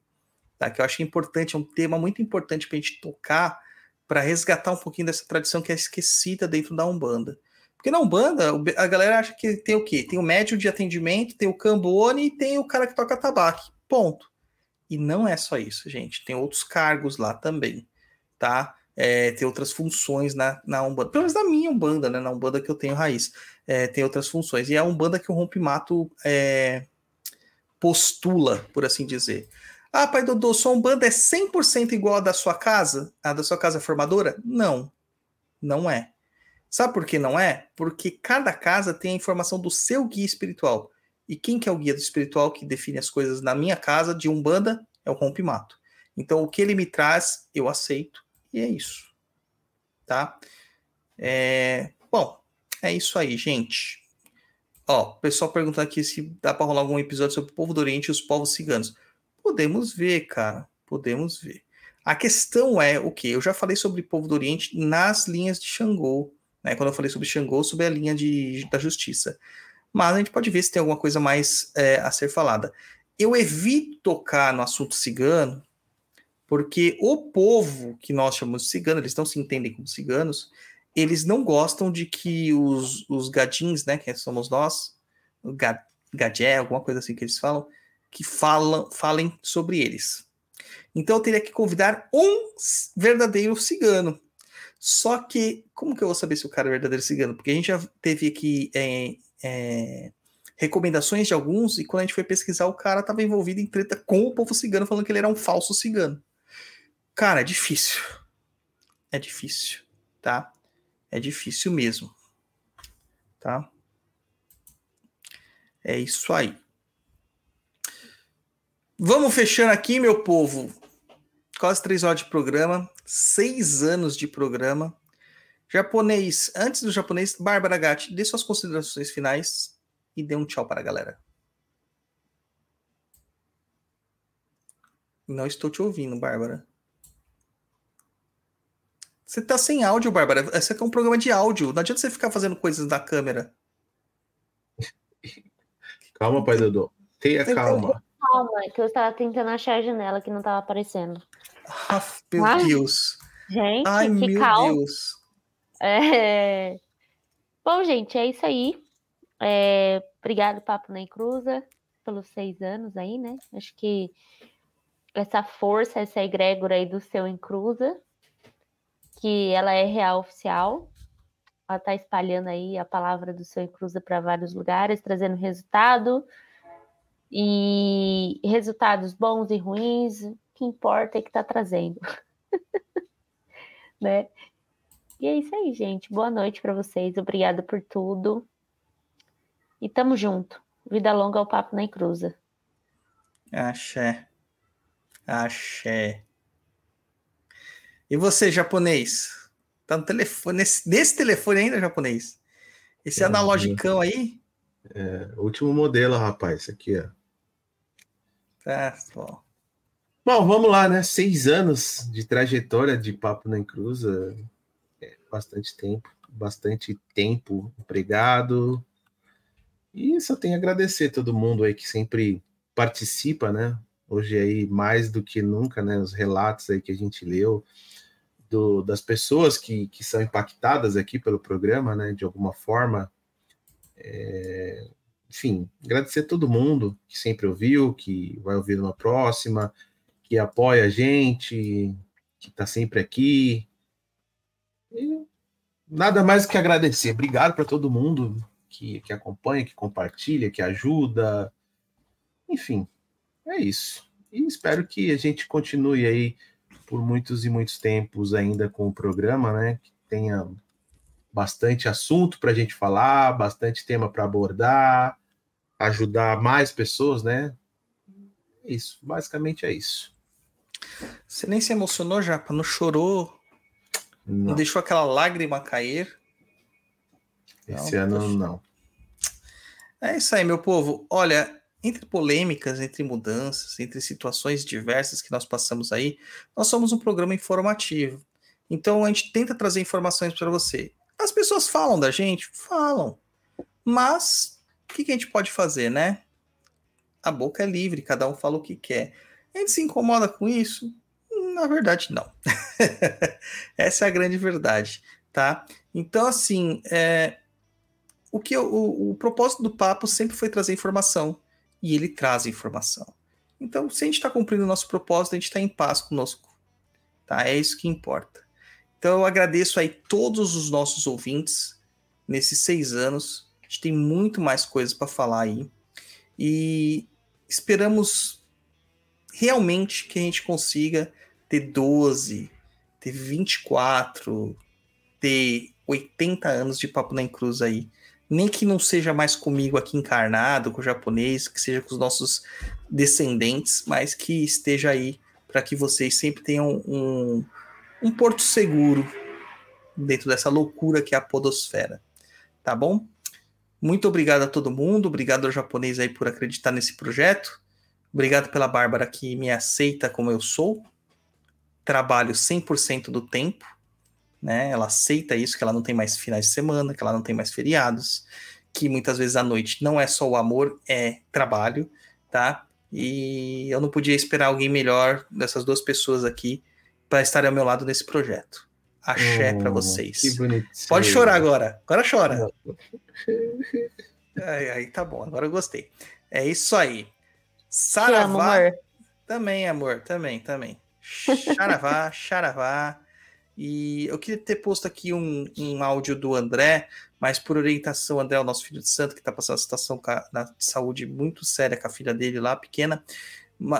Tá? Que eu acho importante, é um tema muito importante pra gente tocar para resgatar um pouquinho dessa tradição que é esquecida dentro da Umbanda. Porque na Umbanda, a galera acha que tem o quê? Tem o médium de atendimento, tem o cambone e tem o cara que toca tabaco. Ponto. E não é só isso, gente. Tem outros cargos lá também, tá? É, tem outras funções na, na Umbanda. Pelo menos na minha Umbanda, né? Na Umbanda que eu tenho raiz. É, tem outras funções. E é a Umbanda que o Rompimato é, postula, por assim dizer. Ah, pai Dodô, sua Umbanda é 100% igual a da sua casa? A da sua casa formadora? Não, não é. Sabe por que não é? Porque cada casa tem a informação do seu guia espiritual. E quem que é o guia espiritual que define as coisas na minha casa de Umbanda? É o Rompimato. Então, o que ele me traz, eu aceito. E é isso. Tá? É... Bom, é isso aí, gente. Ó, o pessoal perguntando aqui se dá para rolar algum episódio sobre o povo do Oriente e os povos ciganos. Podemos ver, cara. Podemos ver. A questão é o que? Eu já falei sobre o povo do Oriente nas linhas de Xangô, né? Quando eu falei sobre Xangô, sobre a linha de, da justiça. Mas a gente pode ver se tem alguma coisa mais é, a ser falada. Eu evito tocar no assunto cigano, porque o povo que nós chamamos de cigano, eles não se entendem como ciganos, eles não gostam de que os, os gadins, né, que somos nós, o gadé, alguma coisa assim que eles falam, que falam, falem sobre eles. Então eu teria que convidar um verdadeiro cigano. Só que, como que eu vou saber se o cara é verdadeiro cigano? Porque a gente já teve aqui é, é, recomendações de alguns, e quando a gente foi pesquisar, o cara estava envolvido em treta com o povo cigano, falando que ele era um falso cigano. Cara, é difícil. É difícil, tá? É difícil mesmo. Tá? É isso aí. Vamos fechando aqui, meu povo. Quase três horas de programa, seis anos de programa. Japonês, antes do japonês, Bárbara Gatti, dê suas considerações finais e dê um tchau para a galera. Não estou te ouvindo, Bárbara. Você tá sem áudio, Bárbara. Esse aqui é um programa de áudio. Não adianta você ficar fazendo coisas da câmera. Calma, pai Dodô. Tenha calma. Calma, que eu estava tentando achar a janela que não estava aparecendo. Ah, meu Ai, Deus. Gente, Ai, que meu calma. Deus. É... Bom, gente, é isso aí. É... Obrigado, Papo Nem Cruza, pelos seis anos aí, né? Acho que essa força, essa egrégora aí do seu Encruza, que ela é real oficial. Ela está espalhando aí a palavra do seu Encruza para vários lugares, trazendo resultado. E resultados bons e ruins, o que importa é que está trazendo. né? E é isso aí, gente. Boa noite para vocês. Obrigada por tudo. E tamo junto. Vida longa ao Papo na Encruza. Axé. Axé. E você, japonês? Tá no telefone, nesse, nesse telefone ainda, japonês? Esse É, analogicão aí? É, último modelo, rapaz. Esse aqui, ó. Tá, bom. Bom, vamos lá, né? Seis anos de trajetória de Papo na Encruza. Bastante tempo, bastante tempo empregado. E só tenho a agradecer todo mundo aí que sempre participa, né? Hoje aí, mais do que nunca, né? Os relatos aí que a gente leu do, das pessoas que, que são impactadas aqui pelo programa, né? De alguma forma. É, enfim, agradecer a todo mundo que sempre ouviu, que vai ouvir numa próxima, que apoia a gente, que está sempre aqui. E nada mais que agradecer. Obrigado para todo mundo que, que acompanha, que compartilha, que ajuda. Enfim, é isso. E espero que a gente continue aí por muitos e muitos tempos ainda com o programa, né? Que tenha bastante assunto para a gente falar, bastante tema para abordar, ajudar mais pessoas, né? É isso, basicamente é isso. Você nem se emocionou, Japa? Não chorou? Não, Não, deixou aquela lágrima cair? esse Não, ano não. É isso aí, meu povo. Olha, entre polêmicas, entre mudanças, entre situações diversas que nós passamos aí, nós somos um programa informativo. Então a gente tenta trazer informações para você. As pessoas falam da gente? Falam. Mas o que, que a gente pode fazer, né? A boca é livre, cada um fala o que quer. A gente se incomoda com isso? Na verdade, não. Essa é a grande verdade, tá? Então, assim, é, o que eu- o, o propósito do papo sempre foi trazer informação e ele traz informação. Então, se a gente está cumprindo o nosso propósito, a gente está em paz conosco, tá? É isso que importa. Então, eu agradeço aí todos os nossos ouvintes nesses seis anos. A gente tem muito mais coisas para falar aí e esperamos realmente que a gente consiga ter 12, ter 24, ter 80 anos de Papo na Cruz aí. Nem que não seja mais comigo aqui encarnado, com o japonês, que seja com os nossos descendentes, mas que esteja aí para que vocês sempre tenham um, um porto seguro dentro dessa loucura que é a podosfera. Tá bom? Muito obrigado a todo mundo, obrigado ao japonês aí por acreditar nesse projeto. Obrigado pela Bárbara que me aceita como eu sou. Trabalho 100% do tempo, né? Ela aceita isso, que ela não tem mais finais de semana, que ela não tem mais feriados, que muitas vezes à noite não é só o amor, é trabalho, tá? E eu não podia esperar alguém melhor dessas duas pessoas aqui para estar ao meu lado nesse projeto. Axé para Oh, vocês. Que bonito. Pode chorar agora. Agora chora. Aí, aí tá bom, agora eu gostei. É isso aí. Te amo, Saravá. amor. Também, amor, também, também. Charavá, charavá. E eu queria ter posto aqui um, um áudio do André, mas por orientação, André é o nosso filho de santo, que está passando uma situação de saúde muito séria com a filha dele lá, pequena,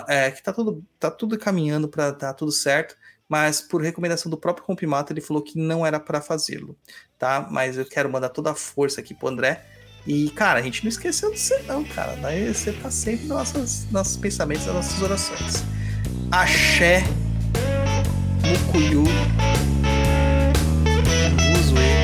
é, que tá tudo, tá tudo caminhando para dar tudo certo, mas por recomendação do próprio Compimato, ele falou que não era para fazê-lo, tá? Mas eu quero mandar toda a força aqui pro André. E, cara, a gente não esqueceu de você, não, cara. Daí você tá sempre nos nossos, nossos pensamentos, nas nossas orações. Axé, Mucuyu, Uzue,